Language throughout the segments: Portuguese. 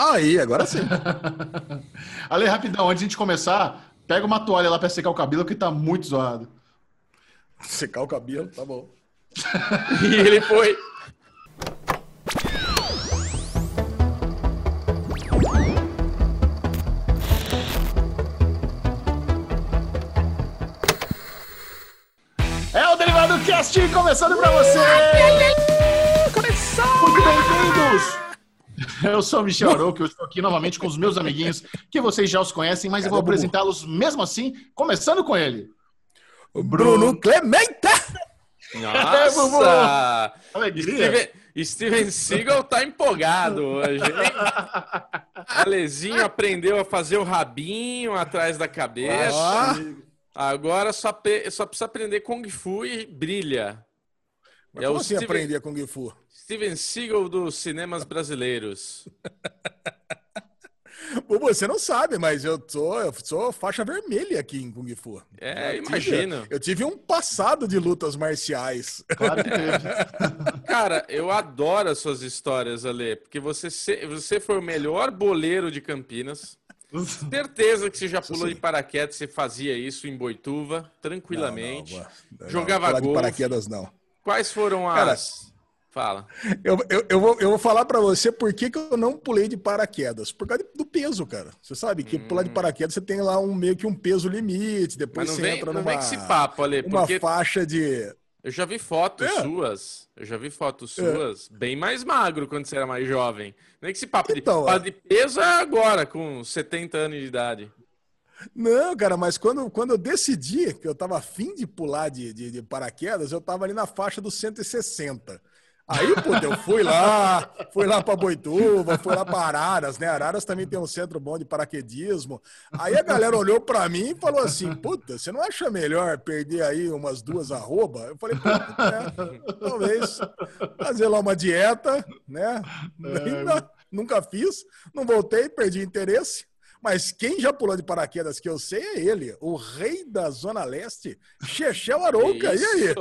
Aí, agora sim. Ale, rapidão, antes de a gente começar, pega uma toalha lá pra secar o cabelo que tá muito zoado. Secar o cabelo, tá bom. e ele foi. É o Derivado Cast começando pra você! Começou! Muito bem-vindos! Eu sou o Michel Arouca, eu estou aqui novamente com os meus amiguinhos, que vocês já os conhecem, mas eu vou apresentá-los mesmo assim, começando com ele. O Bruno Clemente! Nossa! Alegria! Steven, Steven Seagal tá empolgado hoje, hein? Alezinho aprendeu a fazer o rabinho atrás da cabeça. Ah. Agora só, só precisa aprender Kung Fu e brilha. Mas É como o assim Steven- aprender Kung Fu? Steven Seagal dos cinemas brasileiros. Você não sabe, mas eu sou, eu sou faixa vermelha aqui em Kung Fu. É, Eu tive- imagino. Eu tive um passado de lutas marciais. Claro que. Cara, eu adoro as suas histórias, Ale, porque você, se- você foi o melhor boleiro de Campinas. Certeza que você já pulou de paraquedas, você fazia isso em Boituva, tranquilamente. Não, não, não, Jogava pular de golfe. paraquedas, não. Quais foram Cara, as. Fala. Eu, eu, eu, vou, eu vou falar pra você por que, que eu não pulei de paraquedas. Por causa do peso, cara. Você sabe que pular de paraquedas você tem lá um meio que um peso limite. Depois Hum. Você vem, entra numa, papo, Ale, uma porque faixa de. eu já vi fotos É. suas. Eu já vi fotos suas bem mais magro quando você era mais jovem. Não é que esse papo Então, de, papo de peso é agora, com 70 anos de idade. Não, cara, mas quando, quando eu decidi que eu tava afim de pular de, de, de paraquedas, eu tava ali na faixa dos 160. Aí, pô, eu fui lá, fui lá pra Boituva, fui lá pra Araras, né? Araras também tem um centro bom de paraquedismo. Aí a galera olhou pra mim e falou assim: puta, você não acha melhor perder aí umas duas arroba? Eu falei, puta, né? Talvez fazer lá uma dieta, né? Ainda, nunca fiz, não voltei, perdi interesse. Mas quem já pulou de paraquedas que eu sei é ele, o rei da Zona Leste, Chechel Arouca. E aí?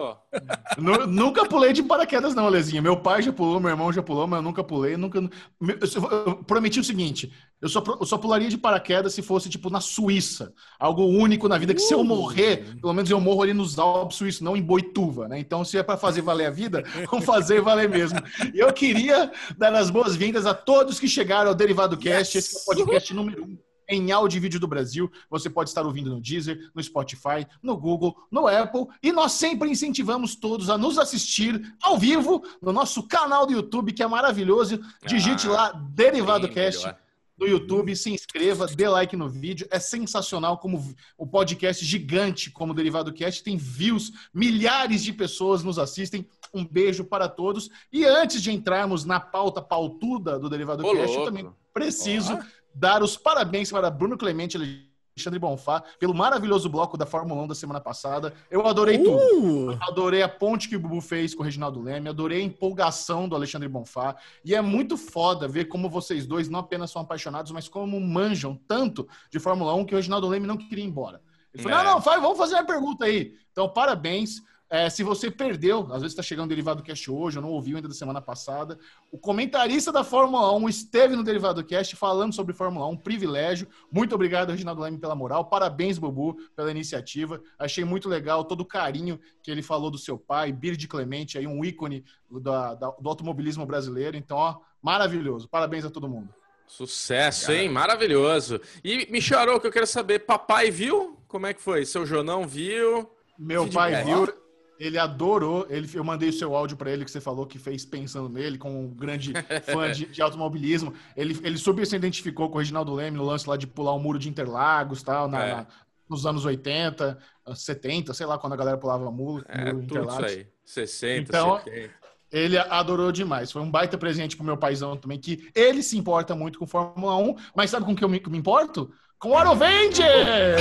Nunca pulei de paraquedas, não, Alezinha. Meu pai já pulou, meu irmão já pulou, mas eu nunca pulei. Nunca... Eu, prometi o seguinte: eu só, eu só pularia de paraquedas se fosse, tipo, na Suíça. Algo único na vida, que se eu morrer, pelo menos eu morro ali nos Alpes suíços, não em Boituva, né? Então, se é para fazer valer a vida, vamos fazer valer mesmo. E eu queria dar as boas-vindas a todos que chegaram ao Derivado Cast, Yes. esse é o podcast número um em áudio e vídeo do Brasil. Você pode estar ouvindo no Deezer, no Spotify, no Google, no Apple. E nós sempre incentivamos todos a nos assistir ao vivo no nosso canal do YouTube, que é maravilhoso. Digite Ah, lá, Derivado bem Cast melhor. no YouTube, se inscreva, dê like no vídeo. É sensacional como o podcast gigante como o Derivado Cast tem views, milhares de pessoas nos assistem. Um beijo para todos. E antes de entrarmos na pauta pautuda do Derivado Ô, Cast, eu louco. também preciso Ó. dar os parabéns para Bruno Clemente e Alexandre Bonfá pelo maravilhoso bloco da Fórmula 1 da semana passada. Eu adorei tudo. Uh, Adorei a ponte que o Bubu fez com o Reginaldo Leme, adorei a empolgação do Alexandre Bonfá. E é muito foda ver como vocês dois não apenas são apaixonados, mas como manjam tanto de Fórmula 1 que o Reginaldo Leme não queria ir embora. Ele falou: É. não, não, vai, vamos fazer uma pergunta aí. Então, parabéns. É, se você perdeu, às vezes está chegando o Derivado Cast hoje, eu não ouviu ainda da semana passada. O comentarista da Fórmula 1 esteve no Derivado Cast falando sobre Fórmula 1, privilégio. Muito obrigado, Reginaldo Leme, pela moral. Parabéns, Bubu, pela iniciativa. Achei muito legal todo o carinho que ele falou do seu pai, Bird Clemente, aí um ícone da- da- do automobilismo brasileiro. Então, ó, maravilhoso. Parabéns a todo mundo. Sucesso, hein? Maravilhoso. E, Michel Arouca, eu quero saber, papai viu? Como é que foi? Seu Jonão viu? Meu pai viu, ele adorou. Ele, eu mandei o seu áudio para ele que você falou que fez pensando nele, como um grande fã de, de automobilismo. Ele, ele super se identificou com o Reginaldo Leme no lance lá de pular o muro de Interlagos, tal, na, É. na- nos anos 80, 70, sei lá, quando a galera pulava muro, É, muro de tudo isso Interlagos. aí. 60, Então, 70. Ele adorou demais. Foi um baita presente pro meu paizão também, que ele se importa muito com Fórmula 1, mas sabe com que eu me, que me importo? Com o Arovenger!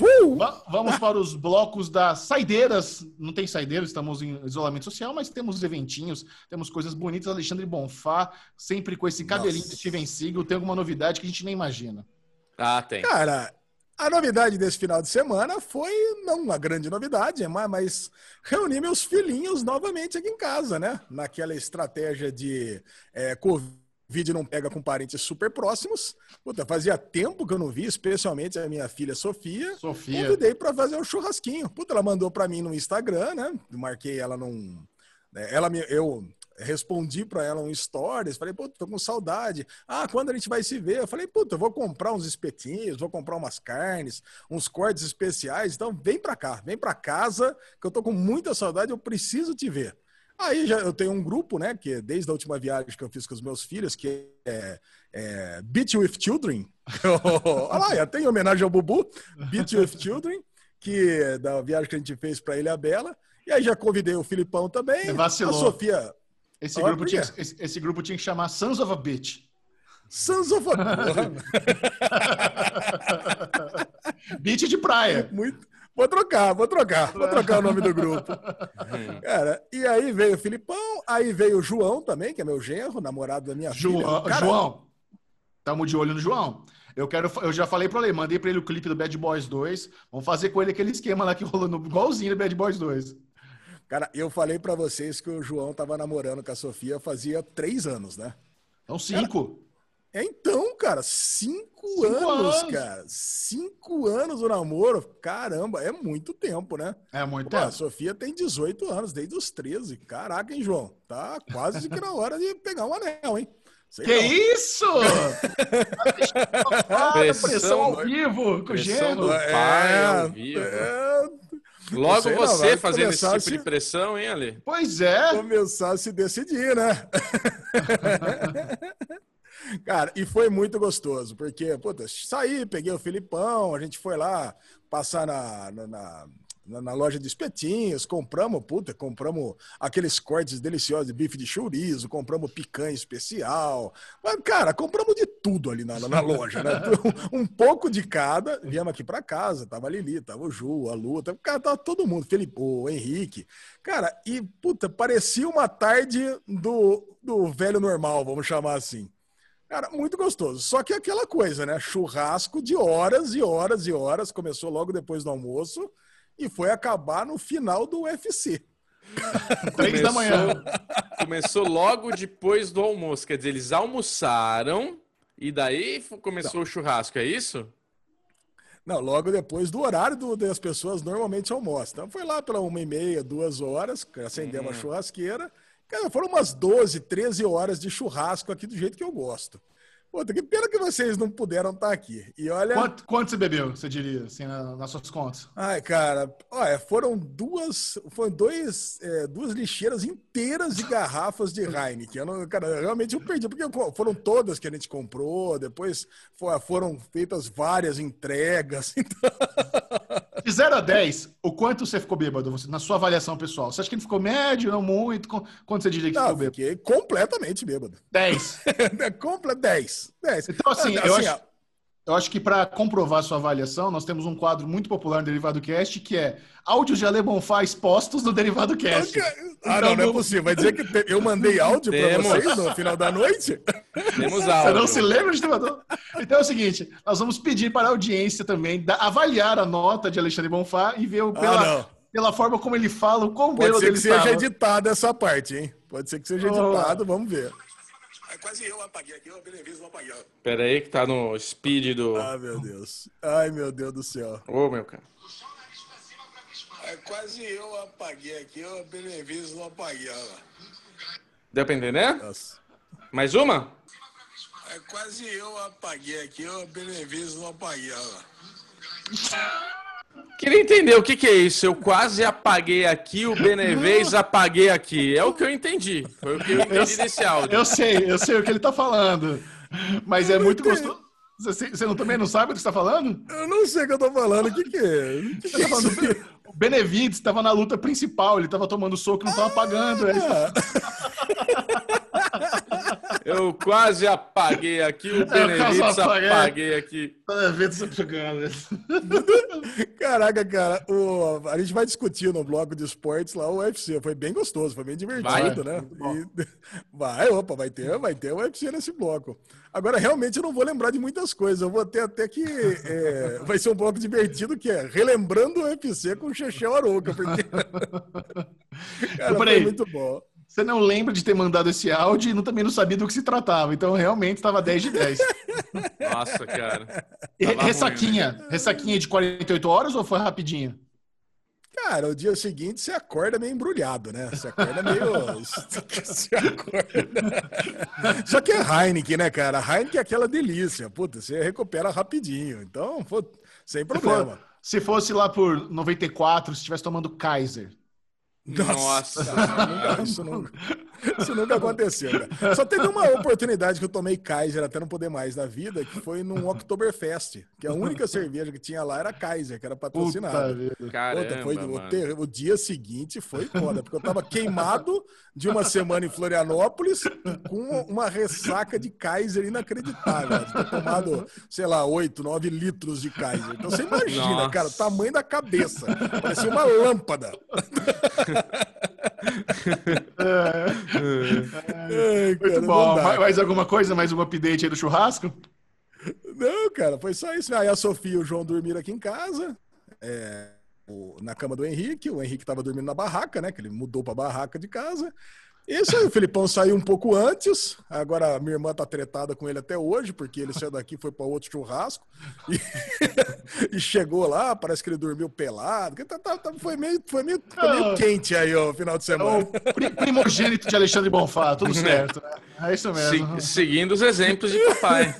Uh! Va- Vamos para os blocos das saideiras. Não tem saideira, estamos em isolamento social, mas temos eventinhos, temos coisas bonitas. Alexandre Bonfá, sempre com esse cabelinho Nossa. de Steven Seagal. Tem alguma novidade que a gente nem imagina. Ah, tem. Cara, A novidade desse final de semana foi, não uma grande novidade, mas, mas reunir meus filhinhos novamente aqui em casa, né? Naquela estratégia de é, Covid não pega com parentes super próximos. Puta, fazia tempo que eu não vi, especialmente a minha filha Sofia. Sofia. Convidei para fazer um churrasquinho. Puta, ela mandou para mim no Instagram, né? Marquei ela num. né, Ela me, eu respondi para ela um stories, falei, pô, tô com saudade. Ah, quando a gente vai se ver? Eu falei, puta, eu vou comprar uns espetinhos, vou comprar umas carnes, uns cortes especiais. Então, vem para cá, vem para casa, que eu tô com muita saudade, eu preciso te ver. Aí já eu tenho um grupo, né, que desde a última viagem que eu fiz com os meus filhos, que é, é Beat with Children. Olha lá, até em homenagem ao Bubu, Beat with Children, que é da viagem que a gente fez para Ilha Bela. E aí já convidei o Filipão também, a. Sofia. Esse, grupo tinha, esse, esse grupo tinha que chamar Sons of a Bitch. Sons of a... Beat de praia. Muito. Vou trocar, vou trocar, vou trocar o nome do grupo. Cara, e aí veio o Filipão, aí veio o João também, que é meu genro, namorado da minha João, filha. Cara, João, tamo de olho no João. Eu quero, eu já falei pro Ale, mandei pra ele o clipe do Bad Boys 2. Vamos fazer com ele aquele esquema lá que rolou no, igualzinho no Bad Boys 2. Cara, eu falei pra vocês que o João tava namorando com a Sofia fazia três anos, né? Então, cinco. É então, cara, cinco, Cinco anos, anos. cara. Cinco anos o namoro. Caramba, é muito tempo, né? É, muito Pô, a tempo. Sofia tem 18 anos, desde os 13. Caraca, hein, João? Tá quase que na hora de pegar um anel, hein? Sei Que não. isso? Pressão, pressão ao vivo com o Pressão gênero. do- pai ao vivo. é, Logo não, você fazendo esse tipo a de se- pressão, hein, Ale? Pois é. começar a se decidir, né? Cara, e foi muito gostoso, porque, puta, saí, peguei o Filipão, a gente foi lá passar na, na, na- na- loja de espetinhos, compramos, puta, compramos aqueles cortes deliciosos de bife de chouriço, compramos picanha especial. Mas, cara, compramos de tudo ali na, na loja, né? Um, um pouco de cada. Viemos aqui pra casa, tava a Lili, tava o Ju, a Lu, tava, cara, tava todo mundo, Felipe, o Henrique. Cara, e, puta, parecia uma tarde do, do velho normal, vamos chamar assim. Cara, muito gostoso. Só que aquela coisa, né? Churrasco de horas e horas e horas. Começou logo depois do almoço e foi acabar no final do UFC. Três da manhã. Começou logo depois do almoço. Quer dizer, eles almoçaram e daí começou o churrasco, é isso? Não, logo depois do horário do, das pessoas normalmente almoçam. Então foi lá pela uma e meia, duas horas, acendemos a churrasqueira. Cara, foram umas 12, 13 horas de churrasco aqui do jeito que eu gosto. Puta, que pena que vocês não puderam estar aqui. E olha. Quanto, quanto você bebeu, você diria, assim, na- nas suas contas? Ai, cara, olha, foram duas, foram dois, é, duas lixeiras inteiras de garrafas de Heineken. Eu não, cara, realmente eu perdi, porque foram todas que a gente comprou, depois fo- foram feitas várias entregas. Então, De 0 a 10, o quanto você ficou bêbado, você, na sua avaliação pessoal? Você acha que ele ficou médio, não muito? Qu- Quanto você diria que não, ficou bêbado? fiquei completamente bêbado. 10. Compla 10. 10. Então, assim, eu Assim, acho, eu acho que para comprovar sua avaliação, nós temos um quadro muito popular no Derivado Cast, que é áudios de Ale Bonfá expostos no Derivado Cast. Ah, não, não é possível. Vai dizer que eu mandei áudio pra Temos. vocês no final da noite? Temos Você áudio. não se lembra de ter mandado? Então é o seguinte, nós vamos pedir para a audiência também da- avaliar a nota de Alexandre Bonfá e ver o- Ah, pela, não. pela forma como ele fala, o quão Pode ser que seja estava. editado essa parte, hein? Pode ser que seja Oh. editado, vamos ver. Quase eu apaguei aqui, eu televisão não apaguei. Pera aí que tá no speed do... Ah, meu Deus. Ai, meu Deus do céu. Ô, meu cara. É, quase eu apaguei aqui, eu televisão não apaguei. Deu pra entender? Nossa. Mais uma? É, quase eu apaguei aqui, eu televisão não apaguei. Queria entender o que que é isso. Eu quase apaguei aqui, o Benevez apaguei aqui. É o que eu entendi. Foi o que eu entendi desse áudio. Eu sei, eu sei o que ele tá falando. Mas é muito gostoso. Você, você não, também não sabe o que você tá falando? Eu não sei o que eu tô falando, o que que é? O que que tá falando do- O Benevides estava na luta principal, ele estava tomando soco e não estava pagando. Aí ele tá- Eu quase apaguei aqui, o Benevides apaguei. apaguei aqui. Caraca, cara, o, a gente vai discutir no bloco de esportes lá o UFC. Foi bem gostoso, foi bem divertido, vai, né? E, vai, opa, vai ter, vai ter o UFC nesse bloco. Agora, realmente, eu não vou lembrar de muitas coisas. Eu vou ter até que. É, vai ser um bloco divertido, que é relembrando o UFC com o Chechel Arouca, porque. Cara, foi muito bom. Você não lembra de ter mandado esse áudio e não, também não sabia do que se tratava. Então, realmente, estava 10 de 10. Nossa, cara. ressaquinha. Ruim, né? Ressaquinha de 48 horas ou foi rapidinho? Cara, o dia seguinte você acorda meio embrulhado, né? Você acorda meio. você acorda... Só que é Heineken, né, cara? Heineken é aquela delícia. Puta, você recupera rapidinho. Então, pô, sem problema. Se fosse lá por 94, se estivesse tomando Kaiser, nossa, Nossa. isso, nunca, aconteceu. Cara. Só teve uma oportunidade que eu tomei Kaiser até não poder mais na vida, que foi num Oktoberfest, que a única cerveja que tinha lá era Kaiser, que era patrocinada. Caramba, foi, o, o, dia seguinte foi foda, porque eu tava queimado de uma semana em Florianópolis com uma ressaca de Kaiser inacreditável. Eu tomado, sei lá, 8, 9 litros de Kaiser. Então você imagina, Nossa. cara, o tamanho da cabeça. Parecia uma lâmpada. é. É, Muito bom. Mais, mais alguma coisa? Mais um update aí do churrasco? Não, cara, foi só isso. Aí a Sofia e o João dormiram aqui em casa, é, o, na cama do Henrique. O Henrique estava dormindo na barraca, né? Que ele mudou para barraca de casa. Isso aí, o Filipão saiu um pouco antes. Agora minha irmã tá tretada com ele até hoje, porque ele saiu daqui foi para outro churrasco e, e, chegou lá. Parece que ele dormiu pelado. Tá, tá, tá, foi meio, foi meio, foi meio ah. quente aí, ó, final de semana. É o primogênito de Alexandre Bonfá, tudo certo. Né? É isso mesmo. Se, seguindo os exemplos de papai.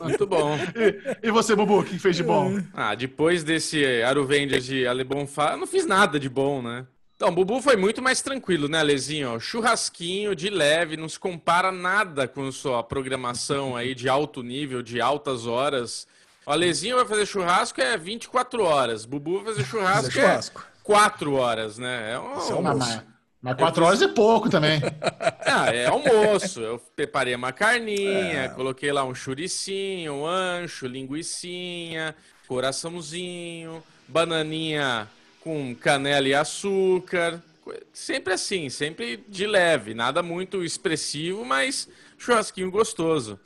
Muito bom. E, e você, Bubu, o que fez de bom? Ah, depois desse Aruvendes de Ale Bonfá, eu não fiz nada de bom, né? Então, o Bubu foi muito mais tranquilo, né, Lezinho? Churrasquinho de leve, não se compara nada com sua programação aí de alto nível, de altas horas. O Alezinho vai fazer churrasco é 24 horas. Bubu vai fazer churrasco, é churrasco. é 4 horas, né? É um, almoço. Mas 4 horas é pouco também. Ah, é almoço. Eu preparei uma carninha, é. coloquei lá um churicinho, um ancho, linguiçinha, coraçãozinho, bananinha com canela e açúcar. Sempre assim, sempre de leve, nada muito expressivo, mas churrasquinho gostoso.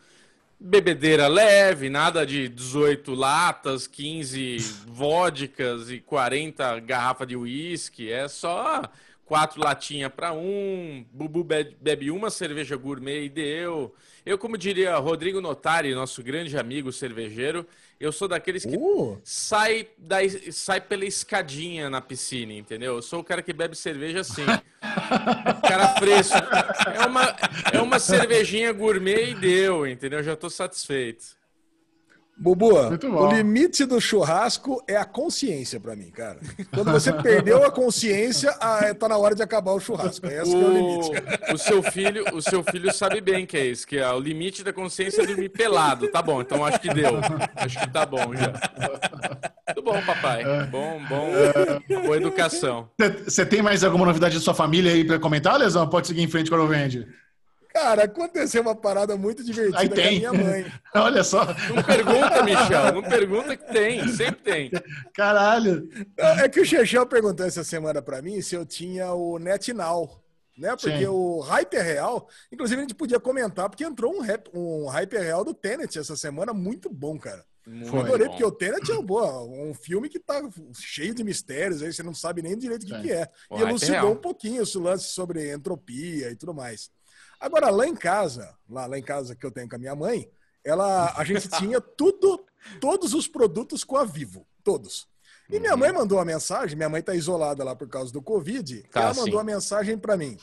Bebedeira leve, nada de 18 latas, 15 vodkas e 40 garrafas de uísque. É só quatro latinhas para um. Bubu bebe uma cerveja gourmet e deu. Eu, como diria Rodrigo Notari, nosso grande amigo cervejeiro, eu sou daqueles que uh. sai, da, sai pela escadinha na piscina, entendeu? Eu sou o cara que bebe cerveja assim. cara fresco. É uma, é uma cervejinha gourmet e deu, entendeu? Eu já tô satisfeito. Bubu, o limite do churrasco é a consciência para mim, cara. Quando você perdeu a consciência, tá na hora de acabar o churrasco. Esse o, é o limite. O seu filho, o seu filho sabe bem que é isso, que é o limite da consciência é dormir pelado. Tá bom, então acho que deu. Acho que tá bom já. Tudo bom, papai. Bom, bom, boa educação. Você tem mais alguma novidade da sua família aí para comentar, Lesão? Pode seguir em frente com o Vende. Cara, aconteceu uma parada muito divertida Aí tem. com a minha mãe. Olha só. Não pergunta, Michel. Não pergunta que tem. Sempre tem. Caralho. É que o Chechel perguntou essa semana para mim se eu tinha o NetNow. Né? Porque Sim. o Hyperreal, inclusive a gente podia comentar, porque entrou um, rap, um Hyperreal do Tenet essa semana, muito bom, cara. Muito adorei, bom. porque o Tenet é boa, um filme que tá cheio de mistérios, aí você não sabe nem direito o que, que, é. E elucidou um pouquinho esse lance sobre entropia e tudo mais. Agora, lá em casa, lá, lá em casa que eu tenho com a minha mãe, ela, a gente tinha tudo, todos os produtos com a Vivo, todos. E minha mãe mandou uma mensagem, minha mãe está isolada lá por causa do Covid, tá, ela mandou sim. uma mensagem para mim.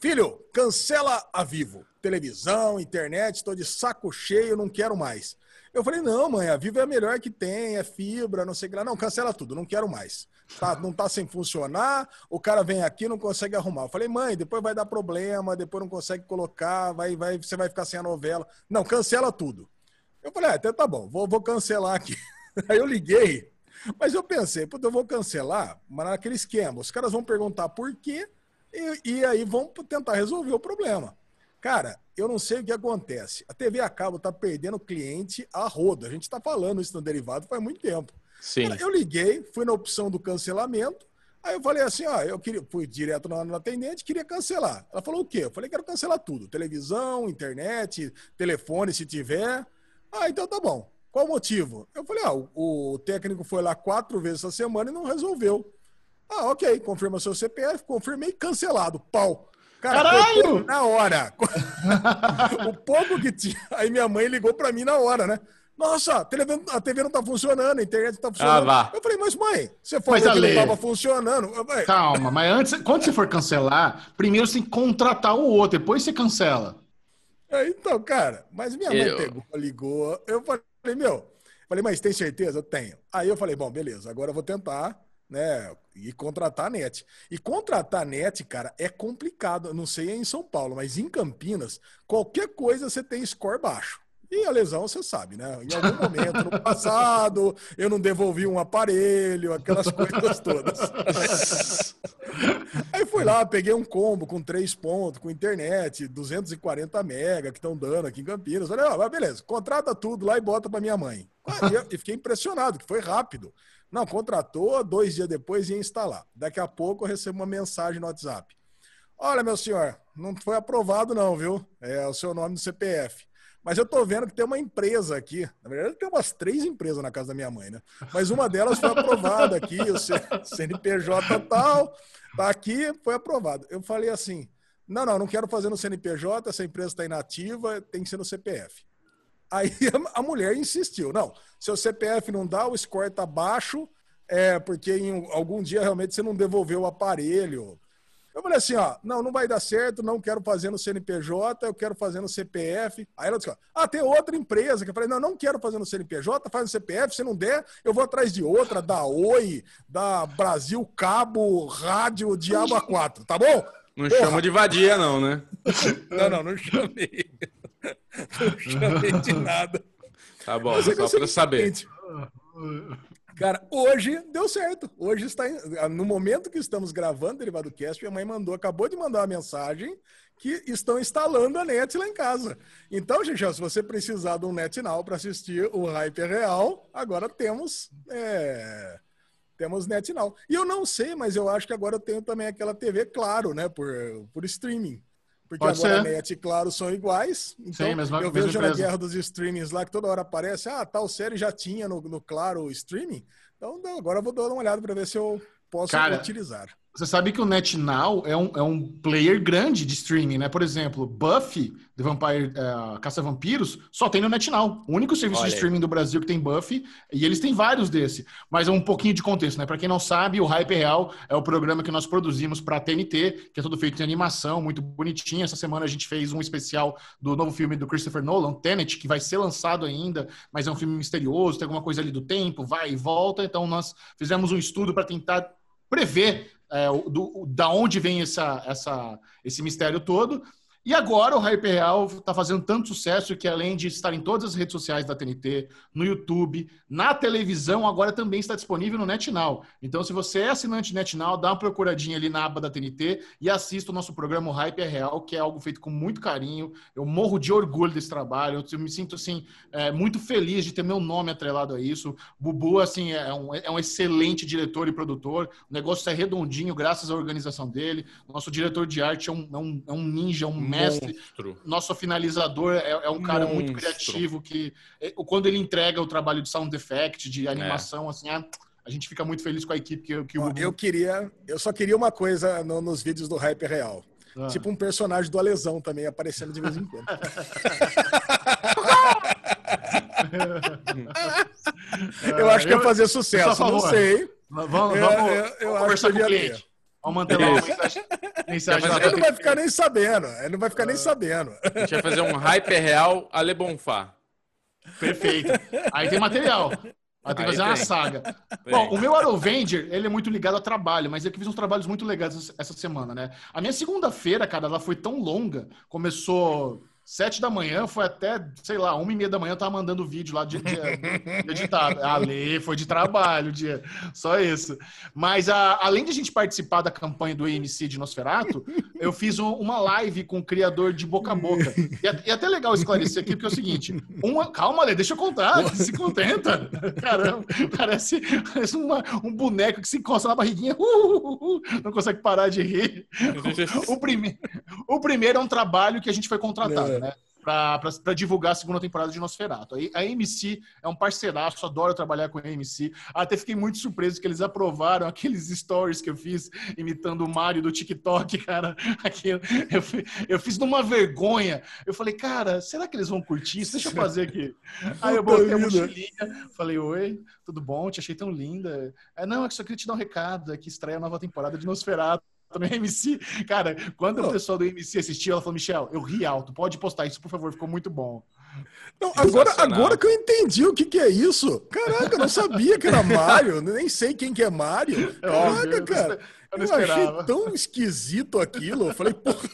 Filho, cancela a Vivo. Televisão, internet, estou de saco cheio, não quero mais. Eu falei, não, mãe, a Vivo é a melhor que tem, é fibra, não sei o que lá. Não, cancela tudo, não quero mais tá, não tá sem funcionar, o cara vem aqui não consegue arrumar. Eu falei, mãe, depois vai dar problema, depois não consegue colocar, vai, vai, você vai ficar sem a novela. Não, cancela tudo. Eu falei, ah, até tá bom, vou, vou cancelar aqui. Aí eu liguei, mas eu pensei, puta, eu vou cancelar, mas naquele esquema, os caras vão perguntar por quê e, e aí vão tentar resolver o problema. Cara, eu não sei o que acontece. A TV a cabo tá perdendo cliente a roda. A gente tá falando isso no derivado faz muito tempo. Sim. Eu liguei, fui na opção do cancelamento. Aí eu falei assim, ó, eu queria, fui direto na, na atendente, queria cancelar. Ela falou o quê? Eu falei, quero cancelar tudo. Televisão, internet, telefone, se tiver. Ah, então tá bom. Qual o motivo? Eu falei, ah, o, o técnico foi lá quatro vezes essa semana e não resolveu. Ah, ok, confirma seu CPF, confirmei, cancelado, pau. Cara, Caralho! Na hora. o pouco que tinha. Aí minha mãe ligou pra mim na hora, né? Nossa, a TV, a TV não tá funcionando, a internet não tá funcionando. Ah. Eu falei, mas mãe, você falou Mas, que Ale- não tava funcionando. Falei, Calma, mas antes, quando você for cancelar, primeiro você tem que contratar o outro, depois você cancela. É, Então, cara, mas minha mãe Eu- pegou, ligou. Eu falei, meu, falei, mas tem certeza? Eu tenho. Aí eu falei, bom, beleza, agora eu vou tentar, né, e contratar a net. E contratar a net, cara, é complicado. Eu não sei em São Paulo, mas em Campinas, qualquer coisa você tem score baixo. E a lesão, você sabe, né? Em algum momento no passado, eu não devolvi um aparelho, aquelas coisas todas. Aí fui lá, peguei um combo com três pontos, com internet, 240 mega que estão dando aqui em Campinas. Falei, ó, mas beleza, contrata tudo lá e bota para minha mãe. Ah, E fiquei impressionado, que foi rápido. Não, contratou, dois dias depois ia instalar. Daqui a pouco eu recebo uma mensagem no WhatsApp. Olha, meu senhor, não foi aprovado não, viu? É o seu nome no CPF. Mas eu tô vendo que tem uma empresa aqui. Na verdade, tem umas três empresas na casa da minha mãe, né? Mas uma delas foi aprovada aqui, o CNPJ tal, tá aqui, foi aprovado. Eu falei assim: não, não, não quero fazer no CNPJ, essa empresa está inativa, tem que ser no CPF. Aí a mulher insistiu: não, seu CPF não dá, o score tá baixo, é porque em algum dia realmente você não devolveu o aparelho. Eu falei assim, ó, não, não vai dar certo, não quero fazer no CNPJ, eu quero fazer no CPF. Aí ela disse, ó, ah, tem outra empresa que eu falei, não, não quero fazer no CNPJ, faz no CPF, se não der, eu vou atrás de outra, da Oi, da Brasil Cabo, Rádio, Diabo A4, tá bom? Não Porra. chama de vadia, não, né? Não, não, não chamei. Não chamei de nada. Tá bom, Mas é que só sei pra saber. Cara, hoje deu certo. Hoje está no momento que estamos gravando o Derivado Cast, minha mãe mandou, acabou de mandar uma mensagem que estão instalando a net lá em casa. Então, gente, se você precisar de um net now para assistir o Hype Real, agora temos é, temos net now. E eu não sei, mas eu acho que agora eu tenho também aquela TV claro, né, por por streaming. Porque Pode agora ser. a net e claro são iguais. Então, Sim, mesma- eu mesma vejo na empresa. guerra dos streamings lá que toda hora aparece, ah, tal série já tinha no, no Claro streaming. Então agora eu vou dar uma olhada para ver se eu posso Cara, utilizar. Você sabe que o NetNow é um, é um player grande de streaming, né? Por exemplo, Buffy, The Vampire, é, Caça-Vampiros, só tem no NetNow. O único serviço Olha de streaming do Brasil que tem Buffy, e eles têm vários desse. Mas é um pouquinho de contexto, né? Pra quem não sabe, o Hype Real é o programa que nós produzimos pra TNT, que é todo feito em animação, muito bonitinho. Essa semana a gente fez um especial do novo filme do Christopher Nolan, Tenet, que vai ser lançado ainda, mas é um filme misterioso, tem alguma coisa ali do tempo, vai e volta. Então nós fizemos um estudo para tentar prever é, do, da onde vem essa, essa, esse mistério todo. E agora o Hype Real está fazendo tanto sucesso que, além de estar em todas as redes sociais da TNT, no YouTube, na televisão, agora também está disponível no NetNow. Então, se você é assinante NetNow, dá uma procuradinha ali na aba da TNT e assista o nosso programa o Hype é Real, que é algo feito com muito carinho. Eu morro de orgulho desse trabalho. Eu me sinto, assim, é, muito feliz de ter meu nome atrelado a isso. Bubu, assim, é um, é um excelente diretor e produtor. O negócio é redondinho, graças à organização dele. Nosso diretor de arte é um, é um, é um ninja, um mestre. Monstro. Nosso finalizador é, é um cara muito Monstro. criativo que é, quando ele entrega o trabalho de sound effect, de animação, assim, ah, a gente fica muito feliz com a equipe que, que o Ó, eu queria, eu só queria uma coisa no- nos vídeos do Hype Real. Ah. Tipo um personagem do Alesão também aparecendo de vez em quando. eu acho que ia fazer a sucesso, não sei. Vamos, vamos, Eu- vamos eu- eu conversar com o cliente. Vamos manter lá uma mensagem, mensagem lá Ele não vai ficar nem sabendo. Ele não vai ficar nem sabendo. A gente vai fazer um hype real Ale Bonfá. Perfeito. Aí tem material. Aí tem que fazer uma saga. Tem. Bom, o meu Arovenger, ele é muito ligado a trabalho, mas eu que fiz uns trabalhos muito legais essa semana, né? A minha segunda-feira, cara, ela foi tão longa, começou Sete da manhã foi até, sei lá, uma e meia da manhã eu tava mandando vídeo lá de, de, de editado. Ali foi de trabalho, dia. Só isso. Mas a, além de a gente participar da campanha do AMC de Nosferato, eu fiz um, uma live com o criador de Boca a Boca. E é, e é até legal esclarecer aqui, porque é o seguinte: uma, calma, Lê, deixa eu contar, se contenta. Caramba, parece, parece uma, um boneco que se encosta na barriguinha, uh, uh, uh, não consegue parar de rir. O, prime, o primeiro é um trabalho que a gente foi contratado. É. Né? para divulgar a segunda temporada de Nosferatu. A AMC é um parceiraço, adoro trabalhar com a AMC. Até fiquei muito surpreso que eles aprovaram aqueles stories que eu fiz imitando o Mario do TikTok, cara. Aquilo, eu, eu fiz numa vergonha. Eu falei, cara, será que eles vão curtir isso? Deixa eu fazer aqui. Aí eu botei a mochilinha, falei, oi, tudo bom? Te achei tão linda. É, não, é que só queria te dar um recado, é que estreia a nova temporada de Nosferatu no MC. Cara, quando o pessoal do MC assistiu, ela falou: Michel, eu ri alto. Pode postar isso, por favor, ficou muito bom. Não, agora, agora que eu entendi o que, que é isso. Caraca, eu não sabia que era Mario. Nem sei quem que é Mario. É Caraca, cara. Eu, não eu achei tão esquisito aquilo. Eu falei, porra.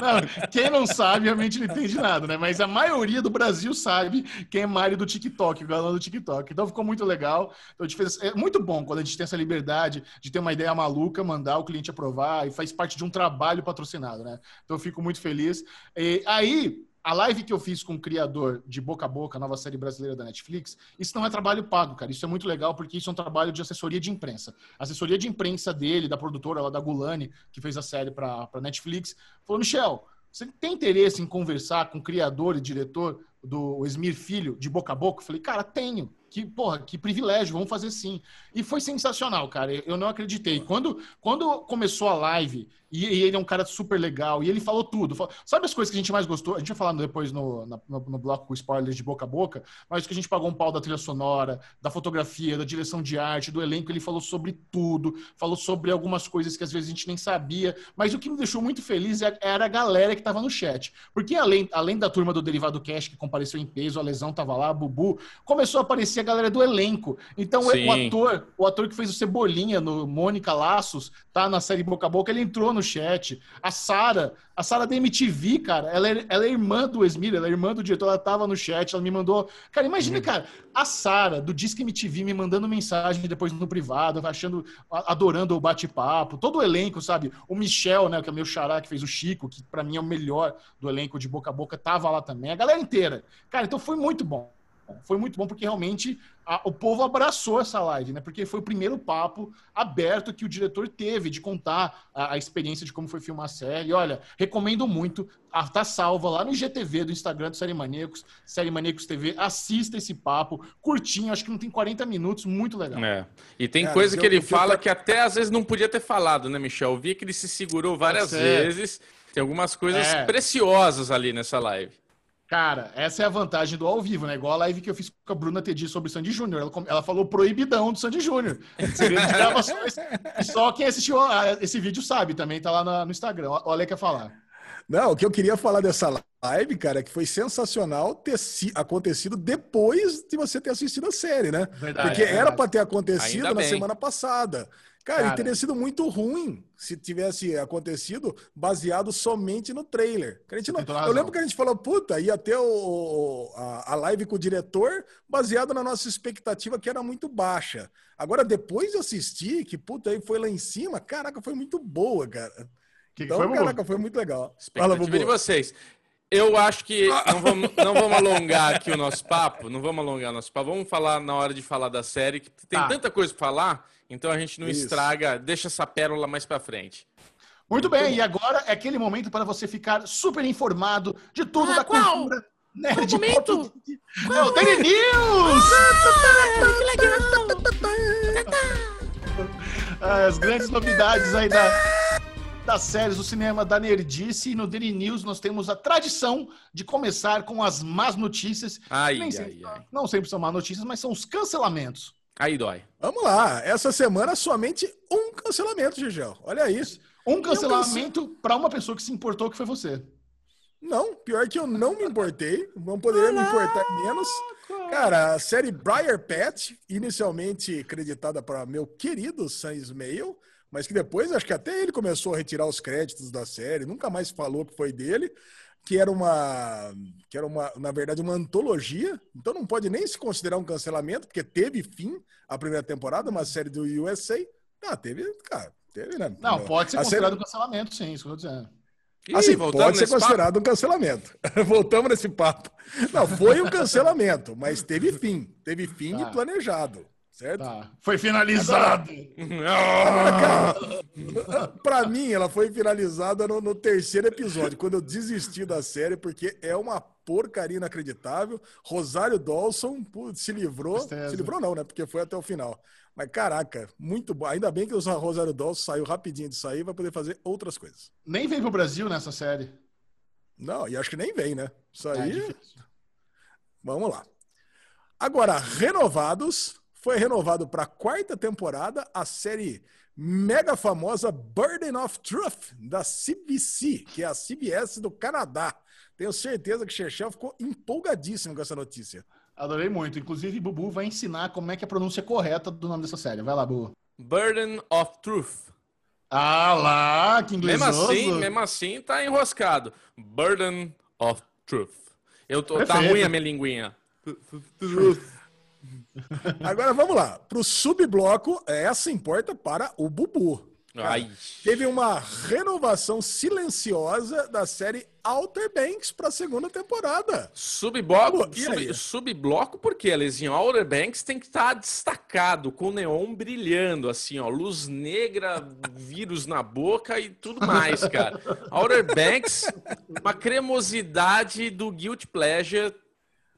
Não, quem não sabe, realmente não entende nada, né? Mas a maioria do Brasil sabe quem é Mário do TikTok, o do TikTok. Então ficou muito legal. Então, fez... É muito bom quando a gente tem essa liberdade de ter uma ideia maluca, mandar o cliente aprovar e faz parte de um trabalho patrocinado, né? Então eu fico muito feliz. E aí, a live que eu fiz com o criador de Boca a Boca, nova série brasileira da Netflix, isso não é trabalho pago, cara. Isso é muito legal porque isso é um trabalho de assessoria de imprensa. A assessoria de imprensa dele, da produtora lá da Gulani, que fez a série para Netflix, falou: Michel, você tem interesse em conversar com o criador e diretor do Esmir Filho de Boca a Boca? Eu falei, cara, tenho que, porra, que privilégio, vamos fazer sim. E foi sensacional, cara. Eu não acreditei. Quando, quando começou a live, e, e ele é um cara super legal, e ele falou tudo. Sabe as coisas que a gente mais gostou? A gente vai falando depois no, no, no bloco com spoilers de boca a boca, mas que a gente pagou um pau da trilha sonora, da fotografia, da direção de arte, do elenco. Ele falou sobre tudo, falou sobre algumas coisas que às vezes a gente nem sabia. Mas o que me deixou muito feliz é, era a galera que estava no chat. Porque além, além da turma do Derivado Cash, que compareceu em peso, a Lesão tava lá, a Bubu, começou a aparecer galera do elenco. Então, Sim. o ator, o ator que fez o Cebolinha no Mônica Laços, tá na série Boca a Boca, ele entrou no chat. A Sara, a Sara da MTV, cara, ela é, ela é irmã do Esmir, ela é irmã do diretor, ela tava no chat, ela me mandou. Cara, imagina, uhum. cara, a Sara do Disque MTV me mandando mensagem depois no privado, achando, adorando o bate-papo, todo o elenco, sabe? O Michel, né, que é meu xará, que fez o Chico, que para mim é o melhor do elenco de Boca a Boca, tava lá também. A galera inteira. Cara, então foi muito bom foi muito bom porque realmente a, o povo abraçou essa live, né? Porque foi o primeiro papo aberto que o diretor teve de contar a, a experiência de como foi filmar a série. Olha, recomendo muito. A, tá salva lá no IGTV do Instagram do Série Maníacos, Série Maníacos TV. Assista esse papo, curtinho, acho que não tem 40 minutos, muito legal. É. E tem Cara, coisa que ele fala que até às vezes não podia ter falado, né, Michel? Eu vi que ele se segurou várias vezes. Tem algumas coisas é. preciosas ali nessa live. Cara, essa é a vantagem do ao vivo, né? Igual a live que eu fiz com a Bruna Tedi sobre o Sandy Júnior. Ela, ela, falou proibidão do Sandy Júnior. Segredo de gravações. só quem assistiu esse vídeo sabe, também tá lá no Instagram. Olha quer falar. Não, o que eu queria falar dessa live, cara, é que foi sensacional ter acontecido depois de você ter assistido a série, né? Verdade, Porque era para ter acontecido na semana passada. Cara, Cara, teria sido muito ruim se tivesse acontecido baseado somente no trailer. Não, eu lembro que a gente falou, puta, ia ter o, a, a live com o diretor baseado na nossa expectativa, que era muito baixa. Agora, depois de assistir, que puta, aí foi lá em cima, caraca, foi muito boa, cara. Que então, foi caraca, foi muito legal. Expectativa Fala, de vocês. Eu acho que não vamos, não vamos alongar aqui o nosso papo, não vamos alongar o nosso papo. Vamos falar na hora de falar da série, que tem tá. tanta coisa para falar então a gente não Isso. estraga, deixa essa pérola mais para frente. Muito bem, e agora é aquele momento para você ficar super informado de tudo ah, da qual? cultura nerd. Qual momento? É o Daily News! Ah, que legal! As grandes novidades aí da, das séries do cinema da Nerdice. E no Daily News nós temos a tradição de começar com as más notícias. Ai, ai, sempre, ai. Não sempre são más notícias, mas são os cancelamentos. Aí dói. Vamos lá. Essa semana somente um cancelamento, Gigel. Olha isso. Um cancelamento um para uma pessoa que se importou, que foi você. Não, pior que eu não me importei. Não poderia me importar menos. Cara, a série Briar Pet, inicialmente creditada para meu querido Sam Ismail, mas que depois acho que até ele começou a retirar os créditos da série, nunca mais falou que foi dele, que era uma, que era uma, na verdade, uma antologia, então não pode nem se considerar um cancelamento, porque teve fim a primeira temporada, uma série do USA. Ah, teve, cara, teve, né? Não, pode ser a considerado série... um cancelamento, sim, isso que eu tô dizendo. Assim, pode ser considerado papo? um cancelamento. Voltamos nesse papo. Não, foi um cancelamento, mas teve fim. Teve fim tá. de planejado. Certo? Tá. Foi finalizado. Para mim, ela foi finalizada no, no, terceiro episódio, quando eu desisti da série, porque é uma porcaria inacreditável. Rosário Dawson putz, se livrou. Tristeza. Se livrou, não, né? Porque foi até o final. Mas caraca, muito bom. Ainda bem que o Rosário Dawson saiu rapidinho de sair, vai poder fazer outras coisas. Nem vem pro Brasil nessa série. Não, e acho que nem vem, né? Isso é aí. É Vamos lá. Agora, renovados foi renovado para a quarta temporada a série mega famosa Burden of Truth, da CBC, que é a CBS do Canadá. Tenho certeza que o Chechel ficou empolgadíssimo com essa notícia. Adorei muito. Inclusive, Bubu vai ensinar como é que é a pronúncia correta do nome dessa série. Vai lá, Bubu. Burden of Truth. Ah lá, que inglês. Mesmo assim, mesmo assim, tá enroscado. Burden of Truth. Eu tô, tá ruim a minha linguinha. Agora vamos lá. Para o subbloco, essa importa para o Bubu. Cara, teve uma renovação silenciosa da série Outer Banks para a segunda temporada. Subbloco, sub, subbloco porque, Alezinho? Outer Banks tem que estar tá destacado, com neon brilhando, assim, ó, luz negra, vírus na boca e tudo mais, cara. Outer Banks, uma cremosidade do Guilt Pleasure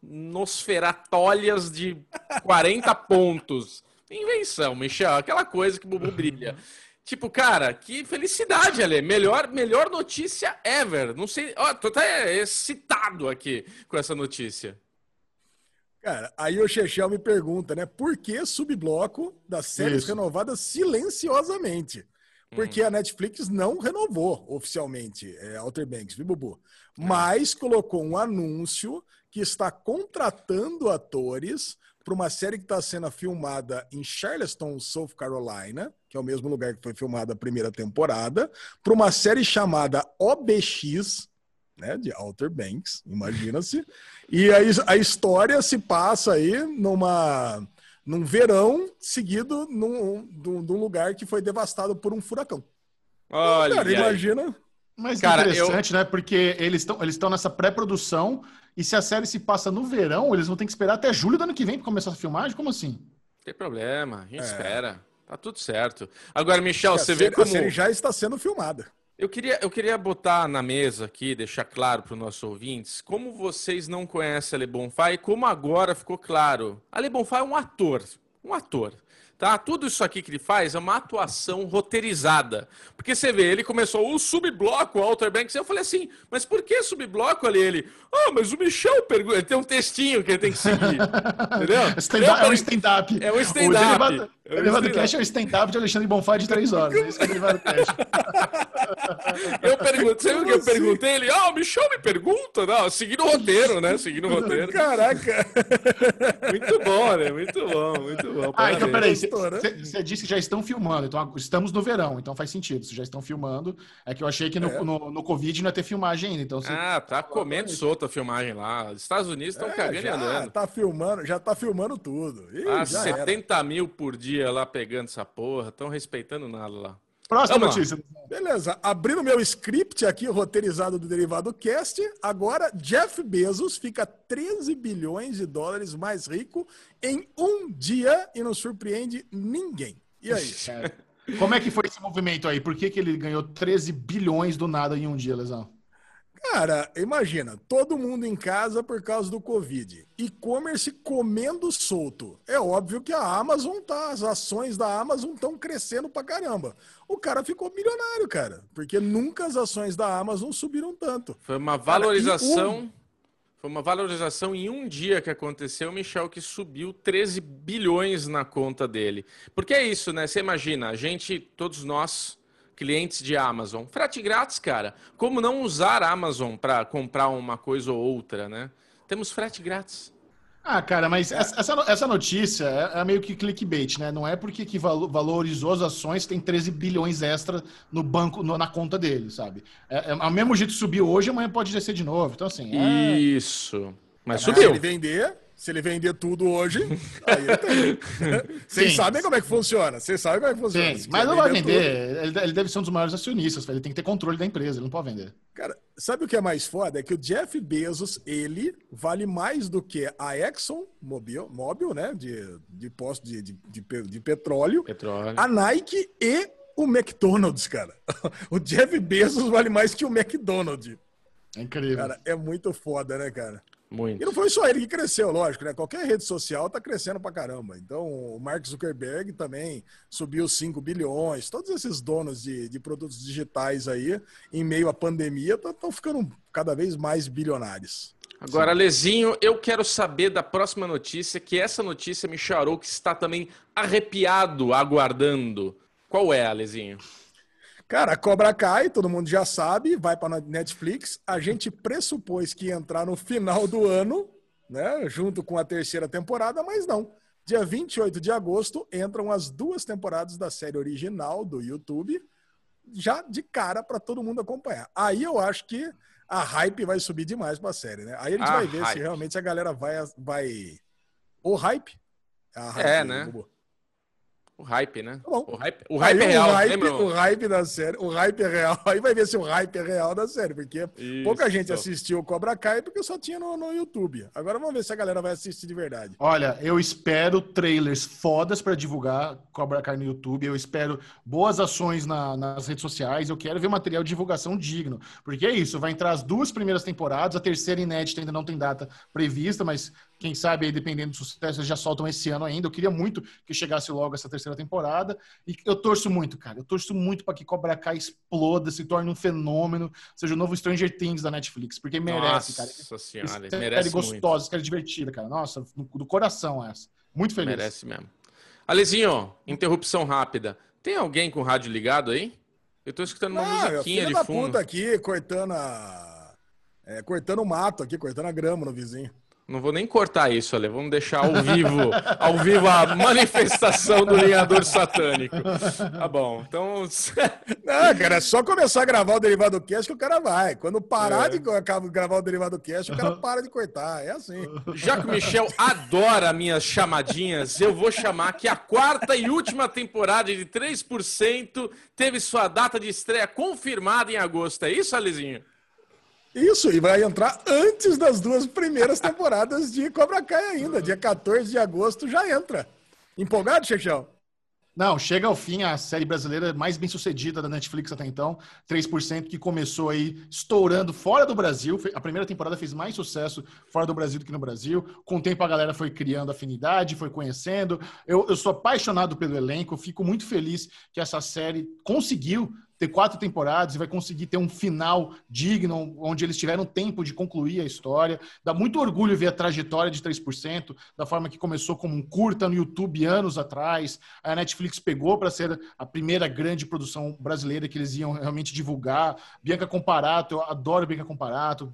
nosferatólias de 40 pontos. Invenção, Michel, aquela coisa que o Bubu brilha. Tipo, cara, que felicidade, Ale. Melhor, melhor notícia ever. Não sei, ó, tô até excitado aqui com essa notícia. Cara, aí o Chechel me pergunta, né? Por que subbloco das séries Isso. renovadas silenciosamente? Porque hum. a Netflix não renovou oficialmente é, Outer Banks, viu, Bubu? É. Mas colocou um anúncio que está contratando atores para uma série que está sendo filmada em Charleston, South Carolina, que é o mesmo lugar que foi filmada a primeira temporada, para uma série chamada OBX, né, de Outer Banks, imagina-se. e a, a história se passa aí numa num verão seguido num, num, num lugar que foi devastado por um furacão. Olha, cara, imagina. Mas cara, interessante, eu... né? Porque eles estão eles estão nessa pré-produção e se a série se passa no verão, eles vão ter que esperar até julho do ano que vem para começar a filmagem? Como assim? Não tem problema, a gente é. espera. Tá tudo certo. Agora, Michel, você série, vê como. A série já está sendo filmada. Eu queria, eu queria botar na mesa aqui, deixar claro para os nossos ouvintes, como vocês não conhecem a Le Bonfá e como agora ficou claro. A Le Bonfá é um ator, um ator. Tá? Tudo isso aqui que ele faz é uma atuação roteirizada. Porque você vê, ele começou o subbloco, o Outer Banks, eu falei assim, mas por que subbloco ali? Ele, ah, mas o Michel pergunta, ele tem um textinho que ele tem que seguir. Entendeu? Stand é um stand-up. É um stand-up. O Derivado Cash é o stand-up de Alexandre Bonfá de três horas. É isso que é o Derivado Cash. eu perguntei, o que eu perguntei? Ele, ah, o Michel me pergunta. Não, seguindo o roteiro, né? Seguindo o roteiro. Caraca. Muito bom, né? Muito bom, muito bom. Ah, então peraí. Você disse que já estão filmando. Então estamos no verão, então faz sentido. Vocês já estão filmando. É que eu achei que no, é. no, no Covid não ia ter filmagem ainda. Então, Ah, tá comendo solta a filmagem lá. Os Estados Unidos estão é, cagando andando. Tá filmando, já tá filmando tudo. Ih, ah, 70 era. mil por dia lá pegando essa porra. Estão respeitando nada lá. Próxima Vamos notícia. Lá. Beleza. Abrindo meu script aqui, roteirizado do Derivado Cast, agora Jeff Bezos fica 13 bilhões de dólares mais rico em um dia e não surpreende ninguém. E aí? Como é que foi esse movimento aí? Por que, que ele ganhou 13 bilhões do nada em um dia, Lesão? Cara, imagina, todo mundo em casa por causa do Covid. E-commerce comendo solto. É óbvio que a Amazon tá, as ações da Amazon estão crescendo pra caramba. O cara ficou milionário, cara, porque nunca as ações da Amazon subiram tanto. Foi uma valorização. Cara, um... Foi uma valorização em um dia que aconteceu, Michel, que subiu 13 bilhões na conta dele. Porque é isso, né? Você imagina, a gente, todos nós, clientes de Amazon. Frete grátis, cara. Como não usar Amazon para comprar uma coisa ou outra, né? Temos frete grátis. Ah, cara, mas é. essa, essa notícia é, é, meio que clickbait, né? Não é porque que valorizou as ações tem 13 bilhões extra no banco, no, na conta dele, sabe? É, é, ao mesmo jeito subiu hoje, amanhã pode descer de novo. Então, assim. É... Isso. Mas subiu. Se ele vender, se ele vender tudo hoje, aí ele tem. Vocês sabem como é que funciona. Vocês sabem como é que funciona. Sim, mas não vai vender. Tudo... Ele deve ser um dos maiores acionistas. Ele tem que ter controle da empresa. Ele não pode vender. Cara, sabe o que é mais foda? É que o Jeff Bezos, ele vale mais do que a Exxon Mobil, Mobil né? De, de posto de, de, de, de petróleo, petróleo, a Nike e o McDonald's, cara. O Jeff Bezos vale mais que o McDonald's. É incrível. Cara, é muito foda, né, cara? Muito. E não foi só ele que cresceu, lógico, né? Qualquer rede social tá crescendo pra caramba. Então, o Mark Zuckerberg também subiu 5 bilhões. Todos esses donos de, de produtos digitais aí, em meio à pandemia, estão ficando cada vez mais bilionários. Agora, Lezinho, eu quero saber da próxima notícia, que essa notícia me charou que está também arrepiado, aguardando. Qual é, Lezinho? Cara, a Cobra Kai, todo mundo já sabe, vai para Netflix. A gente pressupôs que ia entrar no final do ano, né, junto com a terceira temporada, mas não. Dia 28 de agosto entram as duas temporadas da série original do YouTube, já de cara para todo mundo acompanhar. Aí eu acho que a hype vai subir demais para a série, né? Aí a gente a vai ver hype. se realmente a galera vai vai o hype. hype é, né? O hype, né? Tá bom. O hype, o hype é real, o hype, lembra? O hype da série. O hype é real. Aí vai ver se o hype é real da série, porque Isso. pouca gente assistiu o Cobra Kai porque só tinha no, no YouTube. Agora vamos ver se a galera vai assistir de verdade. Olha, eu espero trailers fodas para divulgar Cobra Kai no YouTube. Eu espero boas ações na, nas redes sociais. Eu quero ver material de divulgação digno. Porque é isso, vai entrar as duas primeiras temporadas, a terceira inédita ainda não tem data prevista, mas quem sabe aí, dependendo do sucesso, eles já soltam esse ano ainda. Eu queria muito que chegasse logo essa terceira temporada. E eu torço muito, cara. Eu torço muito para que Cobra Kai exploda, se torne um fenômeno, seja o novo Stranger Things da Netflix, porque merece, Nossa cara. Nossa senhora, Esse merece gostosa, série divertida, cara. Nossa, do coração essa. Muito feliz. Merece mesmo. Alezinho, interrupção rápida. Tem alguém com o rádio ligado aí? Eu tô escutando uma ah, musiquinha de fundo. puta aqui, cortando a... É, cortando o mato aqui, cortando a grama no vizinho. Não vou nem cortar isso, Ale. Vamos deixar ao vivo, ao vivo a manifestação do linhador satânico. Tá bom. Então. Não, cara, é só começar a gravar o Derivado Cast que o cara vai. Quando parar é. de gravar o Derivado Cast, o cara para de cortar. É assim. Já que o Michel adora minhas chamadinhas, eu vou chamar que a quarta e última temporada de 3% teve sua data de estreia confirmada em agosto. É isso, Alezinho? Isso, e vai entrar antes das duas primeiras temporadas de Cobra Kai ainda. Dia 14 de agosto já entra. Empolgado, Chechão? Não, chega ao fim a série brasileira mais bem sucedida da Netflix até então. 3% que começou aí estourando fora do Brasil. A primeira temporada fez mais sucesso fora do Brasil do que no Brasil. Com o tempo a galera foi criando afinidade, foi conhecendo. Eu, eu sou apaixonado pelo elenco, fico muito feliz que essa série conseguiu ter quatro temporadas e vai conseguir ter um final digno, onde eles tiveram tempo de concluir a história. Dá muito orgulho ver a trajetória de 3%, da forma que começou como um curta no YouTube anos atrás. A Netflix pegou para ser a primeira grande produção brasileira que eles iam realmente divulgar. Bianca Comparato, eu adoro Bianca Comparato.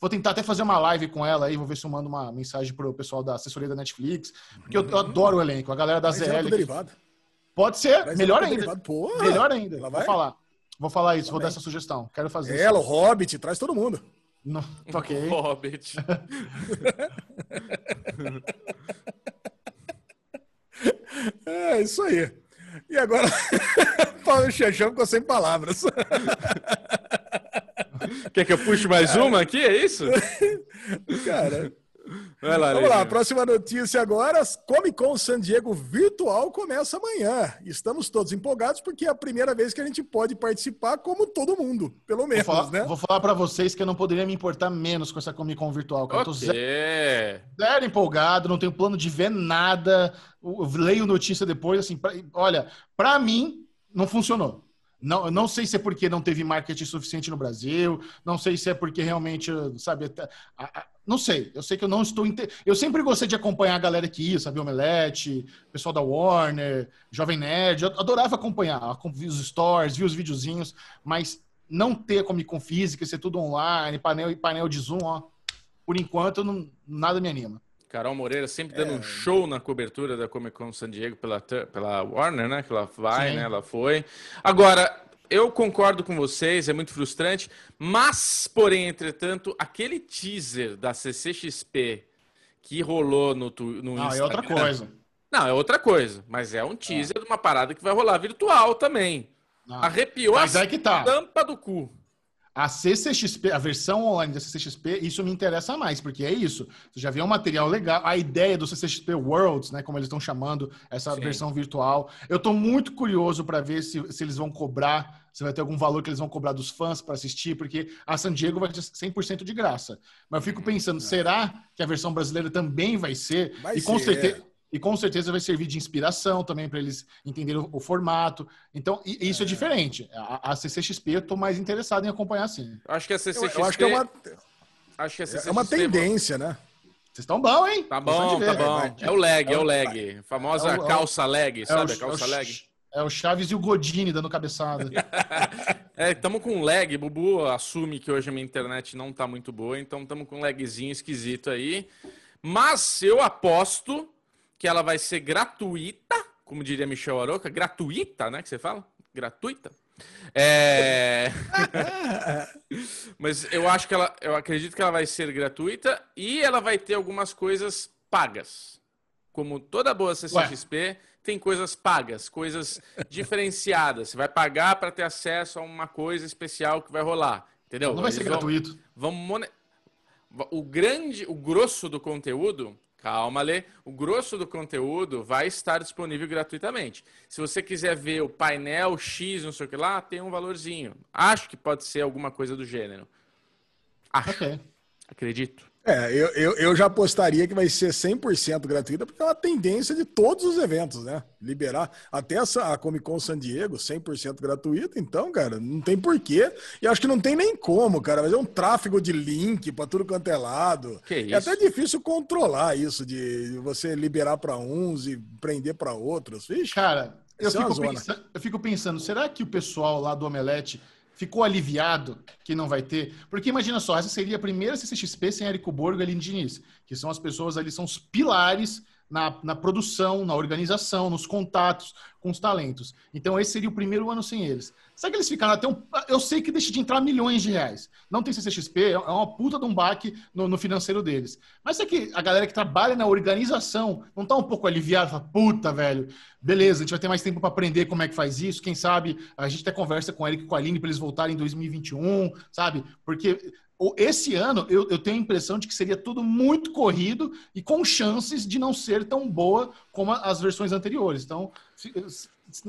Vou tentar até fazer uma live com ela aí, vou ver se eu mando uma mensagem para o pessoal da assessoria da Netflix, porque eu, eu adoro o elenco, a galera da ZL. Pode ser, melhor ainda. Melhor ainda. Vou falar. Vou falar isso, Também. vou dar essa sugestão. Quero fazer Ela, isso. o Hobbit, traz todo mundo. No, ok. Hobbit. é isso aí. E agora, Paulo Xexão ficou sem palavras. Quer que eu puxe mais uma aqui? É isso? Cara. Vai lá, Vamos lá, próxima notícia agora. Comic Con San Diego virtual começa amanhã. Estamos todos empolgados porque é a primeira vez que a gente pode participar como todo mundo, pelo menos, vou falar, né? Vou falar para vocês que eu não poderia me importar menos com essa Comic Con virtual. Okay. Eu tô zero, zero, empolgado, não tenho plano de ver nada. Eu leio notícia depois, assim, pra, olha, para mim não funcionou. Não, não sei se é porque não teve marketing suficiente no Brasil, não sei se é porque realmente, sabe, não sei. Eu sei que eu não estou. Inte... Eu sempre gostei de acompanhar a galera que ia, sabe? Omelete, pessoal da Warner, Jovem Nerd. Eu adorava acompanhar, vi os stories, vi os videozinhos, mas não ter Comic Con física, ser tudo online, painel, painel de Zoom, ó. Por enquanto, não, nada me anima. Carol Moreira sempre dando é. um show na cobertura da Comic Con San Diego pela, pela Warner, né? Que ela vai, Sim. né? Ela foi. Agora, eu concordo com vocês, é muito frustrante, mas, porém, entretanto, aquele teaser da CCXP que rolou no, no Não, Instagram... é outra coisa. Não, é outra coisa, mas é um teaser é. de uma parada que vai rolar virtual também. Não. Arrepiou mas a é que tá. tampa do cu. A CCXP, a versão online da CCXP, isso me interessa mais, porque é isso. Você já viu um material legal, a ideia do CCXP Worlds, né, como eles estão chamando essa Sim. versão virtual. Eu estou muito curioso para ver se, se eles vão cobrar, se vai ter algum valor que eles vão cobrar dos fãs para assistir, porque a San Diego vai ser 100% de graça. Mas eu fico pensando, será que a versão brasileira também vai ser? Vai e com ser, certeza. É. E com certeza vai servir de inspiração também para eles entenderem o, o, formato. Então, isso é, é diferente. A, a, CCXP eu estou mais interessado em acompanhar sim. Acho que a CCXP. Eu, eu acho que é uma. Acho que a CCXP é uma tendência, né? Vocês estão bom, hein? Tá bom, tá bom. É o leg, é o leg. famosa é o, calça leg, sabe? a calça leg. É o Chaves e o Godini dando cabeçada. é, estamos com um lag. Bubu assume que hoje a minha internet não tá muito boa, então estamos com um lagzinho esquisito aí. Mas eu aposto que ela vai ser gratuita, como diria Michel Aroca, gratuita, né? Que você fala? Gratuita. É... Mas eu acho que ela, eu acredito que ela vai ser gratuita e ela vai ter algumas coisas pagas. Como toda boa CCXP, Ué. tem coisas pagas, coisas diferenciadas. Você vai pagar para ter acesso a uma coisa especial que vai rolar. Entendeu? Não vai Eles ser vão, gratuito. Vamos o grande, o grosso do conteúdo Calma, Lê. O grosso do conteúdo vai estar disponível gratuitamente. Se você quiser ver o painel X, não sei o que lá, tem um valorzinho. Acho que pode ser alguma coisa do gênero. Acho. Okay. Acredito. É, eu, eu, eu já apostaria que vai ser 100% gratuita, porque é uma tendência de todos os eventos, né? Liberar até essa, a Comic Con San Diego 100% gratuita, então, cara, não tem porquê. E acho que não tem nem como, cara. Vai ser um tráfego de link para tudo quanto é lado. Que isso? É até difícil controlar isso, de você liberar para uns e prender para outros. Vixe, cara, eu é fico, pensando, eu fico pensando, será que o pessoal lá do Omelete ficou aliviado que não vai ter. Porque imagina só, essa seria a primeira CCXP sem Érico Borgo e Aline Diniz, que são as pessoas ali, são os pilares na, na produção, na organização, nos contatos com os talentos. Então, esse seria o primeiro ano sem eles. Sabe que eles ficaram até um. Eu sei que deixa de entrar milhões de reais. Não tem CCXP, é uma puta de um baque no, no financeiro deles. Mas é que a galera que trabalha na organização não tá um pouco aliviada? Fala, puta, velho, beleza, a gente vai ter mais tempo para aprender como é que faz isso. Quem sabe a gente até conversa com o Eric e com a Aline para eles voltarem em 2021, sabe? Porque esse ano eu, eu, tenho a impressão de que seria tudo muito corrido e com chances de não ser tão boa como as versões anteriores. Então,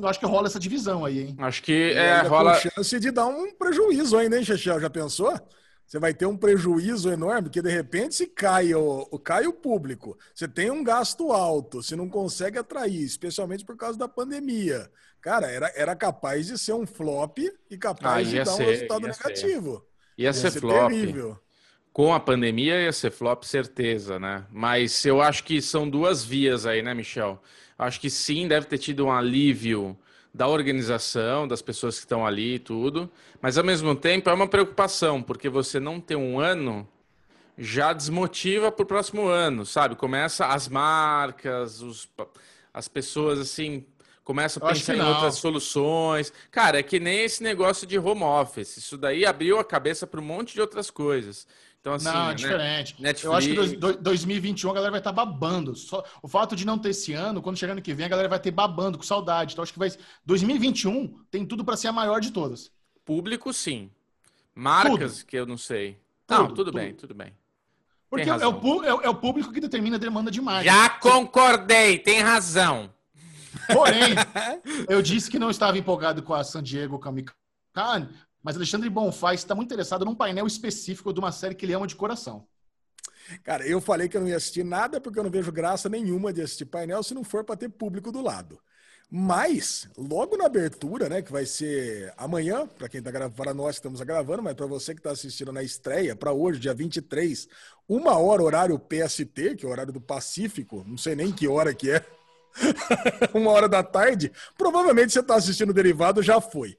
acho que rola essa divisão aí, hein? Acho que é, rola. Com chance de dar um prejuízo ainda, hein, Chechel? Já pensou? Você vai ter um prejuízo enorme, porque de repente, se cai o, cai o público, você tem um gasto alto, você não consegue atrair, especialmente por causa da pandemia. Cara, era, era capaz de ser um flop e capaz ah, de dar ser, um resultado negativo. Ser. Ia, ia ser, ser flop. Terrível. Com a pandemia ia ser flop, certeza, né? Mas eu acho que são duas vias aí, né, Michel? Acho que sim, deve ter tido um alívio da organização, das pessoas que estão ali e tudo, mas ao mesmo tempo é uma preocupação, porque você não ter um ano já desmotiva para o próximo ano, sabe? Começa as marcas, os, as pessoas assim começa a pensar em outras soluções. Cara, é que nem esse negócio de home office. Isso daí abriu a cabeça para um monte de outras coisas. Então, assim, não, é né? diferente. Netflix... Eu acho que dois, 2021 a galera vai estar tá babando. Só, o fato de não ter esse ano, quando chegar ano que vem, a galera vai ter babando, com saudade. Então, acho que vai. 2021 tem tudo para ser a maior de todas. Público, sim. Marcas, tudo. que eu não sei. Tudo, não, tudo, tudo, bem, tudo bem. Porque é o, é, é o público que determina a demanda de marca. Já concordei, tem razão. Porém, eu disse que não estava empolgado com a San Diego Comic Con, mas Alexandre Bonfá está muito interessado num painel específico de uma série que ele ama de coração. Cara, eu falei que eu não ia assistir nada porque eu não vejo graça nenhuma de assistir painel se não for para ter público do lado. Mas, logo na abertura, né, que vai ser amanhã, para quem tá gravando, para nós que estamos gravando, mas para você que está assistindo na estreia, para hoje, dia 23, uma hora horário PST, que é o horário do Pacífico, não sei nem que hora que é, uma hora da tarde, provavelmente você está assistindo o Derivado, já foi.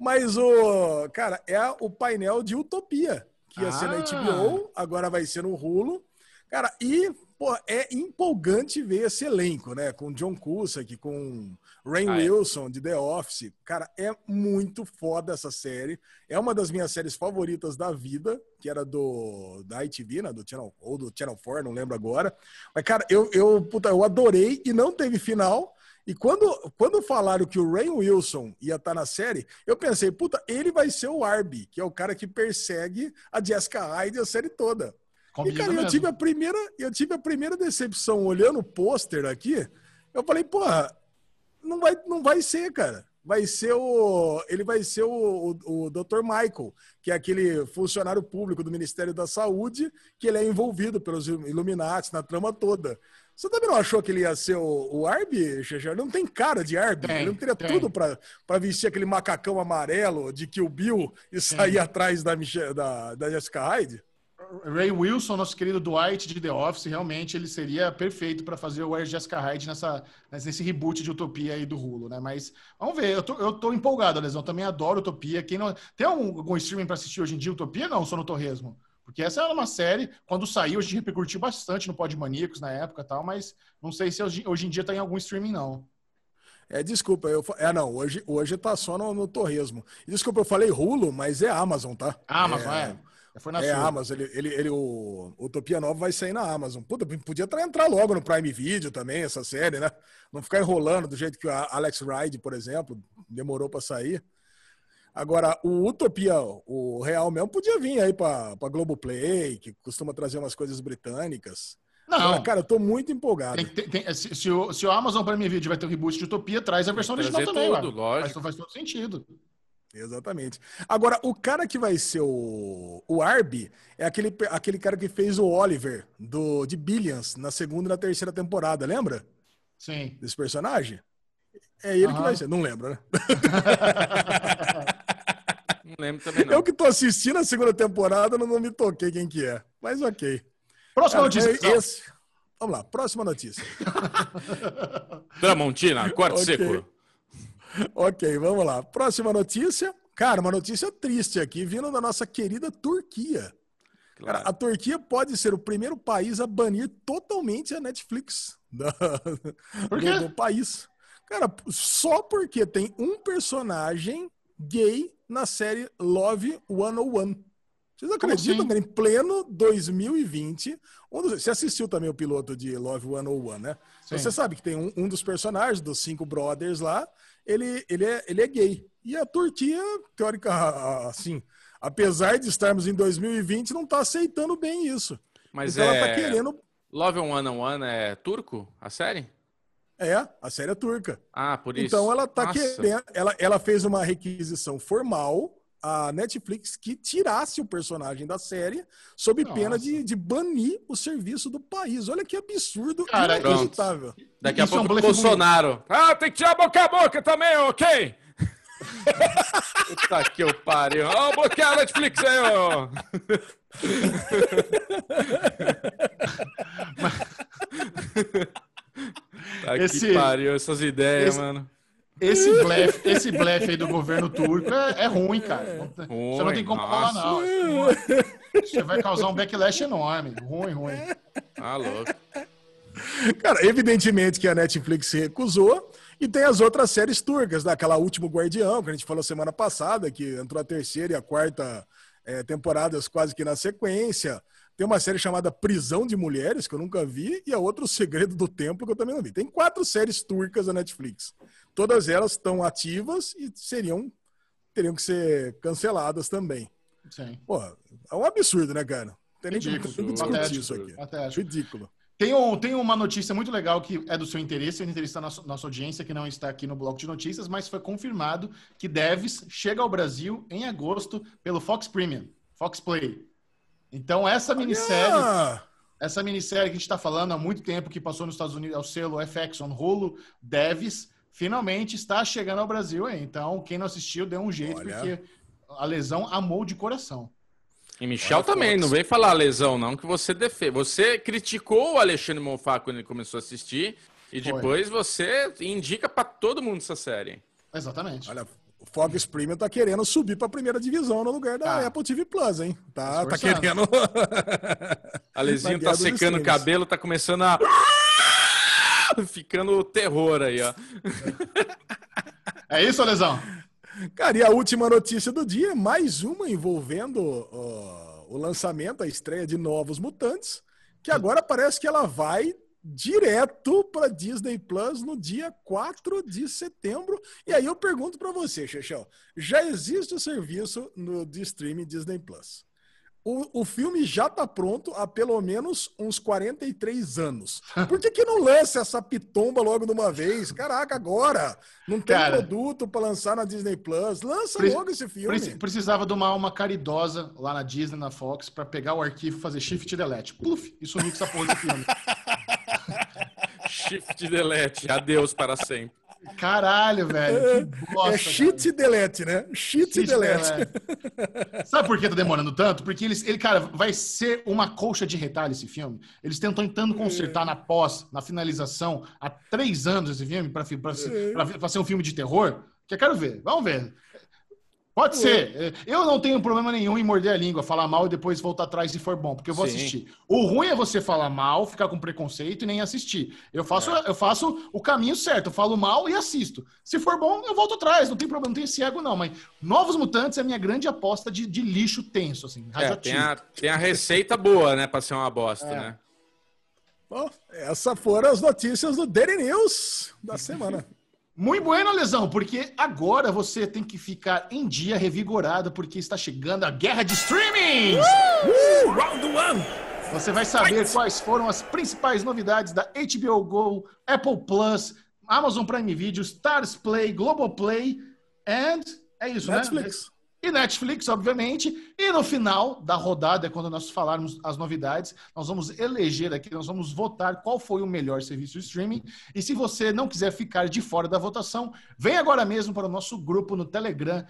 Mas o, cara, é o painel de Utopia, que ia ah. ser na HBO, agora vai ser no Hulu. Cara, e pô, é empolgante ver esse elenco, né? Com John Cusack, com Rain Ah, é. Wilson, de The Office. Cara, é muito foda essa série. É uma das minhas séries favoritas da vida, que era do da ITV, né? Do Channel, ou do Channel 4, não lembro agora. Mas, cara, eu, eu, puta, eu adorei e não teve final. E quando, quando falaram que o Rain Wilson ia estar na série, eu pensei, puta, ele vai ser o Arby, que é o cara que persegue a Jessica Hyde a série toda. E, Combina cara, eu tive, a primeira, eu tive a primeira decepção olhando o pôster aqui. Eu falei, porra, não vai, não vai ser, cara. Vai ser o. Ele vai ser o, o, o Dr. Michael, que é aquele funcionário público do Ministério da Saúde, que ele é envolvido pelos Illuminati na trama toda. Você também não achou que ele ia ser o, o Arby, Xexé? Não tem cara de Arby. Tem, ele não teria tem. tudo pra vestir aquele macacão amarelo de Kill Bill e sair atrás da, Michelle, da, da Jessica Hyde? Ray Wilson, nosso querido Dwight de The Office, realmente ele seria perfeito para fazer o Where Jessica Hyde nessa, nesse reboot de Utopia aí do Hulu, né? Mas vamos ver, eu tô, eu tô empolgado, Lesão. Também adoro Utopia. Quem não... Tem algum, algum streaming para assistir hoje em dia Utopia? Não, só no Torresmo. Porque essa era uma série, quando saiu, a gente repercutiu bastante no Pod Maníacos na época e tal, mas não sei se hoje, hoje em dia tá em algum streaming, não. É, desculpa, eu É, não, hoje, hoje tá só no, no Torresmo. E Desculpa, eu falei Hulu, mas é Amazon, tá? Amazon, é. é. Foi na É sua. Amazon, ele, ele, ele- o Utopia Nova vai sair na Amazon. Puta, podia tra- entrar logo no Prime Video também, essa série, né? Não ficar enrolando do jeito que o Alex Ride, por exemplo, demorou pra sair. Agora, o Utopia, o real mesmo, podia vir aí pra, pra Globoplay, que costuma trazer umas coisas britânicas. Não, Agora, cara, eu tô muito empolgado. Tem- tem- tem- se, se o, se o Amazon Prime Video vai ter o reboot de Utopia, traz a versão que original também, tudo, lógico. Faz, faz todo sentido. Exatamente. Agora, o cara que vai ser o, o Arby é aquele, aquele cara que fez o Oliver do, de Billions na segunda e na terceira temporada, lembra? Sim. Desse personagem? É ele que Aham. vai ser. Não lembro, né? Lembro também, não. Eu que tô assistindo a segunda temporada, não, não me toquei quem que é. Mas ok. Próxima Cara, notícia. é esse. Vamos lá, próxima notícia. Tramontina, corte Ok. seco. ok, vamos lá. Próxima notícia. Cara, uma notícia triste aqui, vindo da nossa querida Turquia. Cara, Claro. a Turquia pode ser o primeiro país a banir totalmente a Netflix da- Por do, do país. Cara, só porque tem um personagem gay na série Love 101. Vocês acreditam assim? que em pleno 2020, um dos- você assistiu também o piloto de Love 101, né? Sim. Você sabe que tem um, um dos personagens dos cinco brothers lá, ele, ele, é, ele é gay. E a Turquia, teórica, assim, apesar de estarmos em 2020, não está aceitando bem isso. Mas então é... ela tá querendo. Love One on One é turco? A série? É, a série é turca. Ah, por isso. Então ela tá Nossa. querendo. Ela, ela fez uma requisição formal à Netflix que tirasse o personagem da série sob pena Nossa. de, de banir o serviço do país. Olha que absurdo Cara, inacreditável. Daqui a Isso é um pouco o blefe Bolsonaro. Ah, tem que tirar boca a boca também, ok? Puta que eu pariu. Ó, bloquear a Netflix aí, ó. Tá Esse- que pariu, essas ideias, esse- mano. Esse blefe, esse blefe aí do governo turco é, é ruim, cara. Tem- Você não tem como falar, não. Você vai causar um backlash enorme. Ruim, ruim. Ah, louco. Cara, evidentemente que a Netflix se recusou. E tem as outras séries turcas, daquela Último Guardião, que a gente falou semana passada, que entrou a terceira e a quarta eh, temporadas quase que na sequência. Tem uma série chamada Prisão de Mulheres, que eu nunca vi, e a outra O Segredo do Templo, que eu também não vi. Tem quatro séries turcas da Netflix. Todas elas estão ativas e seriam teriam que ser canceladas também. Sim. Pô, é um absurdo, né, cara? Não tem nem Ridículo. discutir Patético. isso aqui. Patético. Ridículo. Tem, um, tem uma notícia muito legal que é do seu interesse, é do interesse da nossa, nossa audiência, que não está aqui no bloco de notícias, mas foi confirmado que Devs chega ao Brasil em agosto pelo Fox Premium, Fox Play. Então, essa minissérie, essa minissérie que a gente está falando há muito tempo, que passou nos Estados Unidos, é o selo FX on Hulu, Devs, finalmente está chegando ao Brasil. Hein? Então, quem não assistiu, dê um jeito, Olha. porque a lesão amou de coração. E Michel Olha, também, não vem falar lesão, não, que você defende. Você criticou o Alexandre Monfá quando ele começou a assistir, e Foi. depois você indica pra todo mundo essa série. Exatamente. Olha, o Fox Premium tá querendo subir pra primeira divisão no lugar da Tá. Apple TV Plus, hein? Tá, tá querendo. Alezinho tá secando o cabelo, tá começando a. Ficando terror aí, ó. É isso, Alesão? Cara, e a última notícia do dia, mais uma envolvendo uh, o lançamento, a estreia de Novos Mutantes, que agora parece que ela vai direto para Disney Plus no dia 4 de setembro. E aí eu pergunto para você, Xexão, já existe o serviço no, de streaming Disney Plus? O, o filme já está pronto há pelo menos uns 43 anos. Por que, que não lança essa pitomba logo de uma vez? Caraca, agora! Não tem Cara, produto para lançar na Disney Plus. Lança logo esse filme. Precisava de uma alma caridosa lá na Disney, na Fox, para pegar o arquivo e fazer shift delete. Puf! E sumir com essa porra de filme. shift delete. Adeus para sempre. Caralho, velho. É, bosta, é cheat e delete, né? Cheat, cheat delete. delete. Sabe por que tá demorando tanto? Porque eles, ele, cara, vai ser uma colcha de retalho esse filme. Eles estão tentando consertar na pós, na finalização, há três anos esse filme, pra, pra, pra, pra ser um filme de terror. Que eu quero ver. Vamos ver. Pode ser. É, eu não tenho problema nenhum em morder a língua, falar mal e depois voltar atrás se for bom, porque eu vou Sim. assistir. O ruim é você falar mal, ficar com preconceito e nem assistir. Eu faço, é. eu faço o caminho certo, eu falo mal e assisto. Se for bom, eu volto atrás, não tem problema, não tem esse ego não, mas Novos Mutantes é a minha grande aposta de, de lixo tenso, assim, é, tem, a, tem a receita boa, né, pra ser uma bosta, é. né? Bom, essas foram as notícias do Daily News da semana. Muito bueno, Lesão, porque agora você tem que ficar em dia revigorado, porque está chegando a guerra de streaming! Uh! Uh! Round one! Você vai saber quais foram as principais novidades da HBO Go, Apple Plus, Amazon Prime Video, Stars Play, Globoplay and é isso, Netflix. né? Netflix e Netflix, obviamente. E no final da rodada, quando nós falarmos as novidades, nós vamos eleger aqui, nós vamos votar qual foi o melhor serviço de streaming. E se você não quiser ficar de fora da votação, vem agora mesmo para o nosso grupo no Telegram,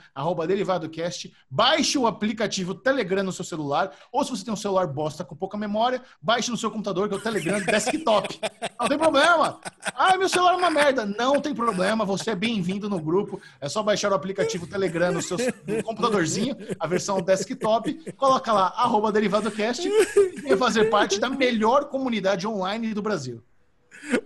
DerivadoCast. Baixe o aplicativo Telegram no seu celular, ou se você tem um celular bosta com pouca memória, baixe no seu computador, que é o Telegram Desktop. Não tem problema. Ah, meu celular é uma merda. Não tem problema, você é bem-vindo no grupo. É só baixar o aplicativo Telegram no seu computador computadorzinho, a versão desktop, coloca lá, arroba DerivadoCast, e fazer parte da melhor comunidade online do Brasil.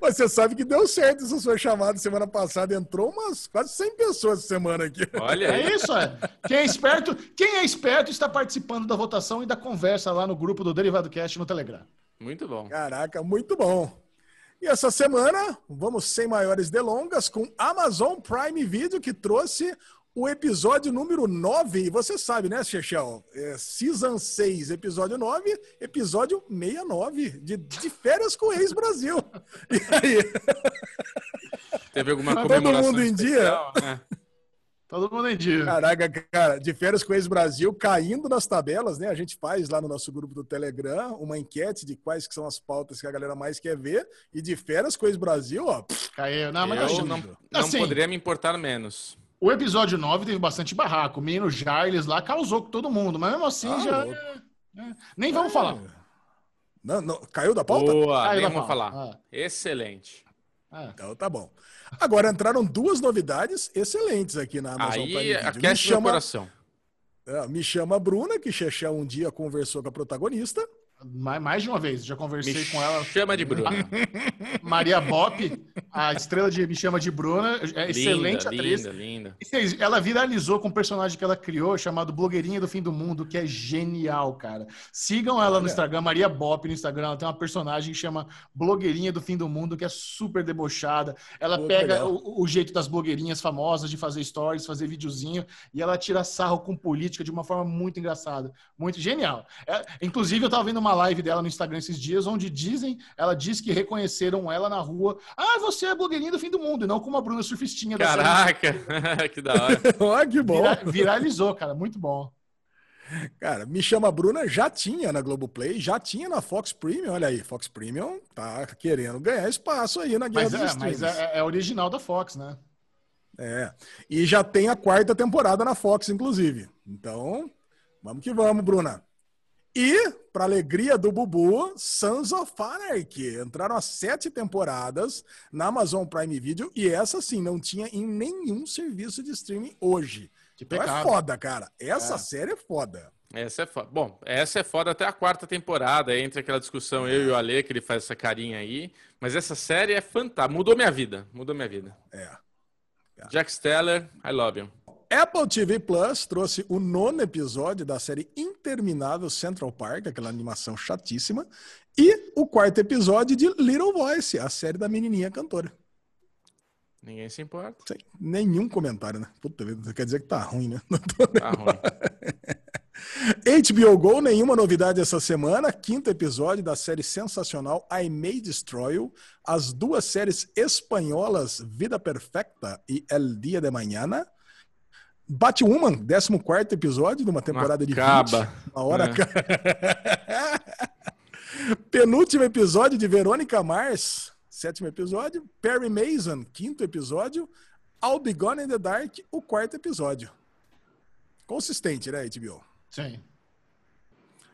Mas você sabe que deu certo essa sua chamada semana passada. Entrou umas quase 100 pessoas essa semana aqui. Olha, é isso, é. Quem é esperto, quem é esperto está participando da votação e da conversa lá no grupo do Derivado Cast no Telegram. Muito bom. Caraca, muito bom. E essa semana, vamos sem maiores delongas com Amazon Prime Video, que trouxe o episódio número 9, e você sabe, né, Chechel? É season 6, episódio 9, episódio 69, de, de férias com o ex-Brasil. E aí? Teve alguma comemoração Todo mundo em dia? Né? Todo mundo em dia. Caraca, cara, de férias com ex-Brasil, caindo nas tabelas, né? A gente faz lá no nosso grupo do Telegram uma enquete de quais que são as pautas que a galera mais quer ver. E de férias com ex-Brasil, ó. Caiu. Não, mas eu não, não assim, poderia me importar menos. O episódio 9 teve bastante barraco. O menino Giles lá causou com todo mundo, mas mesmo assim ah, já. É, é. Nem vamos é. falar. Não, não, caiu da pauta? Boa, caiu nem vamos falar. Ah. Excelente. Ah. Então tá bom. Agora entraram duas novidades excelentes aqui na Amazon Aí, Prime Video. Me chama, coração. É, me chama Bruna, que Xexé um dia conversou com a protagonista. Mais, mais de uma vez, já conversei Me com ela. Chama de Bruna. Maria Bop, a estrela de Me Chama de Bruna, é excelente linda, atriz. Linda, linda. Ela viralizou com um personagem que ela criou chamado Blogueirinha do Fim do Mundo, que é genial, cara. Sigam ela no Instagram, Maria Bop no Instagram. Ela tem uma personagem que chama Blogueirinha do Fim do Mundo, que é super debochada. Ela Pô, pega o, o, jeito das blogueirinhas famosas de fazer stories, fazer videozinho, e ela tira sarro com política de uma forma muito engraçada. Muito genial. É, inclusive, eu tava vendo uma live dela no Instagram esses dias, onde dizem, ela diz que reconheceram ela na rua. Ah, você é blogueirinha do fim do mundo, e não como a Bruna surfistinha. Caraca, que da hora. Olha que bom. Vira, viralizou, cara, muito bom. Cara, me chama Bruna, já tinha na Globoplay, já tinha na Fox Premium, olha aí, Fox Premium tá querendo ganhar espaço aí na Guerra mas dos é, Mas é, é original da Fox, né? É, e já tem a quarta temporada na Fox, inclusive. Então, vamos que vamos, Bruna. E, para alegria do Bubu, Sons of Anarchy. Entraram as sete temporadas na Amazon Prime Video e essa, sim, não tinha em nenhum serviço de streaming hoje. Que pecado. Então é foda, cara. Essa é. série é foda. Essa é foda. Bom, essa é foda até a quarta temporada, entre aquela discussão eu e o Ale, que ele faz essa carinha aí. Mas essa série é fantástica. Mudou minha vida. Mudou minha vida. É. Jack Steller, I love you. Apple TV Plus trouxe o nono episódio da série interminável Central Park, aquela animação chatíssima, e o quarto episódio de Little Voice, a série da menininha cantora. Ninguém se importa. Sem nenhum comentário, né? Puta quer dizer que tá ruim, né? Tá ruim. HBO Go, nenhuma novidade essa semana. Quinto episódio da série sensacional I May Destroy You. As duas séries espanholas Vida Perfecta e El Dia de Mañana. Batwoman, 14 episódio de uma temporada de Acaba. 20. Uma hora. É. Penúltimo episódio de Verônica Mars, sétimo episódio. Perry Mason, quinto episódio. I'll Be Gone in the Dark, o quarto episódio. Consistente, né, HBO? Sim.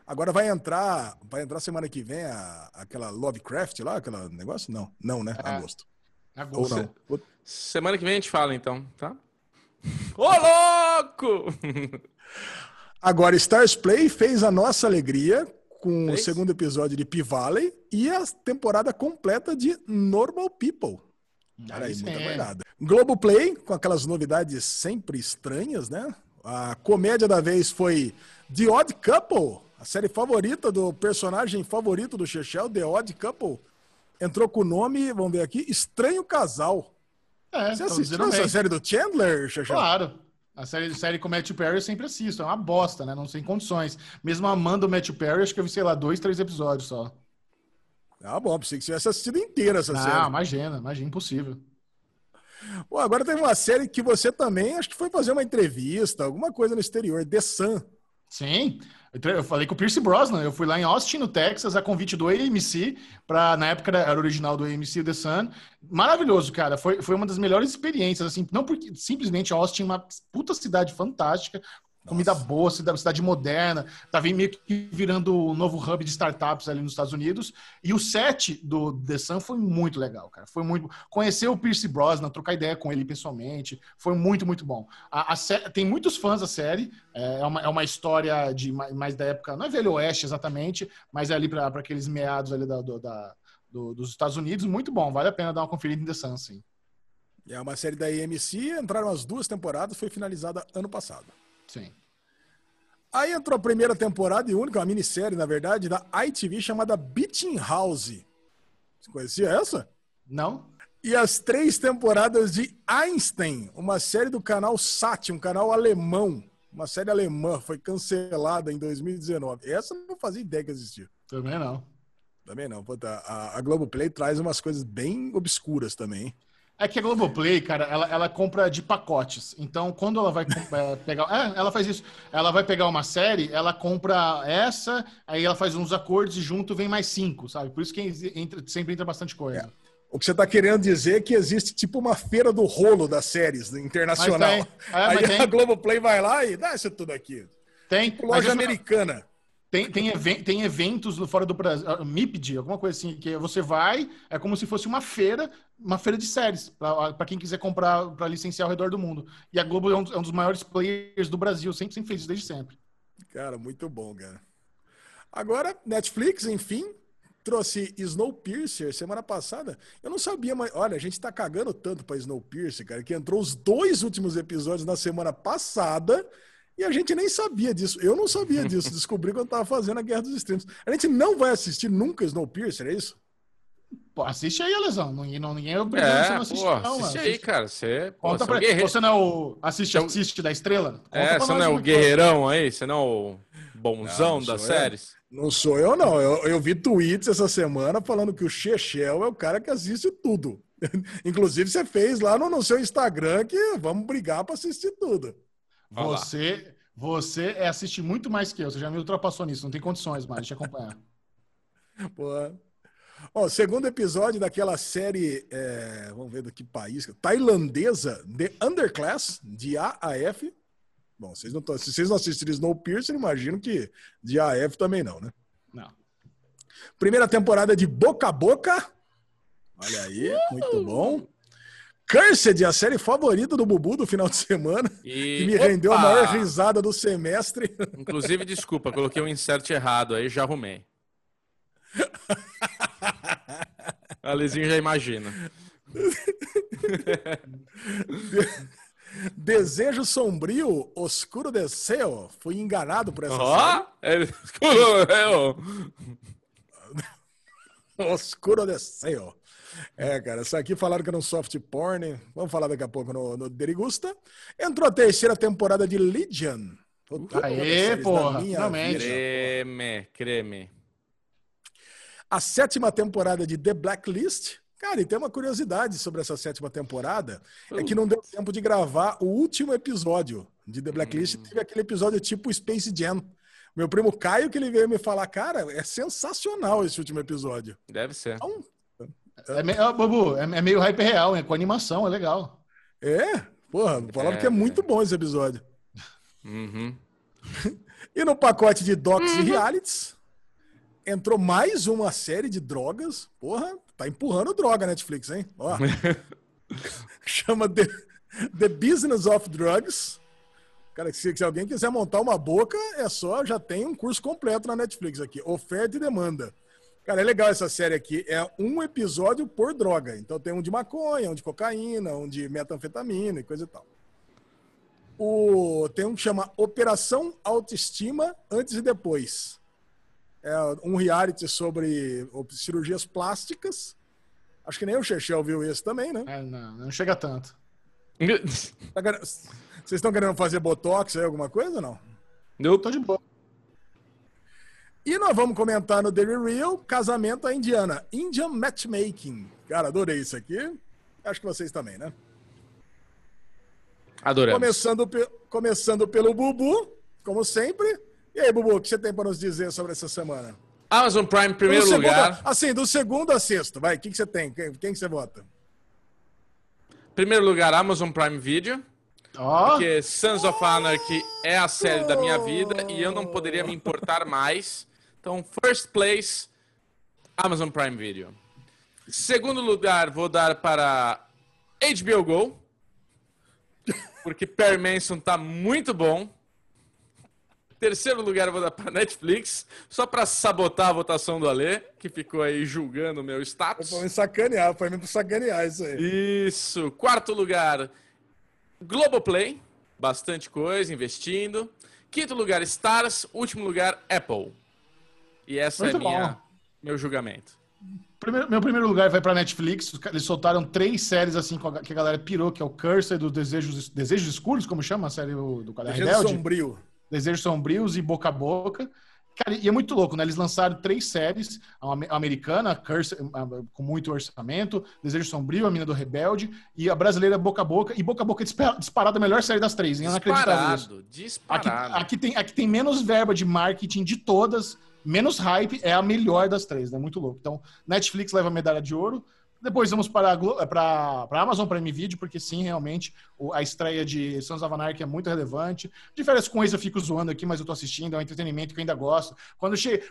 Agora vai entrar, vai entrar semana que vem a, aquela Lovecraft lá, aquela negócio? Não, não, né? É. Agosto. Ou Agosto. não. Ou- Semana que vem a gente fala, então, tá? Ô, louco! Agora, Stars Play fez a nossa alegria com o Fez? segundo episódio de P-Valley e a temporada completa de Normal People. Cara, aí, muita sim. verdade. Globoplay, com aquelas novidades sempre estranhas, né? A comédia da vez foi The Odd Couple, a série favorita do personagem favorito do Chechel, The Odd Couple. Entrou com o nome, vamos ver aqui, Estranho Casal. É, Você assistiu essa série do Chandler? Claro. A série, série com o Matthew Perry eu sempre assisto. É uma bosta, né? Não tem condições. Mesmo amando o Matthew Perry, acho que eu vi, sei lá, dois, três episódios só. Ah, bom, pensei que você tivesse assistido inteira essa Não, série. imagina, imagina, impossível. Pô, agora tem uma série que você também, acho que foi fazer uma entrevista, alguma coisa no exterior, The Sun. Sim. Eu falei com o Pierce Brosnan. Eu fui lá em Austin, no Texas, a convite do AMC, pra, na época era original do AMC The Sun. Maravilhoso, cara. Foi, foi uma das melhores experiências, assim, não porque simplesmente Austin é uma puta cidade fantástica, comida boa, cidade, cidade moderna, tava meio que virando o novo hub de startups ali nos Estados Unidos. E o set do The Sun foi muito legal, cara. Foi muito. Conhecer o Pierce Brosnan, trocar ideia com ele pessoalmente, foi muito, muito bom. A, a sé- tem muitos fãs da série, é uma, é uma história de mais, mais da época, não é Velho Oeste exatamente, mas é ali para aqueles meados ali da, do- da- do- dos Estados Unidos. Muito bom, vale a pena dar uma conferida em The Sun, sim. É uma série da AMC, entraram as duas temporadas, foi finalizada ano passado. Sim. Aí entrou a primeira temporada e única, uma minissérie, na verdade, da ITV chamada Beating House. Você conhecia essa? Não? E as três temporadas de Einstein, uma série do canal SAT, um canal alemão. Uma série alemã, foi cancelada em 2019. Essa eu não fazia ideia que existia. Também não. Também não. puta, a, a Globoplay traz umas coisas bem obscuras também. hein? É que a Globoplay, cara, ela, ela compra de pacotes. Então, quando ela vai é, pegar. É, ela faz isso. Ela vai pegar uma série, ela compra essa, aí ela faz uns acordos e junto vem mais cinco, sabe? Por isso que entra- sempre entra bastante coisa. O que você está querendo dizer é que existe tipo uma feira do rolo das séries internacional. Mas tem. É, Aí mas tem. a Globoplay vai lá e dá isso tudo aqui. Tem, Tipo loja isso- americana. Tem, tem, even- tem eventos fora do Brasil, ah, MIPD, alguma coisa assim, que você vai, é como se fosse uma feira, uma feira de séries, para quem quiser comprar, para licenciar ao redor do mundo. E a Globo é um, dos- é um dos maiores players do Brasil, sempre, sempre fez isso desde sempre. Cara, muito bom, cara. Agora, Netflix, enfim, trouxe Snowpiercer semana passada. Eu não sabia, mas olha, a gente tá cagando tanto pra Snowpiercer, cara, que entrou os dois últimos episódios na semana passada e a gente nem sabia disso. Eu não sabia disso, descobri quando tava fazendo a Guerra dos Extremos. A gente não vai assistir nunca Snowpiercer, é isso? Pô, assiste aí, Lesão. Ninguém, não, ninguém é obrigado É, você não assistir, pô, não, assiste mano. aí, cara. Você, pô, Conta você é um pra guerreiro. Você não é o. Assiste, assiste da estrela? Conta É, você não é o guerreirão aí? Você não é o bonzão Não, das séries? Não sou eu, não. Eu, eu vi tweets essa semana falando que o Chechel é o cara que assiste tudo. Inclusive, você fez lá no, no seu Instagram que vamos brigar pra assistir tudo. Você, você é assiste muito mais que eu. Você já me ultrapassou nisso. Não tem condições mais de te acompanhar. Pô. Ó, segundo episódio daquela série, é, vamos ver do que país, tailandesa, The Underclass, de A a F. Bom, vocês não tão, se vocês não assistiram Snowpiercer, imagino que de A a F também não, né? Não. Primeira temporada de Boca a Boca. Olha aí, muito bom. Cursed, a série favorita do Bubu do final de semana, E- que me rendeu a Opa! maior risada do semestre. Inclusive, desculpa, coloquei um insert errado aí, já arrumei. A já imagina. Desejo sombrio, oscuro deseo. Fui enganado por essa Ó, ele... série. Oscuro deseo. É, cara, essa aqui falaram que era um soft porn. Vamos falar daqui a pouco no, no Derigusta. Entrou a terceira temporada de Legion. Puta, Aê, séries porra, finalmente. creme, creme. A sétima temporada de The Blacklist. Cara, e tem uma curiosidade sobre essa sétima temporada. É que não deu tempo de gravar o último episódio de The Blacklist. Teve aquele episódio tipo Space Jam. Meu primo Caio que ele veio me falar, cara, é sensacional esse último episódio. Deve ser. Então, É, me- ó, Bubu, é, é meio hype real, é com animação, é legal. é, porra, falaram É, que é muito bom esse episódio. Uhum. E no pacote de docs e realities, entrou mais uma série de drogas. Porra, tá empurrando droga a Netflix, hein? Ó. Chama The, The Business of Drugs. Cara, se, se alguém quiser montar uma boca, é só, já tem um curso completo na Netflix aqui. Oferta e demanda. Cara, é legal essa série aqui. É um episódio por droga. Então tem um de maconha, um de cocaína, um de metanfetamina e coisa e tal. O, tem um que chama Operação Autoestima Antes e Depois. É um reality sobre cirurgias plásticas. Acho que nem o Chechel viu esse também, né? É, não, não chega tanto. Tá Vocês estão querendo fazer botox aí, alguma coisa ou não? Nope. Tô de boa. E nós vamos comentar no Daily Real Casamento à Indiana. Indian Matchmaking. Cara, adorei isso aqui. Acho que vocês também, né? Adoramos. Começando, pe- começando pelo Bubu, como sempre. E aí, Bubu, o que você tem para nos dizer sobre essa semana? Amazon Prime, primeiro Do segundo- lugar. assim, do segundo a sexto, vai. O que, que você tem? Quem, quem que você vota? Primeiro lugar, Amazon Prime Video. Ó, Porque Sons of Anarchy é a série da minha vida e eu não poderia me importar mais. Então, first place, Amazon Prime Video. Segundo lugar, vou dar para HBO Go. Porque Perry Manson tá muito bom. Terceiro lugar, vou dar para Netflix. Só para sabotar a votação do Alê, que ficou aí julgando o meu status. Foi me sacanear, foi me sacanear isso aí. Isso. Quarto lugar, Globoplay. Bastante coisa, investindo. Quinto lugar, Stars. Último lugar, Apple. E essa Muito é minha, meu julgamento. primeiro- meu primeiro lugar vai pra Netflix. Eles soltaram três séries assim que a galera pirou, que é o Cursor dos Desejos, Desejos Escuros, como chama a série do, do Gente Rebelde? sombrio. Desejos Sombrios e Boca a Boca. Cara, e é muito louco, né? Eles lançaram três séries, a ame- a americana, Curse, com muito orçamento, Desejo Sombrio, A Mina do Rebelde, e a brasileira Boca a Boca. E Boca a Boca é dispa- disparada a melhor série das três, hein? Eu não acredito nisso. Disparado, Aqui, disparado. aqui, tem, aqui tem menos verba de marketing de todas, menos hype, é a melhor das três, né? Muito louco. Então, Netflix leva a medalha de ouro. Depois vamos para a para para Amazon Prime Video, porque sim, realmente, a estreia de Sons of Anarchy é muito relevante. De férias com eu fico zoando aqui, mas eu tô assistindo, é um entretenimento que eu ainda gosto. Quando eu, che...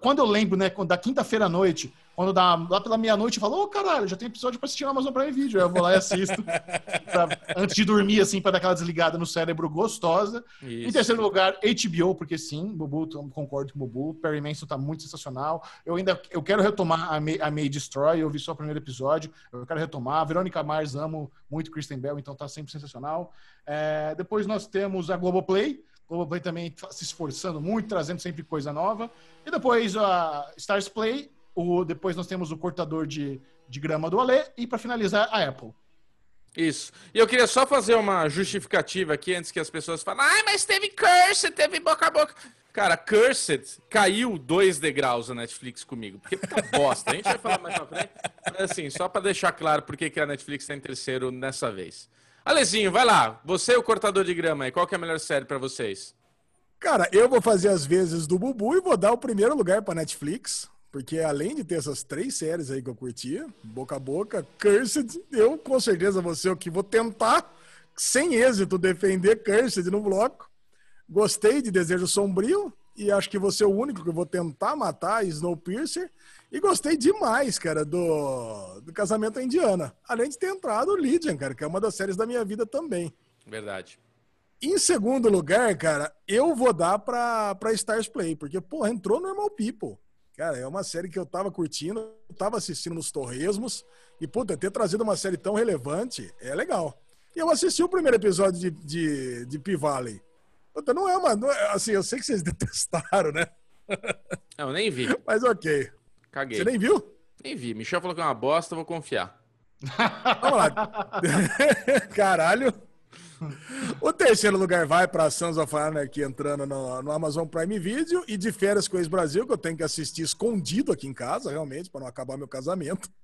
quando eu lembro, né, da quinta-feira à noite, quando dá lá pela meia-noite, eu falo, ô caralho, já tem episódio pra assistir na Amazon Prime Video. Aí eu vou lá e assisto, pra- antes de dormir, assim, para dar aquela desligada no cérebro gostosa. Em Isso. terceiro lugar, HBO, porque sim, Bubu, concordo com o Bubu. Perry Manson tá muito sensacional. Eu ainda eu quero retomar a May, a May Destroy, eu vi só o primeiro episódio, eu quero retomar. A Verônica Mars, amo muito Kristen Bell, então tá sempre sensacional. É, depois nós temos a Globoplay. Globoplay também tá se esforçando muito, trazendo sempre coisa nova. E depois a Stars Play. O, depois nós temos o cortador de, de grama do Alê. E para finalizar, a Apple. Isso. E eu queria só fazer uma justificativa aqui antes que as pessoas falem, ai, mas teve Cursed, teve boca a boca. Cara, Cursed caiu dois degraus na Netflix comigo. Porque tá bosta. A gente vai falar mais pra frente. Mas assim, só pra deixar claro por que que a Netflix tá em terceiro nessa vez. Alezinho, vai lá. Você e o cortador de grama aí. Qual que é a melhor série pra vocês? Cara, eu vou fazer as vezes do Bubu e vou dar o primeiro lugar pra Netflix. Porque além de ter essas três séries aí que eu curtia, Boca a Boca, Cursed, eu com certeza vou ser o que vou tentar, sem êxito, defender Cursed no bloco. Gostei de Desejo Sombrio e acho que vou ser o único que eu vou tentar matar Snowpiercer. E gostei demais, cara, do, do Casamento à Indiana. Além de ter entrado o Lydian, cara, que é uma das séries da minha vida também. Verdade. Em segundo lugar, cara, eu vou dar pra, pra Stars Play, porque, pô, entrou Normal People. Cara, é uma série que eu tava curtindo, eu tava assistindo nos torresmos, e, puta, ter trazido uma série tão relevante é legal. E eu assisti o primeiro episódio de, de, de P-Valley. Puta, não é uma. Não é, assim, eu sei que vocês detestaram, né? Não, nem vi. Mas ok. Caguei. Você nem viu? Nem vi. Michel falou que é uma bosta, eu vou confiar. Vamos lá. Caralho. O terceiro lugar vai para Sons of Anarchy entrando no, no, Amazon Prime Video e de Férias com Ex-Brasil, que eu tenho que assistir escondido aqui em casa, realmente, para não acabar meu casamento.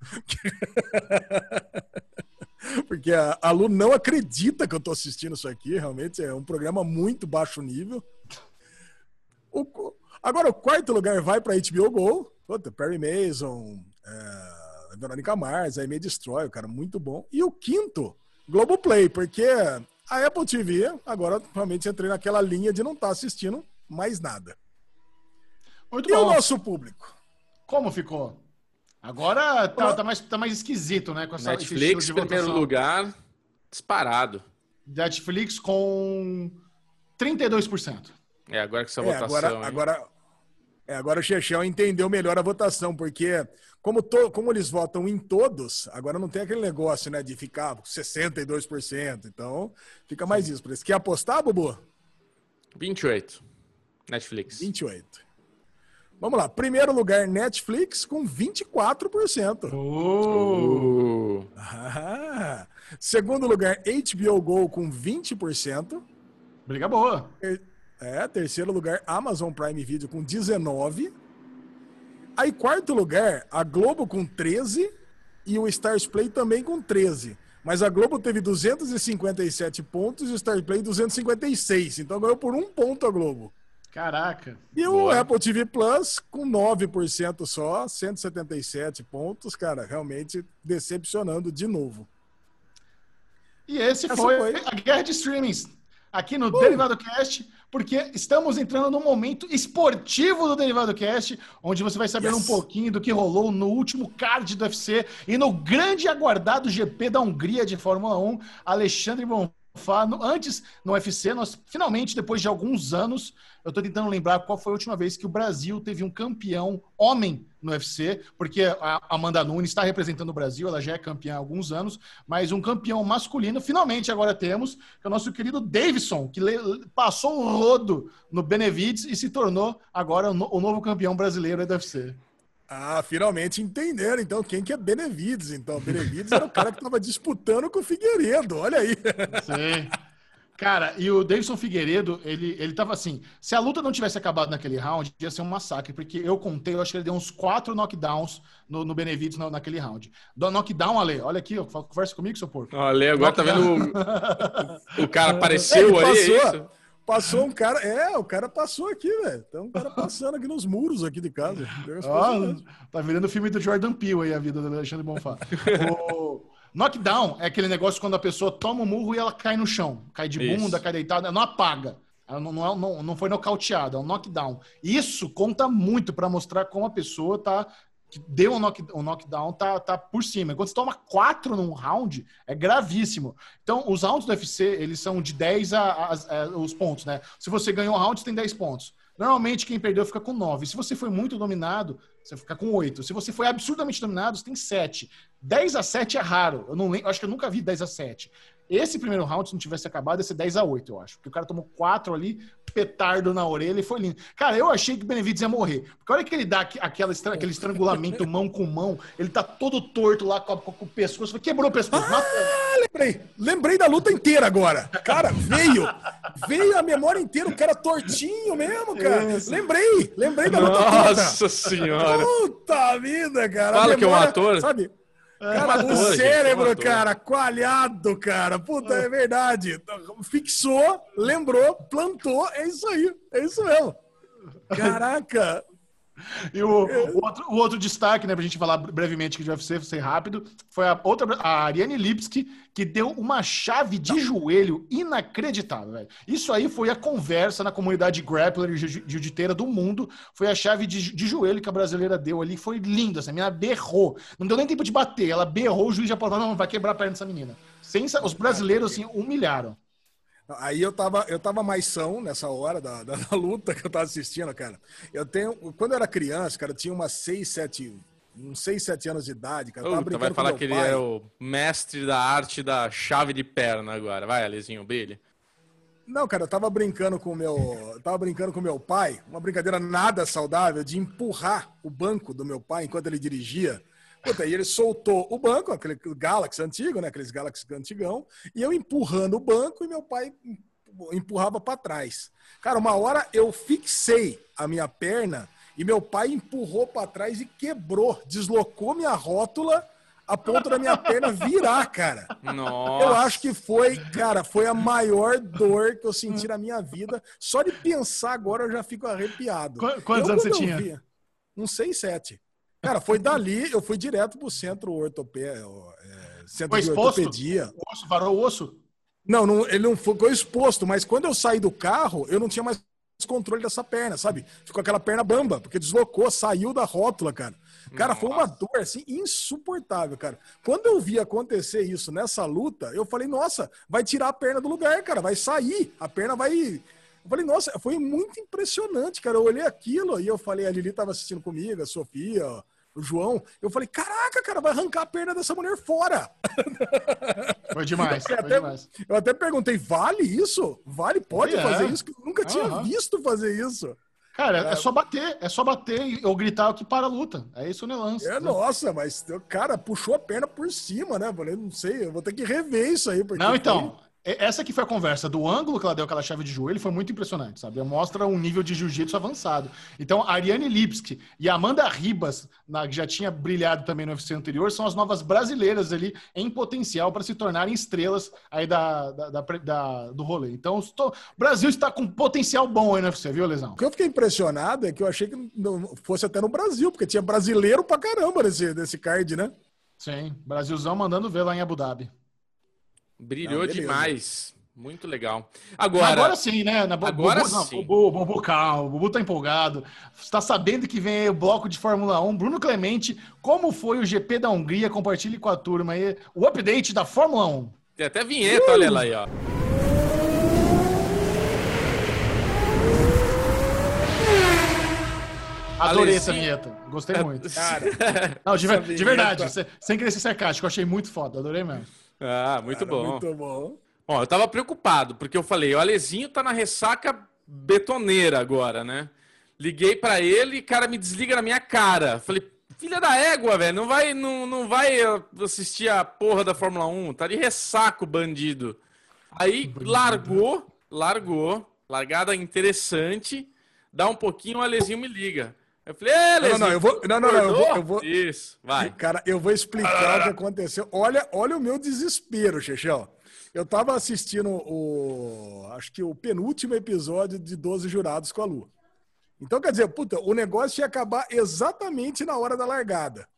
Porque a, a Lu não acredita que eu tô assistindo isso aqui, realmente é um programa muito baixo nível. O, agora, o quarto lugar vai para HBO Go. Puta, Perry Mason, é, Veronica Mars, aí me destrói, cara, muito bom. E o quinto, Globoplay, porque a Apple TV, agora realmente entrei naquela linha de não estar tá assistindo mais nada. Muito e bom. o nosso público? Como ficou? Agora tá, tá, mais, tá mais esquisito, né? Com essa, Netflix, primeiro lugar, disparado. Netflix com 32%. É, agora que essa é, votação. Agora, agora, é, agora o Chechel entendeu melhor a votação, porque como, to, como eles votam em todos, agora não tem aquele negócio, né, de ficar 62%. Então, fica mais isso. Por Quer apostar, Bubu? 28. Netflix. 28. Vamos lá. Primeiro lugar, Netflix com 24%. Oh. Ah. Segundo lugar, HBO Go com 20%. Briga boa. É, terceiro lugar, Amazon Prime Video com 19%. Aí, quarto lugar, a Globo com 13 e o Stars Play também com 13. Mas a Globo teve 257 pontos e o Stars Play 256. Então ganhou por um ponto a Globo. Caraca. E Boa. o Apple TV Plus com 9% só, 177 pontos, cara, realmente decepcionando de novo. E esse foi, foi, a guerra de streamings aqui no uh. Derivado Cast porque estamos entrando num momento esportivo do Derivado Cast, onde você vai saber yes. um pouquinho do que rolou no último card do UFC e no grande aguardado GP da Hungria de Fórmula 1, Alexandre Bonfá. Antes, no UFC, nós finalmente, depois de alguns anos, eu estou tentando lembrar qual foi a última vez que o Brasil teve um campeão homem no UFC, porque a Amanda Nunes está representando o Brasil, ela já é campeã há alguns anos, mas um campeão masculino, finalmente agora temos, que é o nosso querido Davidson, que passou um rodo no Benevides e se tornou agora o novo campeão brasileiro do UFC. Ah, finalmente entenderam, então, quem que é Benevides, então. Benevides era o cara que estava disputando com o Figueiredo, olha aí. Sim. Cara, e o Davidson Figueiredo, ele, ele tava assim, se a luta não tivesse acabado naquele round, ia ser um massacre, porque eu contei, eu acho que ele deu uns quatro knockdowns no, no Benevides na, naquele round. Do knockdown, Ale, olha aqui, ó, conversa comigo, seu porco. Ale, agora knockdown. tá vendo o, o cara apareceu é, aí, é passou, um cara, é, o cara passou aqui, velho. Tem um cara passando aqui nos muros aqui de casa. Oh, tá virando o filme do Jordan Peele aí, a vida do Alexandre Bonfá. o... Knockdown é aquele negócio quando a pessoa toma um murro e ela cai no chão. Cai de bunda, Isso. cai deitada, não apaga. Ela não, não, não, não foi nocauteada, é um knockdown. Isso conta muito para mostrar como a pessoa tá. Que deu um, knock, um knockdown, tá, tá por cima. Quando você toma quatro num round, é gravíssimo. Então, os rounds do UFC, eles são de 10 a, a, a os pontos, né? Se você ganhou um round, você tem 10 pontos. Normalmente, quem perdeu fica com 9. Se você foi muito dominado, você fica com 8. Se você foi absurdamente dominado, você tem 7. 10 a 7 é raro. Eu não lembro, acho que eu nunca vi 10 a 7. Esse primeiro round, se não tivesse acabado, ia ser 10 a 8, eu acho. Porque o cara tomou 4 ali, petardo na orelha e foi lindo. Cara, eu achei que o Benevides ia morrer. Porque a hora que ele dá aquela, aquele estrangulamento mão com mão, ele tá todo torto lá com, com, com o pescoço. Quebrou o pescoço. Ah, lembrei. Lembrei da luta inteira agora. Cara, veio. Veio a memória inteira, o cara tortinho mesmo, cara. Isso. Lembrei. Lembrei da luta Nossa toda. Nossa senhora. Puta vida, cara. Fala memória, que é um ator. Sabe? Cara, o cérebro, gente, cara, coalhado, cara. Puta, é verdade. Fixou, lembrou, plantou. É isso aí. É isso mesmo. Caraca. E o, o, outro, o outro destaque, né, pra gente falar brevemente que de UFC, ser rápido, foi a outra, a Ariane Lipski, que deu uma chave de joelho inacreditável, velho. Isso aí foi a conversa na comunidade grappler e jiu-jiteira do mundo, foi a chave de, de joelho que a brasileira deu ali, foi linda, essa menina berrou. Não deu nem tempo de bater, ela berrou, o juiz já falou, não, vai quebrar a perna dessa menina. Sem, os brasileiros, assim, humilharam. Aí eu tava, eu tava mais são nessa hora da, da, da, luta que eu tava assistindo, cara. Eu tenho. Quando eu era criança, cara, eu tinha umas 6, 7. Uns 6, 7 anos de idade, cara. Tava vai falar que pai. ele é o mestre da arte da chave de perna agora. Vai, Alezinho, brilhe. Não, cara, eu tava brincando com o meu. tava brincando com meu pai, uma brincadeira nada saudável de empurrar o banco do meu pai enquanto ele dirigia. Puta, aí ele soltou o banco, aquele Galaxy antigo, né? Aqueles Galaxy antigão, e eu empurrando o banco e meu pai empurrava para trás. Cara, uma hora eu fixei a minha perna e meu pai empurrou para trás e quebrou, deslocou minha rótula a ponto da minha perna virar, cara. Nossa. Eu acho que foi, cara, foi a maior dor que eu senti na minha vida. Só de pensar agora eu já fico arrepiado. Quantos eu, anos você tinha? Via, uns 6, 7. Cara, foi dali, eu fui direto pro centro ortopé, é, centro foi de exposto? ortopedia. O osso, varou o osso? Não, não, ele não ficou exposto, mas quando eu saí do carro, eu não tinha mais controle dessa perna, sabe? Ficou aquela perna bamba, porque deslocou, saiu da rótula, cara. Cara, Nossa. foi uma dor assim insuportável, cara. Quando eu vi acontecer isso nessa luta, eu falei: "Nossa, vai tirar a perna do lugar, cara, vai sair, a perna vai eu falei, nossa, foi muito impressionante, cara. Eu olhei aquilo e eu falei, a Lili estava assistindo comigo, a Sofia, o João. Eu falei, caraca, cara, vai arrancar a perna dessa mulher fora. Foi demais, foi até, demais. Eu até perguntei, vale isso? Vale? Pode é. fazer isso? Eu nunca tinha uhum. visto fazer isso. Cara, é, é só bater, é só bater ou gritar que para a luta. É isso o Nelance. É, né? nossa, mas o cara puxou a perna por cima, né? Falei, não sei, eu vou ter que rever isso aí. Não, então, essa que foi a conversa do ângulo que ela deu aquela chave de joelho foi muito impressionante, sabe? Mostra um nível de jiu-jitsu avançado. Então, a Ariane Lipski e a Amanda Ribas, na, que já tinha brilhado também no UFC anterior, são as novas brasileiras ali em potencial para se tornarem estrelas aí da, da, da, da do rolê. Então, estou, o Brasil está com potencial bom aí no UFC, viu, Lesão? O que eu fiquei impressionado é que eu achei que não fosse até no Brasil, porque tinha brasileiro pra caramba nesse, nesse card, né? Sim, Brasilzão mandando ver lá em Abu Dhabi. Brilhou não, demais. Muito legal. Agora, agora sim, né? Na, agora Bubu, sim. Não, Bubu, Bubu, calma. O Bubu tá empolgado. Está sabendo que vem o bloco de Fórmula 1. Bruno Clemente, como foi o GP da Hungria? Compartilhe com a turma aí o update da Fórmula 1. Tem até vinheta, uh! olha lá aí, ó. Adorei essa vinheta. Gostei muito. Cara, não, de, de verdade, sem querer ser sarcástico, eu achei muito foda. Adorei mesmo. Ah, muito Cara, bom. Muito bom. Bom, eu tava preocupado, porque eu falei, o Alezinho tá na ressaca betoneira agora, né? Liguei para ele e cara me desliga na minha cara. Falei, filha da égua, velho, não vai, não, não vai assistir a porra da Fórmula 1, tá de ressaco, bandido. Aí largou, largou, largada interessante, dá um pouquinho, o Alezinho me liga. Eu falei, é, não, não, eu vou, não, não, não, eu vou, eu vou, Isso, vai. Cara, eu vou explicar o que aconteceu. Olha, olha o meu desespero, Chechel. Eu tava assistindo o, acho que o penúltimo episódio de 12 Jurados com a Lu. Então, quer dizer, puta, o negócio ia acabar exatamente na hora da largada.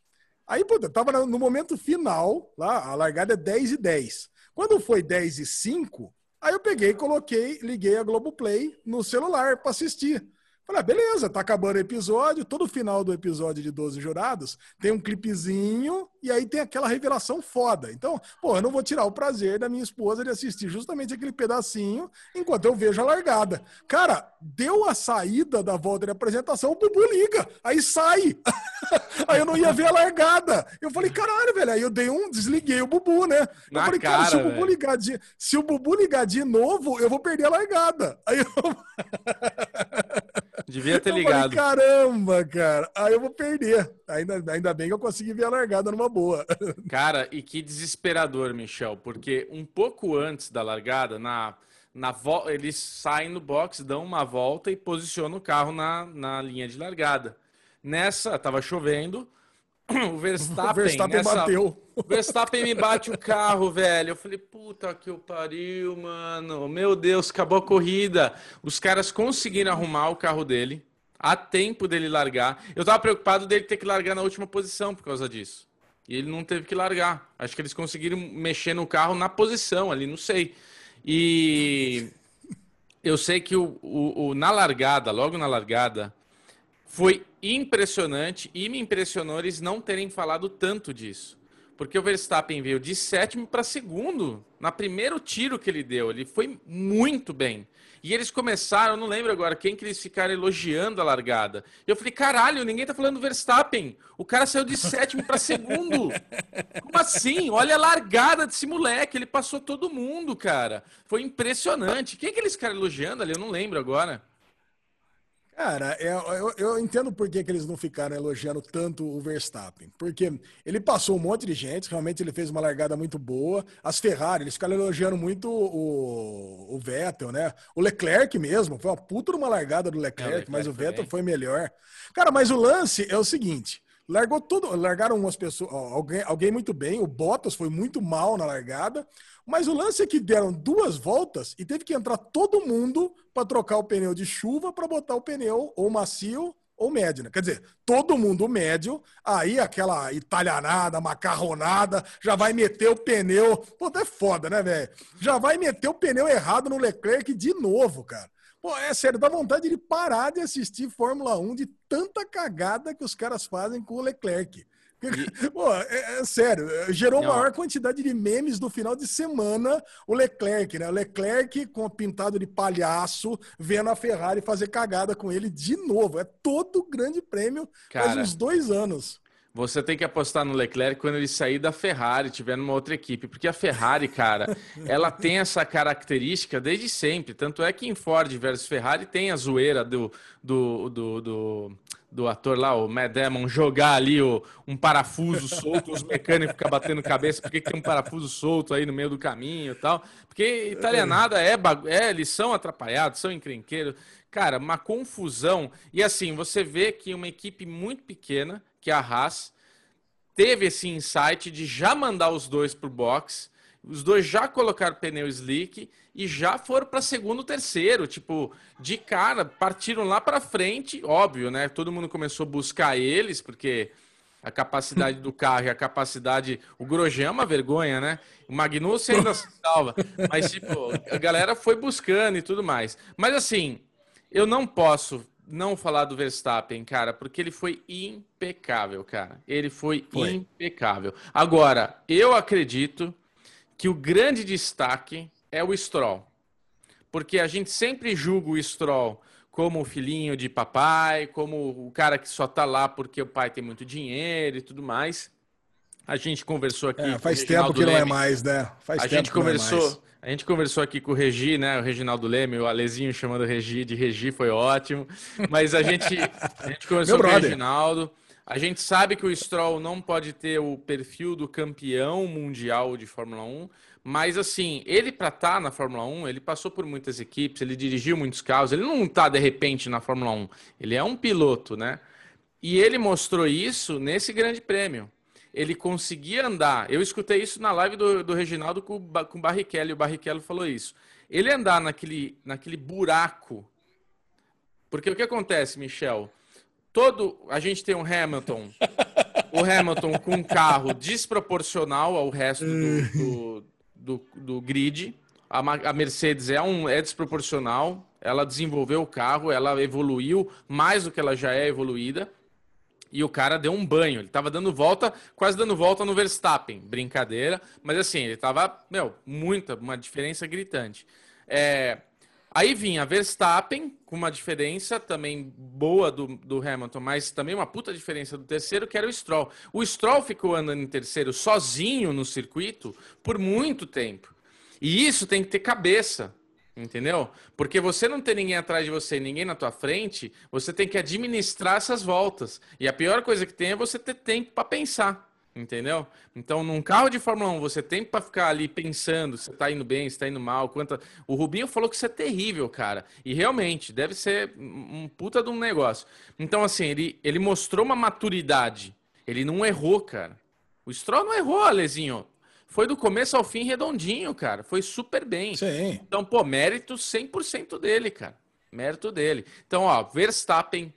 Aí, puta, tava no momento final, lá, a largada é 10 e 10. Quando foi 10 e 5, aí eu peguei, coloquei, liguei a Globoplay no celular para assistir. Falei, ah, beleza, tá acabando o episódio. Todo final do episódio de 12 jurados tem um clipezinho e aí tem aquela revelação foda. Então, pô, eu não vou tirar o prazer da minha esposa de assistir justamente aquele pedacinho enquanto eu vejo a largada. Cara, deu a saída da volta de apresentação, o Bubu liga, aí sai. aí eu não ia ver a largada. Eu falei, caralho, velho. Aí eu dei um, desliguei o Bubu, né? Eu Na falei, cara, cara, se o Bubu ligar de, se o Bubu ligar de novo, eu vou perder a largada. Aí eu. Devia ter ligado. Falei, Caramba, cara. Aí eu vou perder. Ainda, ainda bem que eu consegui ver a largada numa boa. Cara, e que desesperador, Michel, porque um pouco antes da largada, na, na vo... eles saem no box, dão uma volta e posicionam o carro na, na linha de largada. Nessa, tava chovendo, o Verstappen, o Verstappen nessa... bateu. O Verstappen me bate o carro, velho. Eu falei, puta que o pariu, mano. Meu Deus, acabou a corrida. Os caras conseguiram arrumar o carro dele. Há tempo dele largar. Eu tava preocupado dele ter que largar na última posição por causa disso. E ele não teve que largar. Acho que eles conseguiram mexer no carro na posição ali, não sei. E eu sei que o, o, o na largada, logo na largada, foi impressionante e me impressionou eles não terem falado tanto disso. Porque o Verstappen veio de sétimo para segundo na primeiro tiro que ele deu. Ele foi muito bem. E eles começaram, não lembro agora quem que eles ficaram elogiando a largada. E eu falei, caralho, ninguém tá falando do Verstappen. O cara saiu de sétimo para segundo. Como assim? Olha a largada desse moleque. Ele passou todo mundo, cara. Foi impressionante. Quem que eles ficaram elogiando ali? Eu não lembro agora. Cara, eu, é, eu, eu, entendo por que, que eles não ficaram elogiando tanto o Verstappen. Porque ele passou um monte de gente, realmente ele fez uma largada muito boa. As Ferrari, eles ficaram elogiando muito o, o Vettel, né? O Leclerc mesmo, foi uma puta uma largada do Leclerc, é, Leclerc mas o Vettel também. foi melhor. Cara, mas o lance é o seguinte: largou tudo, largaram umas pessoas, alguém, alguém muito bem, o Bottas foi muito mal na largada. Mas o lance é que deram duas voltas e teve que entrar todo mundo para trocar o pneu de chuva para botar o pneu ou macio ou médio, né? Quer dizer, todo mundo médio, aí aquela italianada, macarronada, já vai meter o pneu. Pô, é foda, né, velho? Já vai meter o pneu errado no Leclerc de novo, cara. Pô, é sério, dá vontade de parar de assistir Fórmula 1 de tanta cagada que os caras fazem com o Leclerc. E... Pô, é, é, sério, gerou Não. maior quantidade de memes do final de semana o Leclerc, né? O Leclerc com pintado de palhaço, vendo a Ferrari fazer cagada com ele de novo. É todo grande prêmio Cara, faz uns dois anos. Você tem que apostar no Leclerc quando ele sair da Ferrari, tiver numa outra equipe, porque a Ferrari, cara, ela tem essa característica desde sempre. Tanto é que em Ford versus Ferrari tem a zoeira do, do, do, do do ator lá, o Matt Damon, jogar ali o, um parafuso solto, os mecânicos ficam batendo cabeça, porque tem um parafuso solto aí no meio do caminho e tal. Porque italianada é, é eles são atrapalhados, são encrenqueiros. Cara, uma confusão. E assim, você vê que uma equipe muito pequena, que a Haas, teve esse insight de já mandar os dois pro box os dois já colocaram pneu slick e já foram para segundo, terceiro, tipo, de cara, partiram lá para frente, óbvio, né? Todo mundo começou a buscar eles, porque a capacidade do carro e a capacidade. O Grosjean é uma vergonha, né? O Magnussen ainda se salva. Mas, tipo, a galera foi buscando e tudo mais. Mas, assim, eu não posso não falar do Verstappen, cara, porque ele foi impecável, cara. Ele foi, foi. impecável. Agora, eu acredito que o grande destaque é o Stroll. Porque a gente sempre julga o Stroll como o filhinho de papai, como o cara que só tá lá porque o pai tem muito dinheiro e tudo mais. A gente conversou aqui. É, faz tempo que Leme. não é mais, né? Faz a gente é conversou. É a gente conversou aqui com o Regi, né? O Reginaldo Leme, o Alezinho chamando Regi de Regi foi ótimo. Mas a gente, a gente conversou com o Reginaldo. A gente sabe que o Stroll não pode ter o perfil do campeão mundial de Fórmula 1, mas assim, ele para estar tá na Fórmula 1, ele passou por muitas equipes, ele dirigiu muitos carros, ele não está de repente na Fórmula 1, ele é um piloto, né? E ele mostrou isso nesse grande prêmio. Ele conseguia andar. Eu escutei isso na live do, do Reginaldo com, com o Barrichello, e o Barrichello falou isso. Ele andar naquele, naquele buraco. Porque o que acontece, Michel? todo a gente tem um Hamilton, o Hamilton com um carro desproporcional ao resto do, do, do, do grid. A, a, Mercedes é, um, é desproporcional. Ela desenvolveu o carro, ela evoluiu mais do que ela já é evoluída. E o cara deu um banho. Ele estava dando volta, quase dando volta no Verstappen. Brincadeira. Mas assim, ele estava, meu, muita, uma diferença gritante. É, Aí vinha Verstappen, com uma diferença também boa do, do Hamilton, mas também uma puta diferença do terceiro, que era o Stroll. O Stroll ficou andando em terceiro sozinho no circuito por muito tempo. E isso tem que ter cabeça, entendeu? Porque você não tem ninguém atrás de você, ninguém na tua frente, você tem que administrar essas voltas. E a pior coisa que tem é você ter tempo para pensar. Entendeu? Então, num carro de Fórmula 1, você tem para ficar ali pensando se tá indo bem, se tá indo mal, quanta. O Rubinho falou que isso é terrível, cara. E realmente, deve ser um puta de um negócio. Então, assim, ele, ele mostrou uma maturidade. Ele não errou, cara. O Stroll não errou, Alezinho. Foi do começo ao fim redondinho, cara. Foi super bem. Sim. Então, pô, mérito 100% dele, cara. Mérito dele. Então, ó, Verstappen,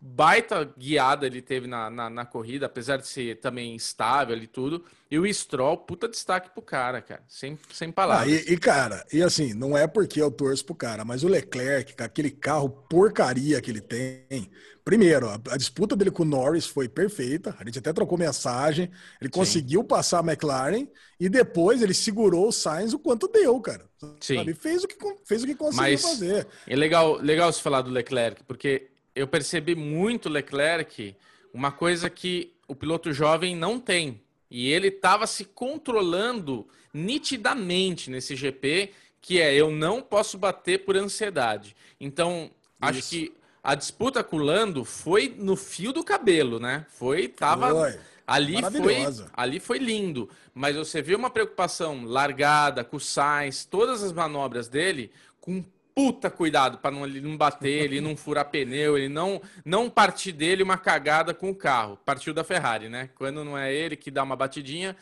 baita guiada ele teve na, na, na, corrida, apesar de ser também estável e tudo. E o Stroll, puta destaque pro cara, cara. Sem, sem palavras. Ah, e, e, cara, e assim, não é porque eu torço pro cara, mas o Leclerc, com aquele carro porcaria que ele tem. Primeiro, a, a disputa dele com o Norris foi perfeita. A gente até trocou mensagem. Ele Sim. conseguiu passar a McLaren e depois ele segurou o Sainz o quanto deu, cara. Sim. Ele fez o que, fez o que conseguiu mas, fazer. É legal, legal se falar do Leclerc, porque eu percebi muito Leclerc uma coisa que o piloto jovem não tem. E ele estava se controlando nitidamente nesse GP, que é eu não posso bater por ansiedade. Então, Isso. acho que a disputa com o Lando foi no fio do cabelo, né? Foi, tava foi. ali foi, ali foi lindo, mas você viu uma preocupação largada com o Sainz, todas as manobras dele com puta cuidado para não, ele não bater, ele não furar pneu, ele não não partir dele uma cagada com o carro. Partiu da Ferrari, né? Quando não é ele que dá uma batidinha,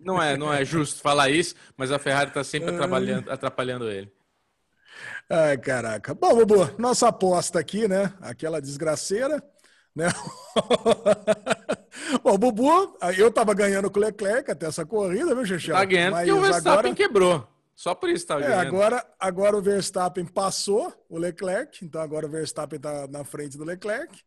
não é, não é justo falar isso, mas a Ferrari está sempre atrapalhando, atrapalhando ele. Ai, caraca. Bom, Bubu, nossa aposta aqui, né? Aquela desgraceira, né? Bom, Bubu, eu tava ganhando com o Leclerc até essa corrida, viu, Xixi? Tá ganhando porque o Verstappen agora... quebrou. Só por isso tá é, agora, agora o Verstappen passou o Leclerc, então agora o Verstappen está na frente do Leclerc.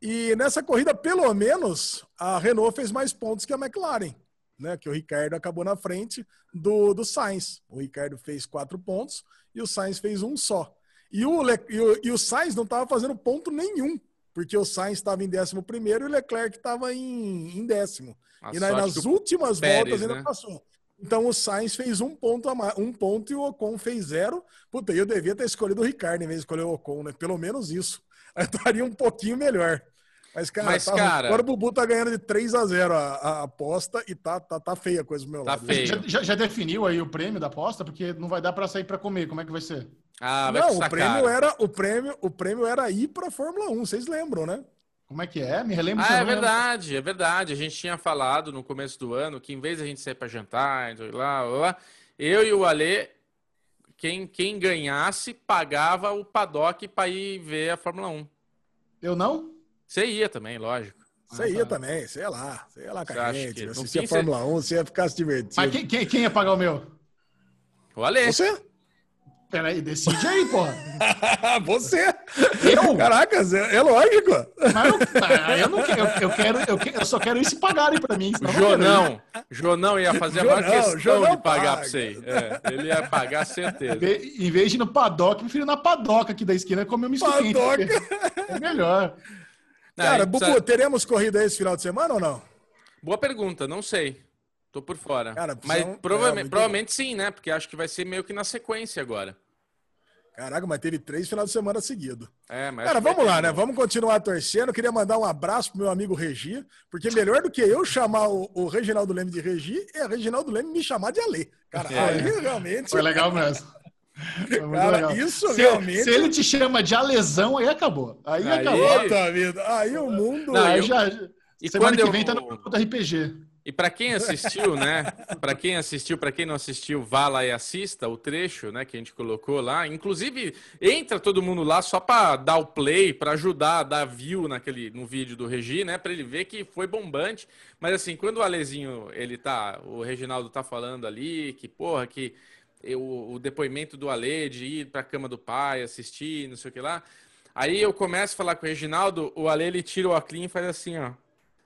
E nessa corrida, pelo menos, a Renault fez mais pontos que a McLaren, né? Que o Ricardo acabou na frente do, do Sainz. O Ricardo fez quatro pontos e o Sainz fez um só. E o, Le, e o, e o Sainz não estava fazendo ponto nenhum, porque o Sainz estava em décimo primeiro e o Leclerc estava em, em décimo. A e nas últimas Pérez, voltas ainda né? passou. Então o Sainz fez um ponto, a mais, um ponto e o Ocon fez zero. Puta, eu devia ter escolhido o Ricardo em vez de escolher o Ocon, né? Pelo menos isso. Aí estaria um pouquinho melhor. Mas, cara, Mas, tá, cara... agora o Bubu tá ganhando de 3 a 0 a, a aposta e tá, tá, tá feia a coisa do meu tá lado. Feio. Já, já, já, definiu aí o prêmio da aposta? Porque não vai dar para sair para comer. Como é que vai ser? Ah, vai não, o prêmio, era, o, prêmio, o prêmio era ir pra Fórmula 1, vocês lembram, né? Como é que é? Me relembra. Ah, é verdade, é verdade. A gente tinha falado no começo do ano que em vez de a gente sair para jantar, lá, lá, eu e o Ale, quem, quem ganhasse pagava o paddock para ir ver a Fórmula 1. Eu não? Você ia também, lógico. Você ah, ia tá. também, sei lá, sei lá com a gente. Assistia a Fórmula 1, você ia ficar se divertindo. Mas quem, quem, quem ia pagar o meu? O Ale. Você? Peraí, decide aí, porra. Você! Eu? Caraca, é lógico. Mas eu, eu, não quero, eu, eu, quero, eu, eu só quero isso pagarem pra mim. O Jonão, Jonão ia fazer a maior questão Jonão de pagar paga. pra você. É, ele ia pagar certeza. Em vez de ir no paddock, eu prefiro na padoca aqui da esquina comer um misto quente. É melhor. Cara, Bubu, precisa... teremos corrida esse final de semana ou não? Boa pergunta, não sei. Tô por fora. Cara, mas provavelmente, é, provavelmente sim, né? Porque acho que vai ser meio que na sequência agora. Caraca, mas teve três final de semana seguido. É, mas Cara, vamos lá, né? Vamos continuar torcendo. Eu queria mandar um abraço pro meu amigo Regi, porque melhor do que eu chamar o, o Reginaldo Leme de Regi é o Reginaldo Leme me chamar de Alê. Cara, é. aí realmente. Foi legal mesmo. Cara, legal. isso se, realmente. Se ele te chama de Alesão, aí acabou. Aí, aí... acabou. Tá, vida. Aí o mundo. Não, aí eu... já. E semana que eu... vem tá no RPG. E para quem assistiu, né? Para quem assistiu, para quem não assistiu, vá lá e assista o trecho, né, que a gente colocou lá. Inclusive, entra todo mundo lá só para dar o play, para ajudar a dar view naquele no vídeo do Regi, né, para ele ver que foi bombante. Mas assim, quando o Alezinho, ele tá, o Reginaldo tá falando ali que porra, que eu, o depoimento do Ale de ir para a cama do pai, assistir, não sei o que lá. Aí eu começo a falar com o Reginaldo, o Ale ele tira o óculos e faz assim, ó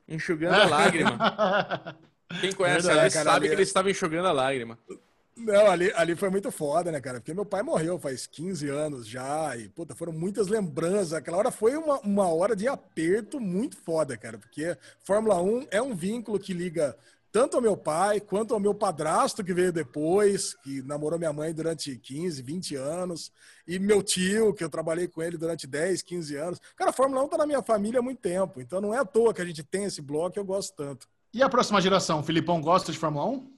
enxugando a lágrima. Quem conhece Verdade, cara, sabe ali... que ele estava enxugando a lágrima. Não, ali, ali foi muito foda, né, cara? Porque meu pai morreu faz 15 anos já, e, puta, foram muitas lembranças. Aquela hora foi uma, uma hora de aperto muito foda, cara, porque Fórmula 1 é um vínculo que liga tanto ao meu pai quanto ao meu padrasto que veio depois, que namorou minha mãe durante 15, 20 anos, e meu tio, que eu trabalhei com ele durante 10, 15 anos. Cara, a Fórmula 1 tá na minha família há muito tempo, então não é à toa que a gente tem esse bloco e eu gosto tanto. E a próxima geração? O Filipão gosta de Fórmula 1?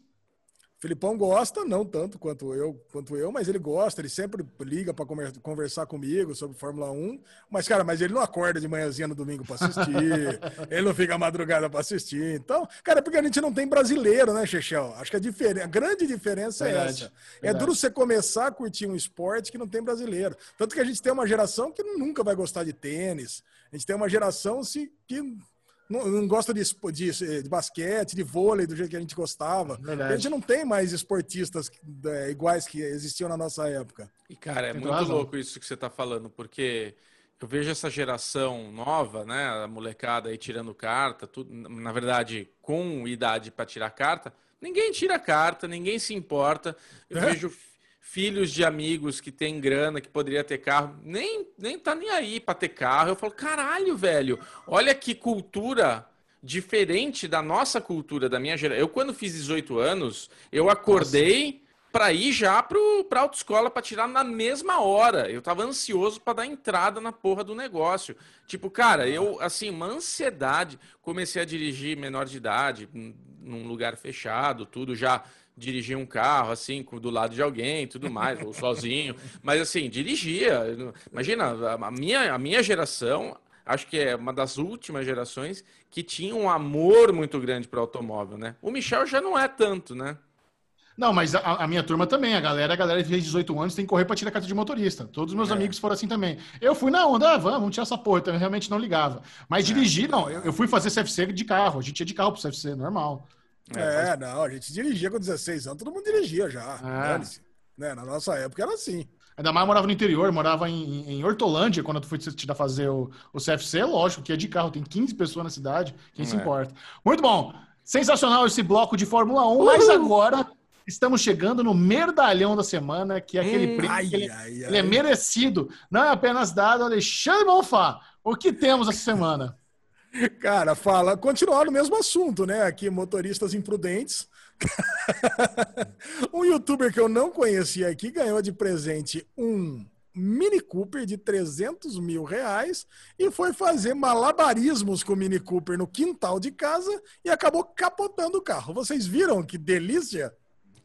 Filipão gosta, não tanto quanto eu, quanto eu, mas ele gosta, ele sempre liga para conversar comigo sobre Fórmula 1. Mas, cara, mas ele não acorda de manhãzinha no domingo para assistir, ele não fica madrugada para assistir. Então, cara, é porque a gente não tem brasileiro, né, Chechel? Acho que a, diferença, a grande diferença verdade, é essa. Verdade. É duro você começar a curtir um esporte que não tem brasileiro. Tanto que a gente tem uma geração que nunca vai gostar de tênis, A gente tem uma geração se, que não, não gosta de, de, de, basquete, de vôlei, do jeito que a gente gostava. A gente não tem mais esportistas é, iguais que existiam na nossa época. E, cara, é muito razão. louco isso que você está falando, porque eu vejo essa geração nova, né? A molecada aí tirando carta, tudo, na verdade, com idade para tirar carta. Ninguém tira carta, ninguém se importa. Eu é? vejo filhos de amigos que têm grana, que poderia ter carro, nem, nem tá nem aí para ter carro. Eu falo, caralho, velho, olha que cultura diferente da nossa cultura, da minha geração. Eu, quando fiz 18 anos, eu acordei para ir já para autoescola para tirar na mesma hora. Eu tava ansioso para dar entrada na porra do negócio. Tipo, cara, eu, assim, uma ansiedade. Comecei a dirigir menor de idade, num lugar fechado, tudo já dirigir um carro, assim, do lado de alguém tudo mais, ou sozinho. Mas, assim, dirigia. Imagina, a minha, a minha geração, acho que é uma das últimas gerações que tinha um amor muito grande para automóvel, né? O Michel já não é tanto, né? Não, mas a, a, minha turma também, a galera, a galera de 18 anos tem que correr para tirar carta de motorista. Todos os meus é. amigos foram assim também. Eu fui na onda, ah, vamos, vamos tirar essa porra, então eu realmente não ligava. Mas é. dirigir, não, eu, eu, fui fazer CFC de carro, a gente ia de carro pro CFC, normal. É, é não, a gente dirigia com 16 anos, todo mundo dirigia já. É. Né? Na nossa época era assim. Ainda mais morava no interior, morava em, em Hortolândia, quando tu foi te fazer o, o CFC, lógico que é de carro, tem 15 pessoas na cidade, quem se é. importa. Muito bom. Sensacional esse bloco de Fórmula 1, mas agora estamos chegando no merdalhão da semana, que é aquele hum, prêmio ai, ele, ai, ele é merecido. Não é apenas dado Alexandre Bonfá. O que temos essa semana? Cara, fala, continuar no mesmo assunto, né? Aqui, motoristas imprudentes. um youtuber que eu não conhecia aqui ganhou de presente um Mini Cooper de 300 mil reais e foi fazer malabarismos com o Mini Cooper no quintal de casa e acabou capotando o carro. Vocês viram que delícia?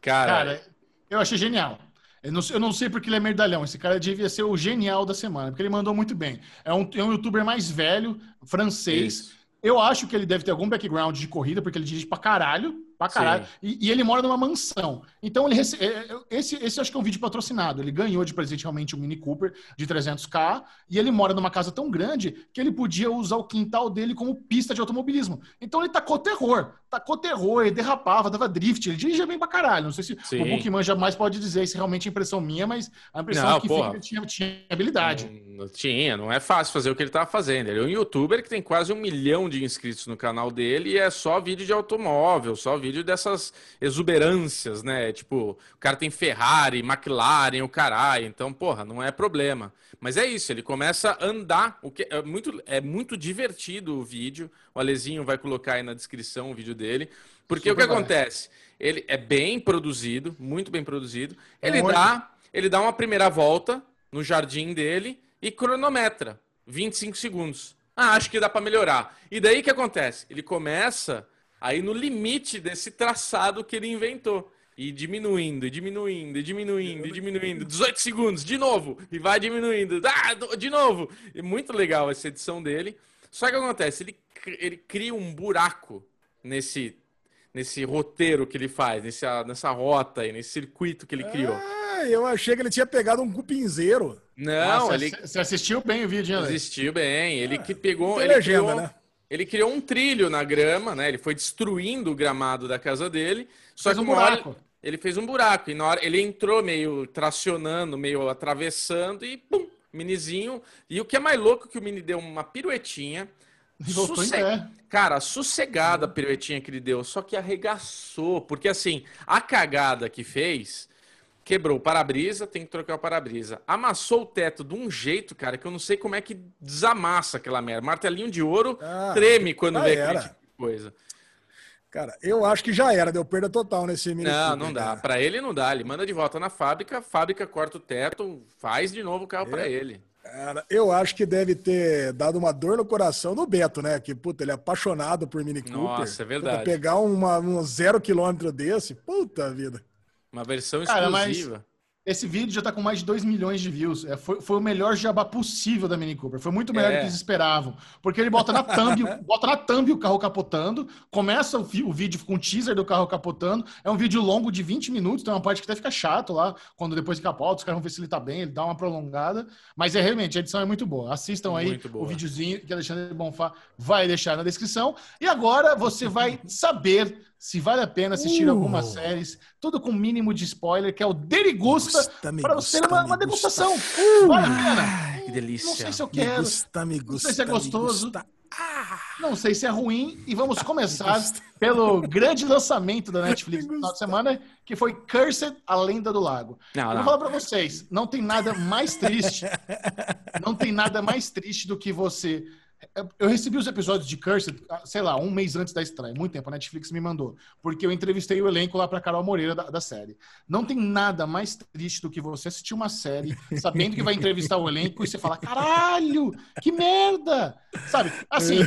Cara, cara eu achei genial. Eu não, eu não, sei porque ele é merdalhão. Esse cara devia ser o genial da semana, porque ele mandou muito bem. É um, é um youtuber mais velho, francês. Isso. Eu acho que ele deve ter algum background de corrida, porque ele dirige pra caralho pra caralho. E, e, ele mora numa mansão. Então, ele rece... É, é, esse, esse acho que é um vídeo patrocinado. Ele ganhou de presente realmente um Mini Cooper de 300k e ele mora numa casa tão grande que ele podia usar o quintal dele como pista de automobilismo. Então, ele tacou terror. Tacou terror, ele derrapava, dava drift. Ele dirigia bem pra caralho. Não sei se Sim. o Bookman jamais pode dizer se realmente é impressão minha, mas a impressão não, é que ele tinha, tinha habilidade. Não, tinha, não é fácil fazer o que ele tava fazendo. Ele é um youtuber que tem quase um milhão de inscritos no canal dele e é só vídeo de automóvel, só vídeo dessas exuberâncias, né? Tipo, o cara tem Ferrari, McLaren, o caralho. Então, porra, não é problema. Mas é isso, ele começa a andar. O que é muito, é muito divertido o vídeo. O Alezinho vai colocar aí na descrição o vídeo dele. Porque Super o que bem. acontece? Ele é bem produzido, muito bem produzido. Ele dá, ele dá uma primeira volta no jardim dele e cronometra 25 segundos. Ah, acho que dá para melhorar. E daí o que acontece? Ele começa aí no limite desse traçado que ele inventou. E diminuindo, e diminuindo, e diminuindo, e diminuindo. 18 segundos, de novo. E vai diminuindo. Ah, de novo. E muito legal essa edição dele. Só que acontece, ele, ele cria um buraco nesse, nesse roteiro que ele faz, nessa, nessa rota aí, nesse circuito que ele criou. Ah, eu achei que ele tinha pegado um cupinzeiro. Não, Nossa, ele. Você assistiu bem o vídeo, né? Assistiu bem. Ele ah, que pegou. Ele legenda, criou, né? Ele criou um trilho na grama, né? Ele foi destruindo o gramado da casa dele. Só fez que um buraco. Hora, ele fez um buraco. E na hora ele entrou meio tracionando, meio atravessando e pum, minizinho. E o que é mais louco é que o mini deu uma piruetinha. Sosse... Cara, sossegada a piruetinha que ele deu, só que arregaçou. Porque assim, a cagada que fez quebrou o para-brisa, tem que trocar o para-brisa. Amassou o teto de um jeito, cara, que eu não sei como é que desamassa aquela merda. Martelinho de ouro ah, treme quando vê aquele tipo de coisa. Cara, eu acho que já era, deu perda total nesse mini. Não, não dá. Para ele não dá. Ele manda de volta na fábrica, a fábrica corta o teto, faz de novo o carro é. para ele. Cara, eu acho que deve ter dado uma dor no coração do Beto, né? Que, puta, ele é apaixonado por Mini Cooper. Nossa, é verdade. Puta, pegar uma, um zero quilômetro desse, puta vida. Uma versão exclusiva. Cara, mas, Esse vídeo já tá com mais de 2 milhões de views. É, foi, foi o melhor jabá possível da Mini Cooper. Foi muito melhor É. do que eles esperavam. Porque ele bota na thumb, bota na thumb o carro capotando, começa o, o vídeo com um teaser do carro capotando. É um vídeo longo de 20 minutos, tem uma parte que até fica chato lá, quando depois capota, os caras vão ver se ele tá bem, ele dá uma prolongada. Mas é realmente, a edição é muito boa. Assistam aí Muito boa. o videozinho que Alexandre Bonfá vai deixar na descrição. E agora você vai saber se vale a pena assistir Uh. algumas séries, tudo com mínimo de spoiler, que é o Derigusta, Gusta, para você ter uma, uma gusta. degustação. Vale a pena? Que delícia. Não sei se eu quero, gusta, gusta. sei se é gostoso. gusta. não sei se é ruim, e vamos começar pelo grande lançamento da Netflix no final de semana, que foi Cursed, a Lenda do Lago. Não, Eu vou não. falar pra vocês, não tem nada mais triste, não tem nada mais triste do que você... Eu recebi os episódios de Cursed, sei lá, um mês antes da estreia, muito tempo, a Netflix me mandou, porque eu entrevistei o elenco lá pra Carol Moreira da, da série. Não tem nada mais triste do que você assistir uma série, sabendo que vai entrevistar o elenco e você fala, caralho, que merda! Sabe, assim,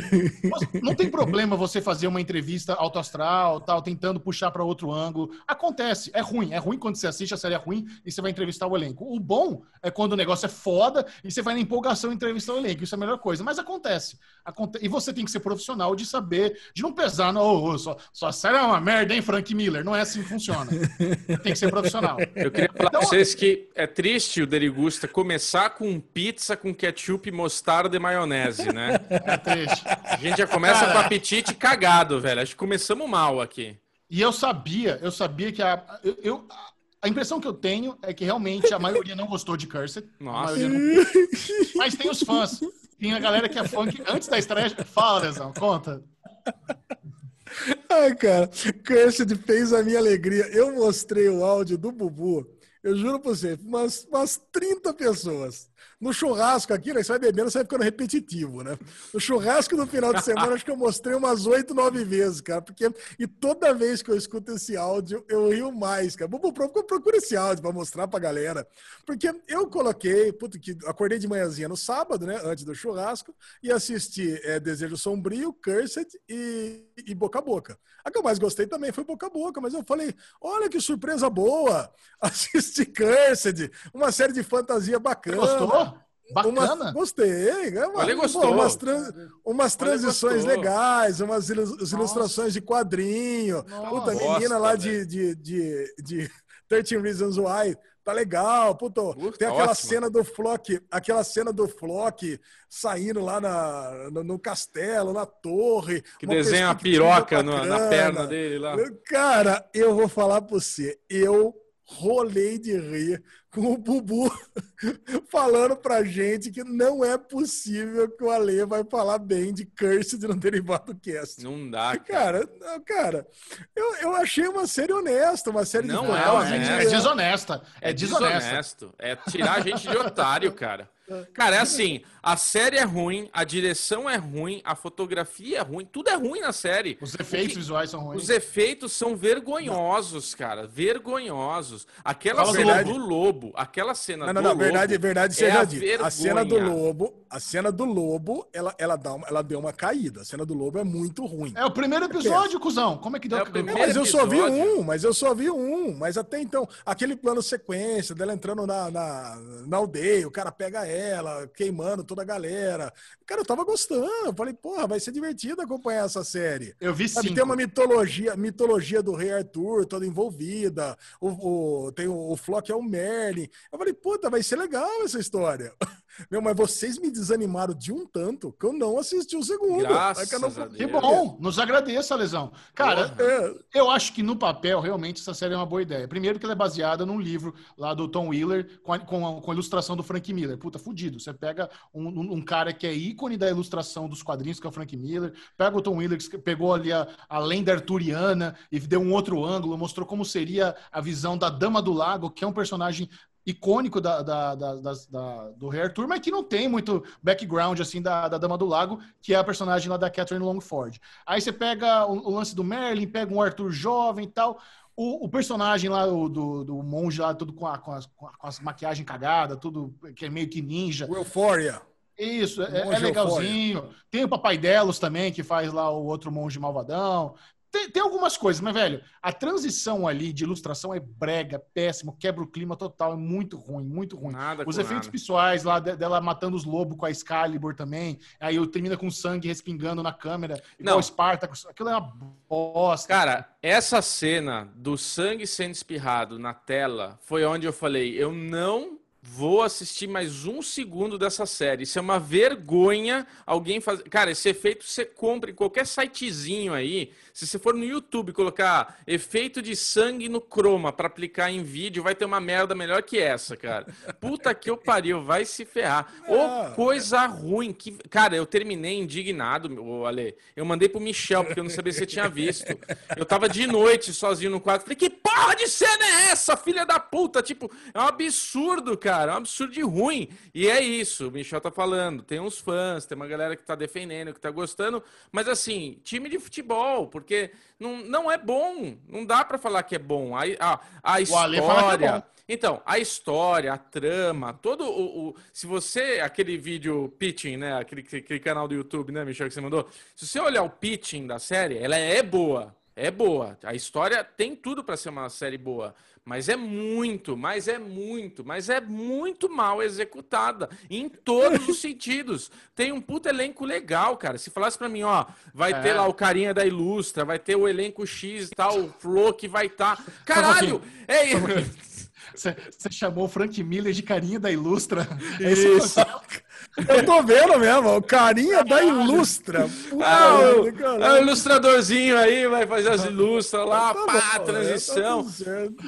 não tem problema você fazer uma entrevista alto astral, tal, tentando puxar para outro ângulo. Acontece, é ruim. É ruim quando você assiste a série é ruim e você vai entrevistar o elenco. O bom é quando o negócio é foda e você vai na empolgação entrevistar o elenco. Isso é a melhor coisa. Mas acontece. Aconte- E você tem que ser profissional de saber, de não pesar, não, ô, ô, sua, sua série é uma merda, hein, Frank Miller? Não é assim que funciona. tem que ser profissional. Eu queria falar Então- pra vocês que é triste o Derigusta começar com pizza com ketchup, mostarda e maionese, né? É triste. A gente já começa Cara. com apetite cagado, velho. Acho que começamos mal aqui. E eu sabia, eu sabia que a. Eu, eu- a impressão que eu tenho é que realmente a maioria não gostou de Cursed. A Nossa. maioria não- Mas tem os fãs. Tem a galera que é que antes da estreia. Fala, Lesão, conta. Ai, cara, Cursed fez a minha alegria. Eu mostrei o áudio do Bubu, eu juro pra você, umas, umas 30 pessoas. No churrasco aqui, né? Você vai bebendo, você vai ficando repetitivo, né? No churrasco do final de semana, acho que eu mostrei umas 8, 9 vezes, cara. Porque, e toda vez que eu escuto esse áudio, eu rio mais, cara. Bubu, pro- procura esse áudio pra mostrar pra galera. Porque eu coloquei, puta, que acordei de manhãzinha no sábado, né? Antes do churrasco, e assisti é, Desejo Sombrio, Cursed e, e Boca a Boca. A que eu mais gostei também foi Boca a Boca, mas eu falei, olha que surpresa boa! Assisti Cursed, uma série de fantasia bacana. Gostou? Bacana? Uma- gostei. É uma- Olha, pô, gostou. umas, tran- umas transições legais, umas ilu- ilustrações de quadrinho. Nossa. Puta, a Bosta, menina lá de, de, de, de 13 Reasons Why. Tá legal, puto. Puta, Tem aquela ótimo. cena do Flock, aquela cena do Flock saindo lá na, no, no castelo, na torre. Que uma desenha uma piroca no- na perna dele lá. Cara, eu vou falar pra você, eu rolei de rir com o Bubu falando pra gente que não é possível que o Ale vai falar bem de Cursed no Derivado Cast. Não dá, cara. Cara, cara, eu, eu achei uma série honesta, uma série Não de é Não, honesto. é, é desonesta. É, É desonesta. desonesto. É tirar a gente de otário, cara. Cara, é assim, a série é ruim, a direção é ruim, a fotografia é ruim, tudo é ruim na série. Os efeitos que- visuais são ruins. Os efeitos são vergonhosos, cara. Vergonhosos. Aquela Fala do cena lobo. do lobo, aquela cena Não, do não, não, lobo. verdade, verdade é seja a dita. A cena do lobo, a cena do lobo, ela, ela, dá uma, ela deu uma caída. A cena do lobo é muito ruim. É o primeiro episódio, cuzão. Como é que deu? É o primeiro Mas eu só vi um, mas eu só vi um. Mas até então, aquele plano sequência dela entrando na, na, na aldeia, o cara pega ela, queimando toda a galera. Cara, eu tava gostando. Eu falei, porra, vai ser divertido acompanhar essa série. Eu vi sim. tem uma mitologia, mitologia do rei Arthur toda envolvida. O, o- tem o, o Flock é o Merlin. Eu falei, puta, vai ser legal essa história. Meu, mas vocês me desanimaram de um tanto que eu não assisti o segundo. Graças É que eu não- a Deus. Que bom, nos agradeça, Lesão. Cara, É, eu acho que no papel, realmente, essa série é uma boa ideia. Primeiro que ela é baseada num livro lá do Tom Wheeler, com a, com a- com a ilustração do Frank Miller. Puta, fudido. Você pega um, um- um cara que é ícone da ilustração dos quadrinhos, que é o Frank Miller, pega o Tom Wheeler, que pegou ali a, a lenda arturiana e deu um outro ângulo, mostrou como seria a visão da Dama do Lago, que é um personagem icônico da, da- da- da- do Rei Arthur, mas que não tem muito background assim da, da Dama do Lago, que é a personagem lá da Catherine Longford. Aí você pega o, o lance do Merlin, pega um Arthur jovem e tal. O, o personagem lá o do, do monge lá, tudo com, a, com, as, com as maquiagem cagada, tudo que é meio que ninja. o Euphoria. Isso, é, é legalzinho. Tem o Papai Delos também, que faz lá o outro monge malvadão. Tem, tem, algumas coisas, mas, velho, a transição ali de ilustração é brega, péssimo, quebra o clima total, é muito ruim, muito ruim. Nada os efeitos nada. visuais lá dela matando os lobos com a Excalibur também, aí termina com sangue respingando na câmera, Não. Spartacus, aquilo é uma bosta. Cara, essa cena do sangue sendo espirrado na tela foi onde eu falei, eu não Vou assistir mais um segundo dessa série. Isso é uma vergonha alguém fazer. Cara, esse efeito você compra em qualquer sitezinho aí. Se você for no YouTube colocar efeito de sangue no croma para aplicar em vídeo, vai ter uma merda melhor que essa, cara. Puta que eu pariu, vai se ferrar. Ô, oh, coisa ruim. Que... Cara, eu terminei indignado, Ale. Eu mandei pro Michel, porque eu não sabia se você tinha visto. Eu tava de noite sozinho no quarto. Falei, que porra de cena é essa, filha da puta? Tipo, é um absurdo, cara cara. É um absurdo de ruim. E é isso, o Michel tá falando. Tem uns fãs, tem uma galera que tá defendendo, que tá gostando. Mas assim, time de futebol, porque não, não é bom. Não dá para falar que é bom. A, a, a é história. É então, a história, a trama, todo o, o, Se você. Aquele vídeo pitching, né? Aquele, aquele canal do YouTube, né, Michel, que você mandou. Se você olhar o pitching da série, ela é boa. É boa. A história tem tudo para ser uma série boa. Mas é muito, mas é muito, mas é muito mal executada em todos os sentidos. Tem um puto elenco legal, cara. Se falasse para mim, ó, vai é. ter lá o carinha da Ilustra, vai ter o elenco X e tal, o Flo que vai estar. Tá... Caralho! É isso. Você chamou o Frank Miller de carinha da Ilustra? É isso. Eu tô vendo mesmo, o carinha da Ilustra. ah, o, é o, ilustradorzinho aí vai fazer as ilustras lá, tá pá, bom, transição.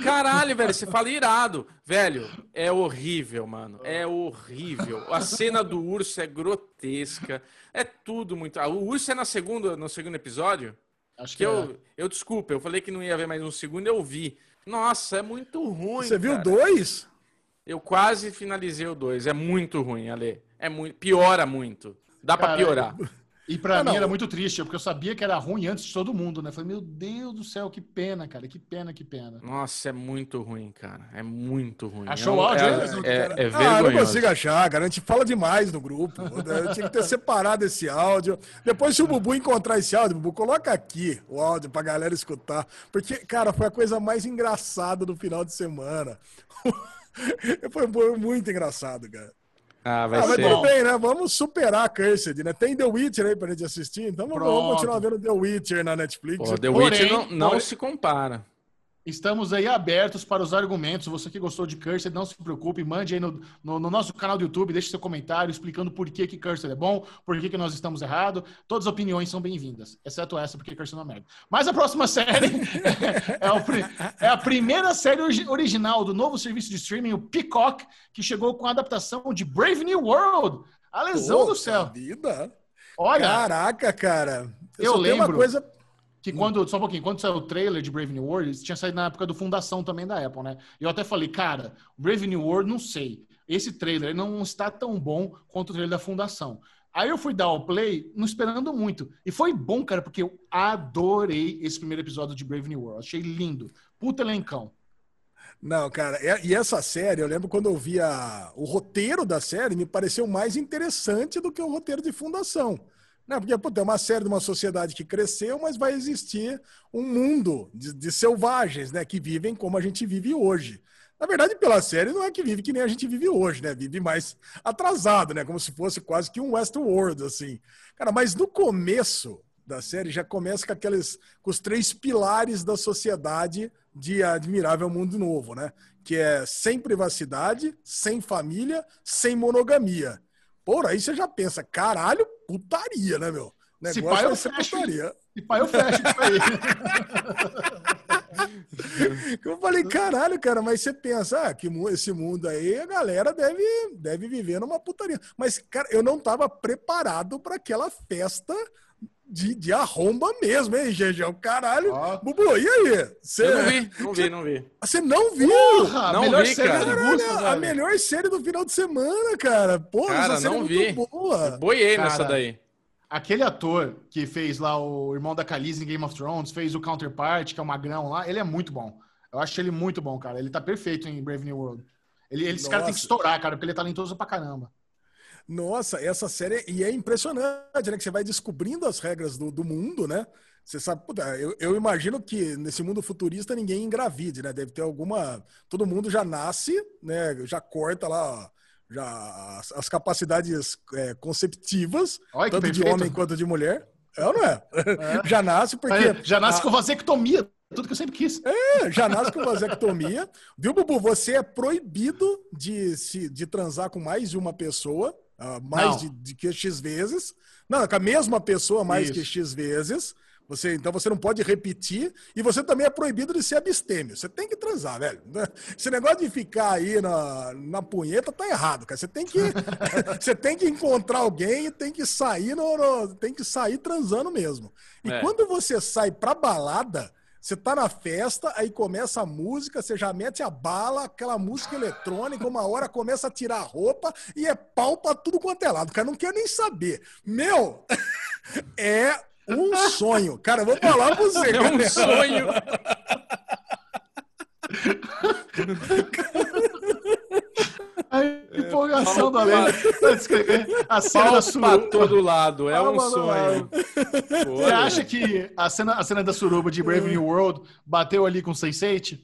Caralho, velho, você fala irado. Velho, é horrível, mano. É horrível. A cena do urso é grotesca. É tudo muito. Ah, o urso é na segunda, no segundo episódio? Acho que, que eu, é. eu desculpa, eu falei que não ia ver mais um segundo, eu vi. Nossa, é muito ruim. Você viu dois? Eu quase finalizei o dois. É muito ruim, Ale. É muito, piora muito. Dá para piorar. E para mim não. era muito triste, porque eu sabia que era ruim antes de todo mundo, né? Falei, meu Deus do céu, que pena, cara, que pena, que pena. Nossa, é muito ruim, cara. É muito ruim. Achou o áudio? É, é, é, é ah, não consigo achar, cara. A gente fala demais no grupo. Eu tinha que ter separado esse áudio. Depois, se o Bubu encontrar esse áudio, Bubu, coloca aqui o áudio pra galera escutar. Porque, cara, foi a coisa mais engraçada do final de semana. foi muito engraçado, cara. Ah, vai ah, mas tudo bem, né? Vamos superar a Cursed, né? Tem The Witcher aí pra gente assistir, então vamos, vamos continuar vendo The Witcher na Netflix. Pô, The porém, Witcher não, não porém, se compara. Estamos aí abertos para os argumentos. Você que gostou de Cursed, não se preocupe, mande aí no, no, no nosso canal do YouTube, deixe seu comentário explicando por que, que Cursed é bom, por que, que nós estamos errados. Todas as opiniões são bem-vindas, exceto essa, porque Cursed não é merda. Mas a próxima série é, o, é, a primeira série original do novo serviço de streaming, o Peacock, que chegou com a adaptação de Brave New World. A lesão do céu. Vida. Olha. Caraca, cara. Eu, eu lembro. Uma coisa que quando, só um pouquinho, quando saiu o trailer de Brave New World, tinha saído na época do fundação também da Apple, né? Eu até falei, cara, Brave New World, não sei. Esse trailer não está tão bom quanto o trailer da fundação. Aí eu fui dar o play, não esperando muito. E foi bom, cara, porque eu adorei esse primeiro episódio de Brave New World. Achei lindo. Puta elencão. Não, cara, e essa série, eu lembro quando eu via o roteiro da série, me pareceu mais interessante do que o roteiro de fundação. Não, porque pô, é uma série de uma sociedade que cresceu, mas vai existir um mundo de, de, selvagens, né? Que vivem como a gente vive hoje. Na verdade, pela série, não é que vive que nem a gente vive hoje, né? Vive mais atrasado, né? Como se fosse quase que um Westworld, assim. Cara, mas no começo da série já começa com aqueles com os três pilares da sociedade de Admirável Mundo Novo, né? Que é sem privacidade, sem família, sem monogamia. Por aí você já pensa, caralho, putaria, né, meu? Negócio Se pai eu fecho. Putaria. Se pai eu fecho isso aí. Eu falei, caralho, cara, mas você pensa, ah, que esse mundo aí, a galera deve, deve viver numa putaria. Mas, cara, eu não tava preparado para aquela festa de, de arromba mesmo, hein, o Caralho. Oh. Bubu, e aí? Cê, eu não vi, não vi, não vi. Você não viu? Porra, não melhor vi, série cara. Caralho, a melhor série do final de semana, cara. Porra, cara, essa série não é vi. muito boa. boiei cara, nessa daí. Aquele ator que fez lá o irmão da Khaleesi em Game of Thrones, fez o Counterpart, que é o magrão lá, ele é muito bom. Eu acho ele muito bom, cara. Ele tá perfeito em Brave New World. Ele, ele esse cara tem que estourar, cara, porque ele é talentoso pra caramba. Nossa, essa série e é impressionante, né? Que você vai descobrindo as regras do, do mundo, né? Você sabe, puta, eu, eu, imagino que nesse mundo futurista ninguém engravide, né? Deve ter alguma. Todo mundo já nasce, né? Já corta lá já as, as capacidades é, conceptivas, Olha, tanto de homem quanto de mulher. É ou não é? é. Já nasce porque. Já nasce a... com vasectomia, tudo que eu sempre quis. É, já nasce com vasectomia. Viu, Bubu? Você é proibido de, se, de transar com mais de uma pessoa, uh, mais de, de, que X vezes. Não, com a mesma pessoa mais Isso. que X vezes. Você, então você não pode repetir e você também é proibido de ser abstêmio. Você tem que transar, velho. Esse negócio de ficar aí na, na punheta tá errado, cara. Você tem que você tem que encontrar alguém e tem que sair no, no tem que sair transando mesmo. E é. quando você sai pra balada, você tá na festa, aí começa a música, você já mete a bala, aquela música eletrônica, uma hora começa a tirar a roupa e é pau pra tudo quanto é lado. O cara não quer nem saber. Meu, é um sonho. Cara, eu vou falar pra você. É um sonho. A empolgação é, da lei. A cena da suruba. todo lado, é um sonho. Você acha que a cena, a cena da suruba de Brave New World bateu ali com Sense8?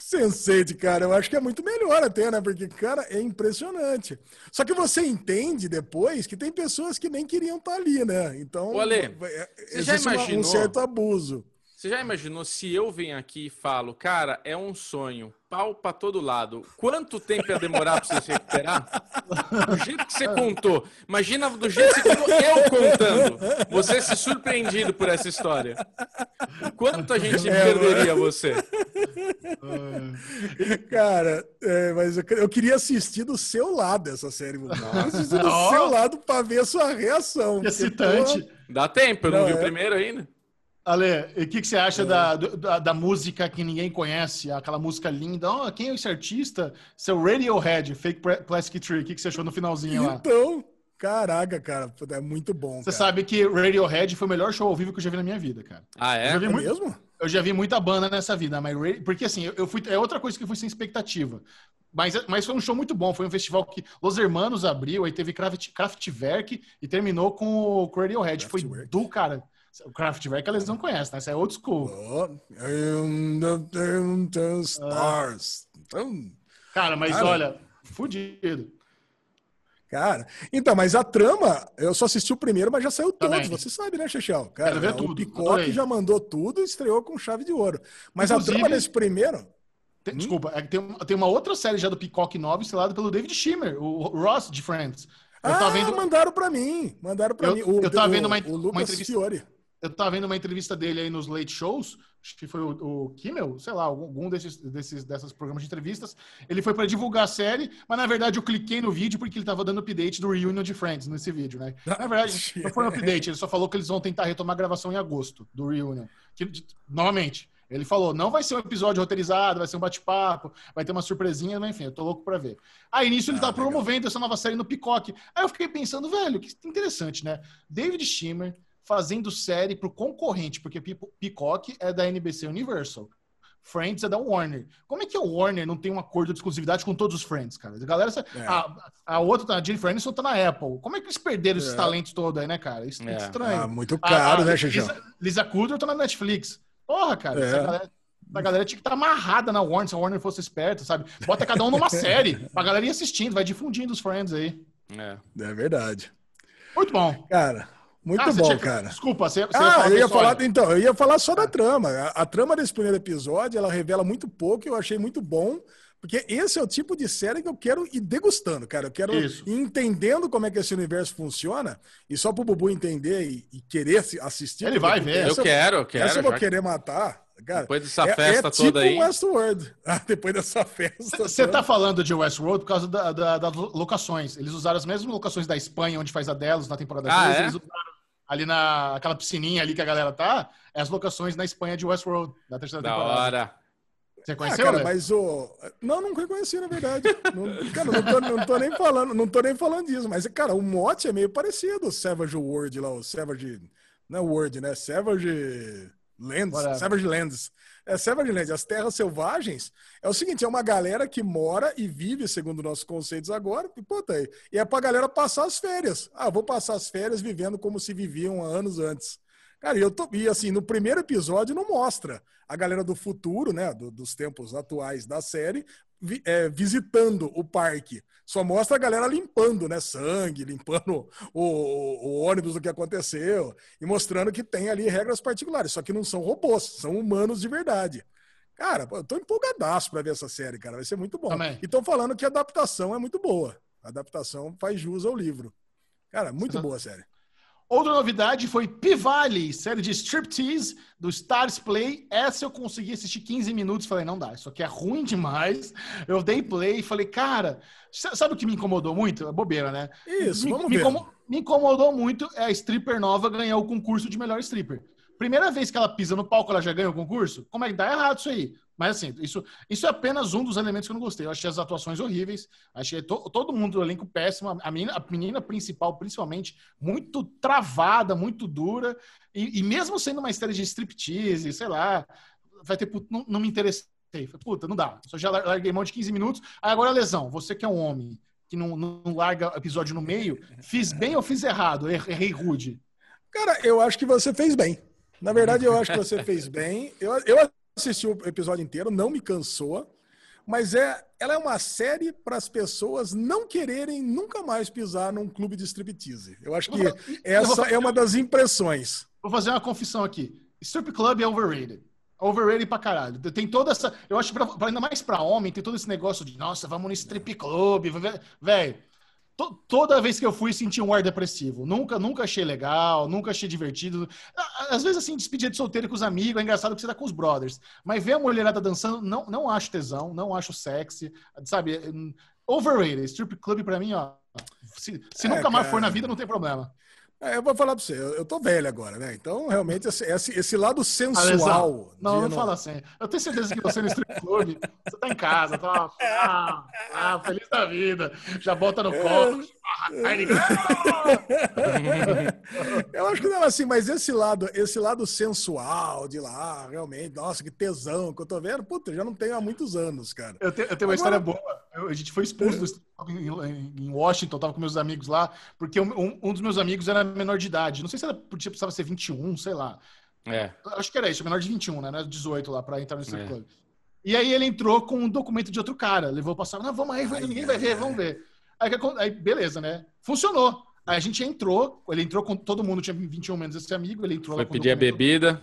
Sense8, cara, eu acho que é muito melhor até, né? Porque, cara, é impressionante. Só que você entende depois que tem pessoas que nem queriam estar tá ali, né? Então, Olê, você já imaginou, um certo abuso. Você já imaginou se eu venho aqui e falo, cara, é um sonho, pau pra todo lado. Quanto tempo ia demorar pra você se recuperar? Do jeito que você contou. Imagina do jeito que você contou, eu contando. Você se surpreendido por essa história. Quanto a gente é, perderia mano. você? Cara, é, mas eu, eu, queria assistir do seu lado essa série. Nossa. Assistir do oh. seu lado pra ver a sua reação. Excitante. Dá tempo, eu não, não vi é. o primeiro ainda. Ale, o que, que você acha é. da, da, da, música que ninguém conhece? Aquela música linda. Oh, quem é esse artista? Seu Radiohead, Fake Plastic Tree. O que, que você achou no finalzinho lá? Então, caraca, cara, é muito bom. Você cara. sabe que Radiohead foi o melhor show ao vivo que eu já vi na minha vida, cara. Ah, é? Eu já vi é muito, mesmo? Eu já vi muita banda nessa vida, mas porque assim, eu fui. É outra coisa que eu fui sem expectativa. Mas, mas foi um show muito bom. Foi um festival que Los Hermanos abriu, aí teve Kraft, Kraftwerk e terminou com o Radiohead. Foi do cara. O Kraftwerk eles não conhecem, né? Isso é old school. Oh, stars. Cara, mas cara, olha, fudido. Cara, então, mas a trama, eu só assisti o primeiro, mas já saiu todos. Você sabe, né, Chechel? Cara, ver tudo. o Picoque já mandou tudo e estreou com chave de ouro. Mas Inclusive, a trama desse primeiro. Tem, hum? Desculpa, é tem, tem uma outra série já do Picoque 9 estrelada pelo David Schimmer, o Ross de Friends. Eu ah, vendo... mandaram pra mim. Mandaram pra eu, mim. O, eu tava vendo uma, o Lucas uma entrevista. Fiore eu tava vendo uma entrevista dele aí nos late shows, acho que foi o, o Kimmel, sei lá, algum desses, desses dessas programas de entrevistas. Ele foi para divulgar a série, mas na verdade eu cliquei no vídeo porque ele tava dando update do Reunion de Friends nesse vídeo, né? Na verdade, não foi um update, ele só falou que eles vão tentar retomar a gravação em agosto do Reunion. Que, novamente, ele falou, não vai ser um episódio roteirizado, vai ser um bate-papo, vai ter uma surpresinha, mas enfim, eu tô louco pra ver. Aí nisso ele ah, tá legal. promovendo essa nova série no Picoque. Aí eu fiquei pensando, velho, que interessante, né? David Schimmer fazendo série pro concorrente, porque Peacock é da NBC Universal. Friends é da Warner. Como é que a Warner não tem um acordo de exclusividade com todos os Friends, cara? A galera. É. A, a outra, a Jennifer Aniston, tá na Apple. Como é que eles perderam esses é. talentos todos aí, né, cara? Isso é, é estranho. Ah, muito caro, a, né, Xixão? Lisa, Lisa Kudrow tá na Netflix. Porra, cara. É. Essa galera, a galera tinha que estar tá amarrada na Warner, se a Warner fosse esperta, sabe? Bota cada um numa série. A galera ir assistindo, vai difundindo os Friends aí. É, é verdade. Muito bom. Cara, muito ah, bom, tinha... cara. Desculpa, você, você ah, eu ia falar, então, eu ia falar só da trama. A, a, trama desse primeiro episódio, ela revela muito pouco, eu achei muito bom, porque esse é o tipo de série que eu quero ir degustando, cara. Eu quero Isso. ir entendendo como é que esse universo funciona, e só pro Bubu entender e, e querer assistir. Ele vai ver. Eu quero, eu quero. Essa eu vou querer matar. Cara, depois dessa é, festa é, toda tipo aí. Westworld. Ah, depois dessa festa. Você tá falando de Westworld por causa das da, da locações. Eles usaram as mesmas locações da Espanha, onde faz a Delos na temporada ah, 3. É? Eles usaram ali na aquela piscininha ali que a galera tá. É as locações na Espanha de Westworld, da terceira da temporada. hora. Você conheceu, ah, cara, mas o. Não, não reconheci, na verdade. não, cara, não tô, não tô, nem falando, não tô nem falando disso. Mas, cara, o mote é meio parecido, o Savage World lá, o Savage. Não é Word, né? Savage. Lands, Whatever. Savage Lands. É, Savage Lands, as terras selvagens, é o seguinte, é uma galera que mora e vive, segundo nossos conceitos agora, e, puta, e é pra galera passar as férias. Ah, vou passar as férias vivendo como se viviam anos antes. Cara, e eu tô, e assim, no primeiro episódio não mostra a galera do futuro, né, do, dos tempos atuais da série, vi, é, visitando o parque. Só mostra a galera limpando, né, sangue, limpando o, o, o, ônibus do que aconteceu e mostrando que tem ali regras particulares, só que não são robôs, são humanos de verdade. Cara, eu tô empolgadaço pra ver essa série, cara, vai ser muito bom. Também. E estão falando que a adaptação é muito boa. A adaptação faz jus ao livro. Cara, muito boa a série. Outra novidade foi Pivali, série de striptease do Stars Play. Essa eu consegui assistir 15 minutos. Falei, não dá, isso aqui é ruim demais. Eu dei play e falei, cara, sabe o que me incomodou muito? É bobeira, né? Isso, me, vamos me, ver. me incomodou muito é a stripper nova ganhar o concurso de melhor stripper. Primeira vez que ela pisa no palco, ela já ganha o concurso? Como é que dá errado isso aí? Mas assim, isso, isso é apenas um dos elementos que eu não gostei. Eu achei as atuações horríveis, achei to, todo mundo do elenco péssimo, a menina, a menina principal, principalmente, muito travada, muito dura. E, e mesmo sendo uma história de striptease, sei lá, vai ter. Não, não me interessei. Puta, não dá. Só já larguei mão de 15 minutos. Aí agora, lesão, você que é um homem, que não, não larga episódio no meio, fiz bem ou fiz errado? Errei rude. Cara, eu acho que você fez bem. Na verdade, eu acho que você fez bem. Eu, eu assisti o episódio inteiro, não me cansou, mas é, ela é uma série para as pessoas não quererem nunca mais pisar num clube de striptease. Eu acho que essa é uma das impressões. Vou fazer uma confissão aqui. Strip club é overrated. Overrated pra caralho. Tem toda essa. Eu acho que ainda mais pra homem, tem todo esse negócio de, nossa, vamos no strip club. Velho, toda vez que eu fui, senti um ar depressivo. Nunca, nunca achei legal, nunca achei divertido. Às vezes, assim, despedir de solteiro com os amigos, é engraçado que você tá com os brothers. Mas ver a mulherada dançando, não, não acho tesão, não acho sexy, sabe? Overrated. Strip Club, pra mim, ó. Se, se é, nunca mais for na vida, não tem problema. É, eu vou falar pra você, eu, eu tô velho agora, né? Então, realmente, esse, esse, esse lado sensual. não, não, não fala assim. Eu tenho certeza que você no strip club, você tá em casa, tá ah, ah, feliz da vida, já bota no colo. eu acho que não é assim, mas esse lado, esse lado sensual de lá, realmente, nossa, que tesão que eu tô vendo, puta, eu já não tenho há muitos anos, cara. Eu, te, eu tenho uma Agora... história boa. Eu, a gente foi expulso do, em, em Washington, tava com meus amigos lá, porque um, um dos meus amigos era menor de idade. Não sei se era, podia, precisava ser 21, sei lá. É. Acho que era isso, menor de 21, né? 18 lá para entrar no strip é. club. E aí ele entrou com um documento de outro cara, levou para sala, não, vamos aí, ninguém ai, vai ver, vamos ver. Aí, aí, beleza, né? Funcionou. Aí a gente entrou, ele entrou com todo mundo tinha 21 menos esse amigo, ele entrou Foi pedir a bebida.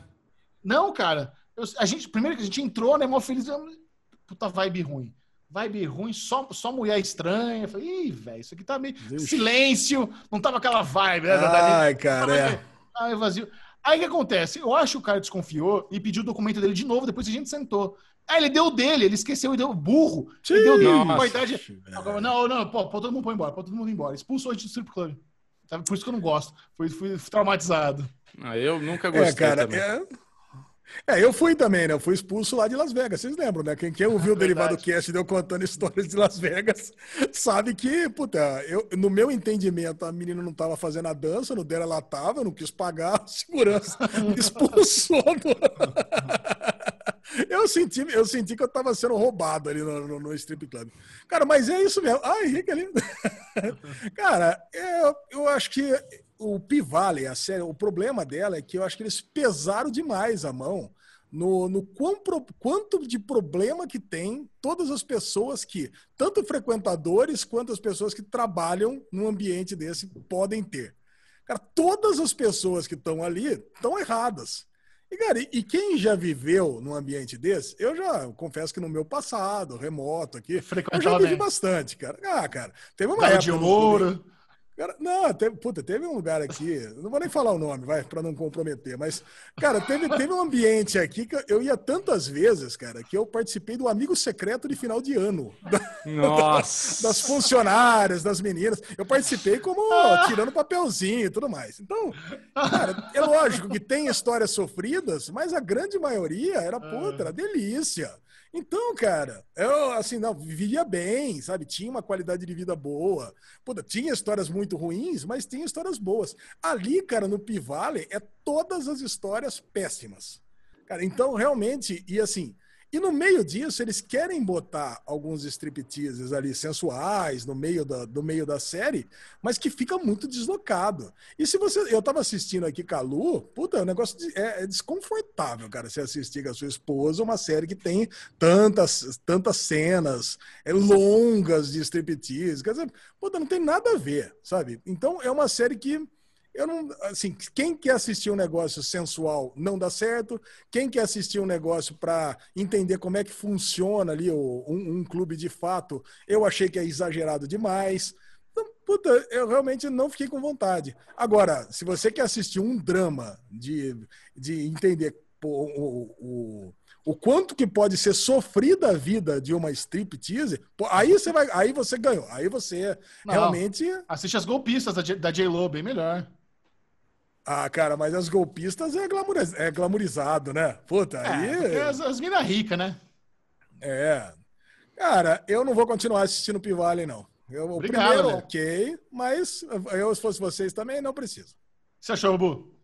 Não, cara. Eu, a gente, primeiro que a gente entrou, né, mó feliz, puta vibe ruim. Vibe ruim, só, só mulher estranha. Eu falei, ih, velho, isso aqui tá meio. Silêncio, não tava aquela vibe, né? Ai, cara. É. Ai, vazio. Aí o que acontece? Eu acho que o cara desconfiou e pediu o documento dele de novo, depois a gente sentou. Aí ele deu o dele, ele esqueceu e deu burro. Sim, ele deu dele. Com a idade. Não, não, pô, pô, todo mundo põe embora, pô, todo mundo embora. Expulsou a gente do strip club. Por isso que eu não gosto. Fui, fui traumatizado. Ah, eu nunca gostei. É, cara, também. É... É, eu fui também, né? Eu fui expulso lá de Las Vegas. Vocês lembram, né? Quem, quem ouviu o Derivado Cast deu contando histórias de Las Vegas sabe que, puta, eu, no meu entendimento, a menina não tava fazendo a dança, no dela ela tava, eu não quis pagar, a segurança me expulsou. Eu senti, eu senti que eu tava sendo roubado ali no, no, no strip club. Cara, mas é isso mesmo. Ai, Henrique ali. Cara, eu, eu acho que o Pivale, a série, o problema dela é que eu acho que eles pesaram demais a mão no, no quão, quanto de problema que tem todas as pessoas que, tanto frequentadores quanto as pessoas que trabalham num ambiente desse, podem ter. Cara, todas as pessoas que estão ali estão erradas. E, cara, e, quem já viveu num ambiente desse, eu já confesso que no meu passado, remoto aqui, eu já vivi bastante, cara. Ah, cara, teve uma época... De ouro. Cara, não, teve, puta, teve um lugar aqui, não vou nem falar o nome, vai, para não comprometer, mas, cara, teve, teve um ambiente aqui que eu ia tantas vezes, cara, que eu participei do amigo secreto de final de ano. Nossa! das funcionárias, das meninas. Eu participei como tirando papelzinho e tudo mais. Então, cara, é lógico que tem histórias sofridas, mas a grande maioria era, puta, era delícia. Então, cara, eu, assim, não, vivia bem, sabe? Tinha uma qualidade de vida boa. Puta, tinha histórias muito ruins, mas tinha histórias boas. Ali, cara, no Pivale, é todas as histórias péssimas. Cara, então realmente, e assim, e no meio disso, eles querem botar alguns stripteases ali sensuais no meio da, do meio da série, mas que fica muito deslocado. E se você. Eu tava assistindo aqui com a Lu, puta, o negócio de, é, é, desconfortável, cara, você assistir com a sua esposa uma série que tem tantas, tantas cenas é, longas de striptease. Quer dizer, puta, não tem nada a ver, sabe? Então é uma série que eu não, assim, quem quer assistir um negócio sensual não dá certo. Quem quer assistir um negócio para entender como é que funciona ali um, um, clube de fato, eu achei que é exagerado demais. Então, puta, eu realmente não fiquei com vontade. Agora, se você quer assistir um drama de, de entender o, o, o quanto que pode ser sofrida a vida de uma striptease, aí você vai, aí você ganhou. Aí você não, realmente assiste as golpistas da, da J-Lo, bem melhor. Ah, cara, mas as golpistas é, glamouriz... é glamourizado, né? Puta, é, aí. As, as minas ricas, né? É. Cara, eu não vou continuar assistindo Pivale, não. Eu, Obrigado, primeiro, né? ok, mas eu, se fosse vocês também, não preciso. Você achou, Bu?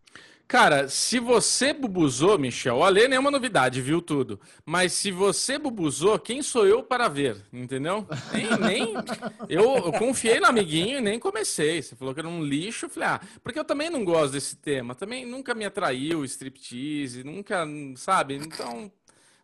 Cara, se você bubuzou, Michel, o Alê nem é uma novidade, viu tudo. Mas se você bubuzou, quem sou eu para ver? Entendeu? Nem, nem eu, eu, confiei no amiguinho e nem comecei. Você falou que era um lixo, eu falei, ah, porque eu também não gosto desse tema. Também nunca me atraiu striptease, nunca, sabe? Então,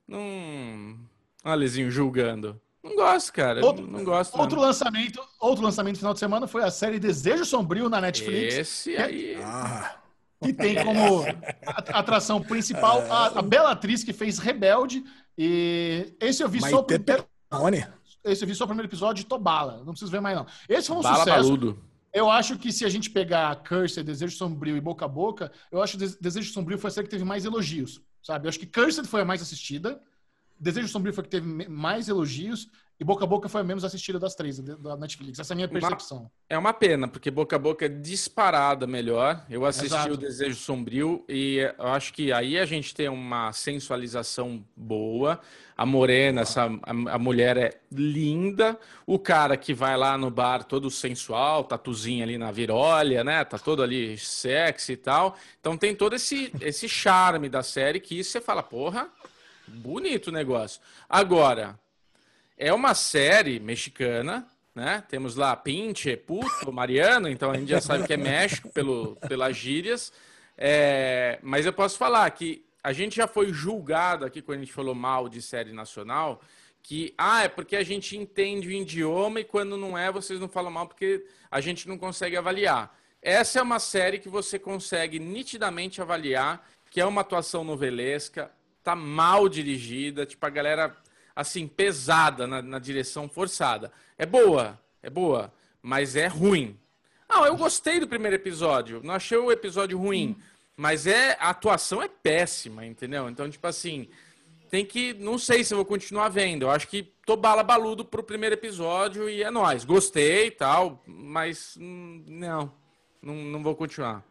não. Alezinho julgando. Não gosto, cara. Outro, não gosto. Outro lançamento, outro lançamento no final de semana foi a série Desejo Sombrio na Netflix. Esse aí. Ah que tem como atração principal a, a bela atriz que fez Rebelde. E esse eu vi só o primeiro. Esse eu vi só o primeiro episódio de Tobala. Não preciso ver mais, não. Esse foi um Bala sucesso. Baludo. Eu acho que se a gente pegar Cursed, Desejo Sombrio e Boca a Boca, eu acho que Desejo Sombrio foi a série que teve mais elogios, sabe? Eu acho que Cursed foi a mais assistida, Desejo Sombrio foi a que teve mais elogios, e Boca a Boca foi a menos assistida das três da Netflix. Essa é a minha percepção. Uma, é uma pena, porque Boca a Boca é disparada melhor. Eu assisti Exato. o Desejo Sombrio e eu acho que aí a gente tem uma sensualização boa. A morena, essa, a, a mulher é linda. O cara que vai lá no bar todo sensual, tatuzinho ali na virolha, né? Tá todo ali sexy e tal. Então tem todo esse, esse charme da série que você fala, porra, bonito o negócio. Agora é uma série mexicana, né? Temos lá Pinche, Puto, Mariano, então a gente já sabe que é México pelo, pelas gírias. É, mas eu posso falar que a gente já foi julgado aqui quando a gente falou mal de série nacional, que ah, é porque a gente entende o idioma e quando não é, vocês não falam mal porque a gente não consegue avaliar. Essa é uma série que você consegue nitidamente avaliar, que é uma atuação novelesca, tá mal dirigida, tipo a galera assim, pesada na, na direção forçada. É boa, é boa, mas é ruim. Não, eu gostei do primeiro episódio, não achei o episódio ruim, mas é a atuação é péssima, entendeu? Então, tipo assim, tem que, não sei se eu vou continuar vendo. Eu acho que tô bala baludo pro primeiro episódio e é nós. Gostei e tal, mas hum, não, não, não vou continuar.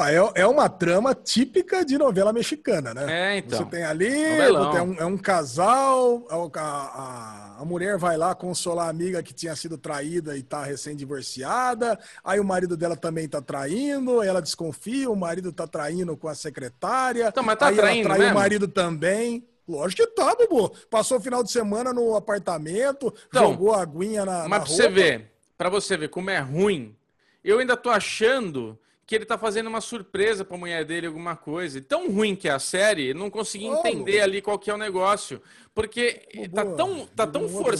É, é uma trama típica de novela mexicana, né? É, então. Você tem ali, é um, é um, casal, a, a, a, mulher vai lá consolar a amiga que tinha sido traída e tá recém-divorciada, aí o marido dela também tá traindo, ela desconfia, o marido tá traindo com a secretária, então, mas tá aí traindo ela trai o marido também. Lógico que tá, Bubu. Passou o final de semana no apartamento, então, jogou a aguinha na. Mas na pra você ver, pra você ver como é ruim, eu ainda tô achando que ele tá fazendo uma surpresa pra mulher dele, alguma coisa. tão ruim que é a série, não consegui entender ali qual que é o negócio. Porque tá tão, tá tão, for...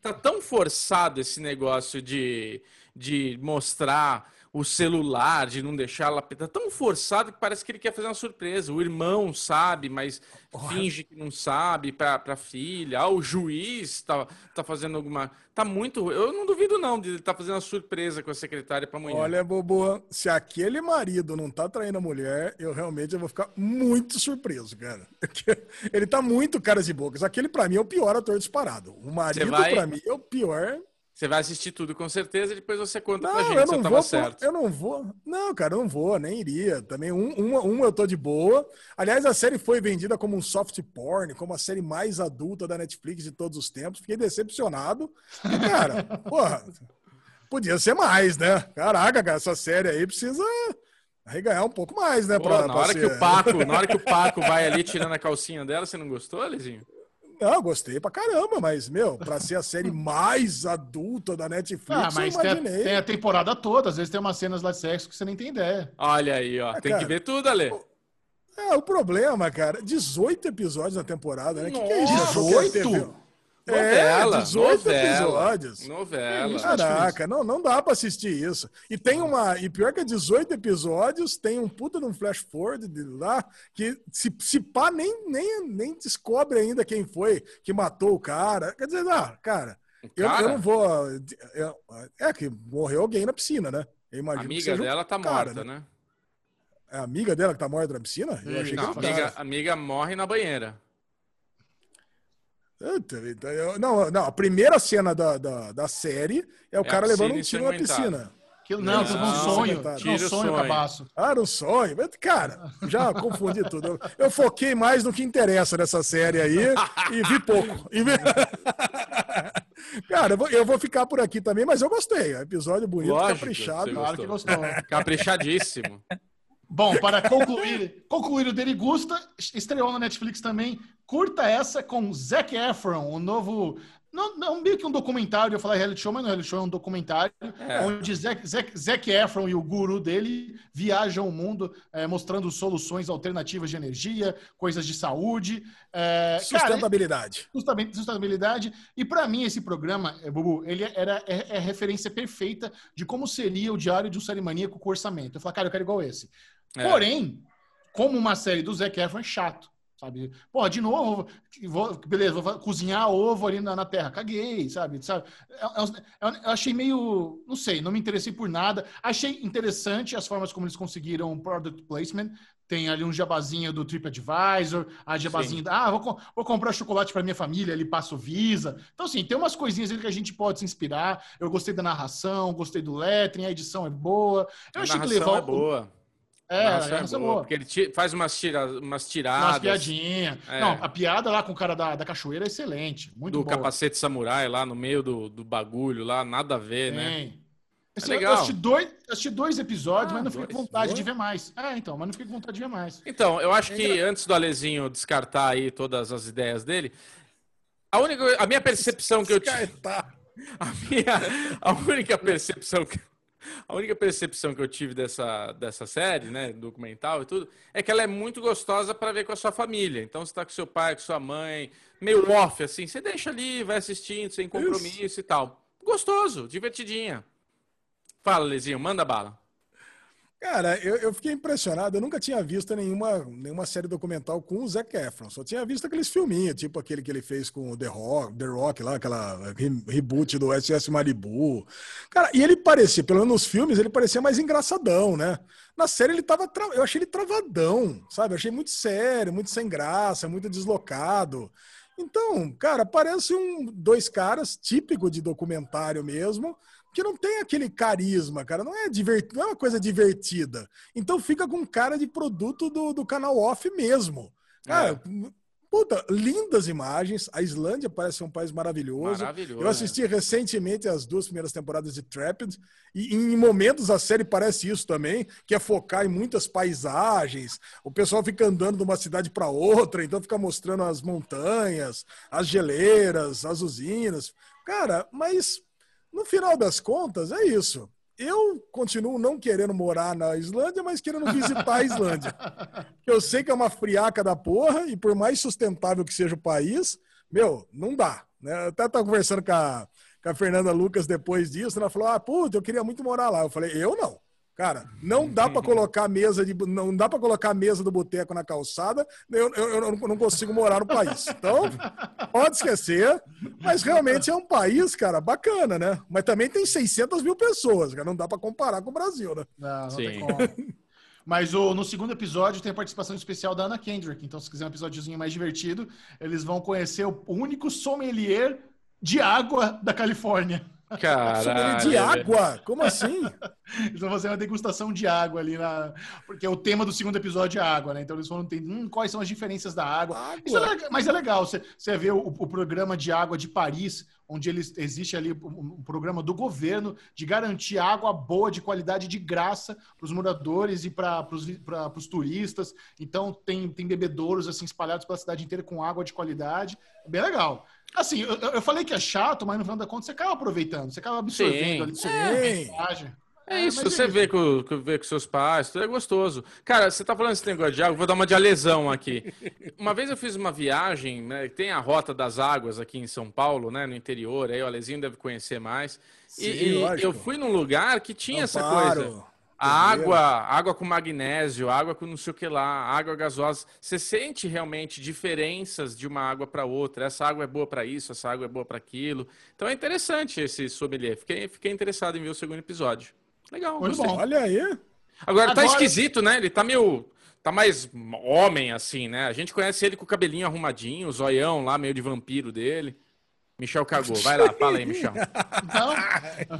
tá tão forçado esse negócio de, de mostrar o celular, de não deixar ela. Tá tão forçado que parece que ele quer fazer uma surpresa. O irmão sabe, mas Porra. finge que não sabe pra, pra filha. Ah, o juiz tá, tá fazendo alguma. Tá muito. Eu não duvido, não, de ele tá fazendo uma surpresa com a secretária pra mulher. Olha, Bobo, se aquele marido não tá traindo a mulher, eu realmente eu vou ficar muito surpreso, cara. Ele tá muito cara de bocas. Aquele, pra mim, é o pior ator disparado. O marido, vai... pra mim, é o pior. Você vai assistir tudo com certeza e depois você conta não, pra gente eu não se eu tava certo. Eu não vou. Não, cara, eu não vou, nem iria. Também um, um, um eu tô de boa. Aliás, a série foi vendida como um soft porn, como a série mais adulta da Netflix de todos os tempos. Fiquei decepcionado. E, cara, porra, podia ser mais, né? Caraca, cara, essa série aí precisa Aí ganhar um pouco mais, né? Pô, pra- na, pra hora ser- que o Paco, na hora que o Paco vai ali tirando a calcinha dela, você não gostou, Alezinho? Não, gostei pra caramba, mas, meu, pra ser a série mais adulta da Netflix, Ah, mas eu tem a, imaginei. tem a temporada toda, às vezes tem umas cenas lá de sexo que você nem tem ideia. Olha aí, ó. Ah, Tem cara. que ver tudo, Ale. É, o problema, cara, 18 episódios na temporada, né? Que que é isso? Nossa, Achou que era 18? TV? Novela, é, 18 novela, episódios. Novela. Caraca, não, não dá pra assistir isso. E tem uma. E pior que é 18 episódios, tem um puta de um flash forward de lá que se, se pá, nem, nem, nem descobre ainda quem foi que matou o cara. Quer dizer, ah, cara, eu, Cara? eu não vou. eu- é que morreu alguém na piscina, né? Eu A imagino que amiga dela tá cara, morta, né? É a amiga dela que tá morta na piscina? Eu achei Não, a que amiga, a amiga morre na banheira. Puta vida, eu- Não, não, a primeira cena da, da, da série é o É cara a levando um piscina tiro na piscina. Aquilo, não, aquilo foi um Não, sonho. um Tira o sonho, sonho. cabaço. Ah, era um sonho. Mas, Cara, já confundi tudo. Eu, eu foquei mais no que interessa nessa série aí e vi pouco. E vi- Cara, eu vou, eu vou ficar por aqui também, mas eu gostei. Episódio bonito, Lógico, caprichado. Claro que gostou. Caprichadíssimo. Bom, para concluir, concluir o Derigusta, estreou na Netflix também. Curta essa com Zac Efron, o novo. Não, não meio que um documentário, eu falei reality show, mas não é reality show, é um documentário, É. onde Zac, Zac, Zac Efron e o guru dele viajam o mundo eh, mostrando soluções alternativas de energia, coisas de saúde. Cara, Sustentabilidade. Sustabi- sustentabilidade. E para mim esse programa, eh, Bubu, ele era é, é referência perfeita de como seria o diário de um série maníaco com orçamento. Eu falei, cara, eu quero igual esse. É. Porém, como uma série do Zac Efron é chato. Sabe? Pô, de novo, vou, beleza, vou cozinhar ovo ali na, na terra. Caguei, sabe? sabe? É- é uns- é Eu achei meio. Não sei, não me interessei por nada. Achei interessante as formas como eles conseguiram product placement. Tem ali um jabazinho do TripAdvisor, a jabazinha da. Ah, vou, vou comprar chocolate para minha família, ele passa o Visa. Então, assim, tem umas coisinhas ali que a gente pode se inspirar. Eu gostei da narração, gostei do lettering, a edição é boa. Eu a achei que levou. é boa. É, a a narração é narração é boa. boa. Porque ele faz umas, tira, umas Umas tiradas piadinhas. É. Não, a piada lá com o cara da, da cachoeira é excelente. Muito do boa. capacete samurai lá no meio do, do bagulho lá, nada a ver, né? Tem. Esse- legal. Eu assisti dois, assisti dois episódios, Ah, mas não fiquei com dois. vontade Boa. de ver mais. É, então, mas não fiquei com vontade de ver mais. Então, eu acho É que antes do Alezinho descartar aí todas as ideias dele, a única, a minha percepção que eu tive, a minha, a única percepção que a única percepção que eu tive dessa, dessa série, né, documental e tudo, é que ela é muito gostosa para ver com a sua família. Então, você tá com seu pai, com sua mãe, meio off, assim, você deixa ali, vai assistindo, sem compromisso e tal. Gostoso, divertidinha. Fala, Lezinho, manda bala. Cara, eu, eu fiquei impressionado. Eu nunca tinha visto nenhuma, nenhuma série documental com o Zac Efron. Só tinha visto aqueles filminhos, tipo aquele que ele fez com o The Rock, The Rock lá, aquela re- reboot do SS Malibu. Cara, e ele parecia, pelo menos nos filmes, ele parecia mais engraçadão, né? Na série ele tava. tra- Eu achei ele travadão, sabe? Eu achei muito sério, muito sem graça, muito deslocado. Então, cara, parece um dois caras típico de documentário mesmo, que não tem aquele carisma, cara. Não é, divert... não é uma coisa divertida. Então fica com cara de produto do, do canal off mesmo. Cara, puta, lindas imagens. A Islândia parece ser um país maravilhoso. Maravilhoso. Eu assisti recentemente as duas primeiras temporadas de Trapped e em momentos a série parece isso também, que é focar em muitas paisagens. O pessoal fica andando de uma cidade para outra, então fica mostrando as montanhas, as geleiras, as usinas. Cara, mas no final das contas é isso. Eu continuo não querendo morar na Islândia, mas querendo visitar a Islândia. Eu sei que é uma friaca da porra, e por mais sustentável que seja o país, meu, não dá. Né? Eu até estava conversando com a, com a Fernanda Lucas depois disso, ela falou: ah, puta, eu queria muito morar lá. Eu falei, eu não. Cara, não dá para colocar a mesa de não dá para colocar a mesa do boteco na calçada. Eu, eu, eu não- não consigo morar no país. Então, pode esquecer. Mas realmente é um país, cara, bacana, né? Mas também tem 600 mil pessoas, cara. Não dá para comparar com o Brasil, né? Não, não Sim. tem como. Mas o, no segundo episódio tem a participação especial da Ana Kendrick. Então, se quiser um episódiozinho mais divertido, eles vão conhecer o único sommelier de água da Califórnia. Caralho. Sommelier de água? Como assim? Eles vão fazer uma degustação de água ali na. Porque o tema do segundo episódio é água, né? Então eles vão entender hum, quais são as diferenças da água. Água. Isso é legal- mas é legal, você, você vê o, o programa de água de Paris, onde eles, existe ali um, um programa do governo de garantir água boa, de qualidade de graça para os moradores e para os turistas. Então, tem, tem bebedouros assim, espalhados pela cidade inteira com água de qualidade. É bem legal. Assim, eu, eu falei que é chato, mas no final da conta você acaba aproveitando, você acaba absorvendo sim, ali. Sim. É isso, você é vê com, vê com seus pais, tudo é gostoso. Cara, você tá falando esse negócio de água, vou dar uma de alesão aqui. Uma vez eu fiz uma viagem, né? Tem a Rota das Águas aqui em São Paulo, né? No interior, aí o Alezinho deve conhecer mais. Sim, e, e eu fui num lugar que tinha essa coisa. A água, água com magnésio, água com não sei o que lá, água gasosa. Você sente realmente diferenças de uma água para outra. Essa água é boa para isso, essa água é boa para aquilo. Então é interessante esse sommelier. Fiquei, fiquei interessado em ver o segundo episódio. Legal, Muito bom. Olha aí. Agora, Agora tá esquisito, né? Ele tá meio. Tá mais homem, assim, né? A gente conhece ele com o cabelinho arrumadinho, o zoião lá, meio de vampiro dele. Michel cagou. Vai lá, fala aí, Michel. Então,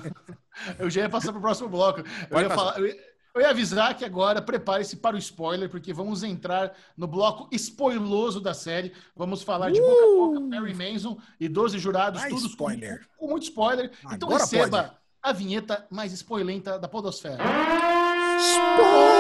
eu já ia passar pro próximo bloco. Eu ia, falar, eu, ia, eu ia, avisar que agora prepare-se para o spoiler, porque vamos entrar no bloco spoiloso da série. Vamos falar de uh! boca a boca, Perry Manson e 12 jurados, todos spoiler. Com, com, muito spoiler. Agora então receba. Pode a vinheta mais spoilenta da podosfera. Spoilers!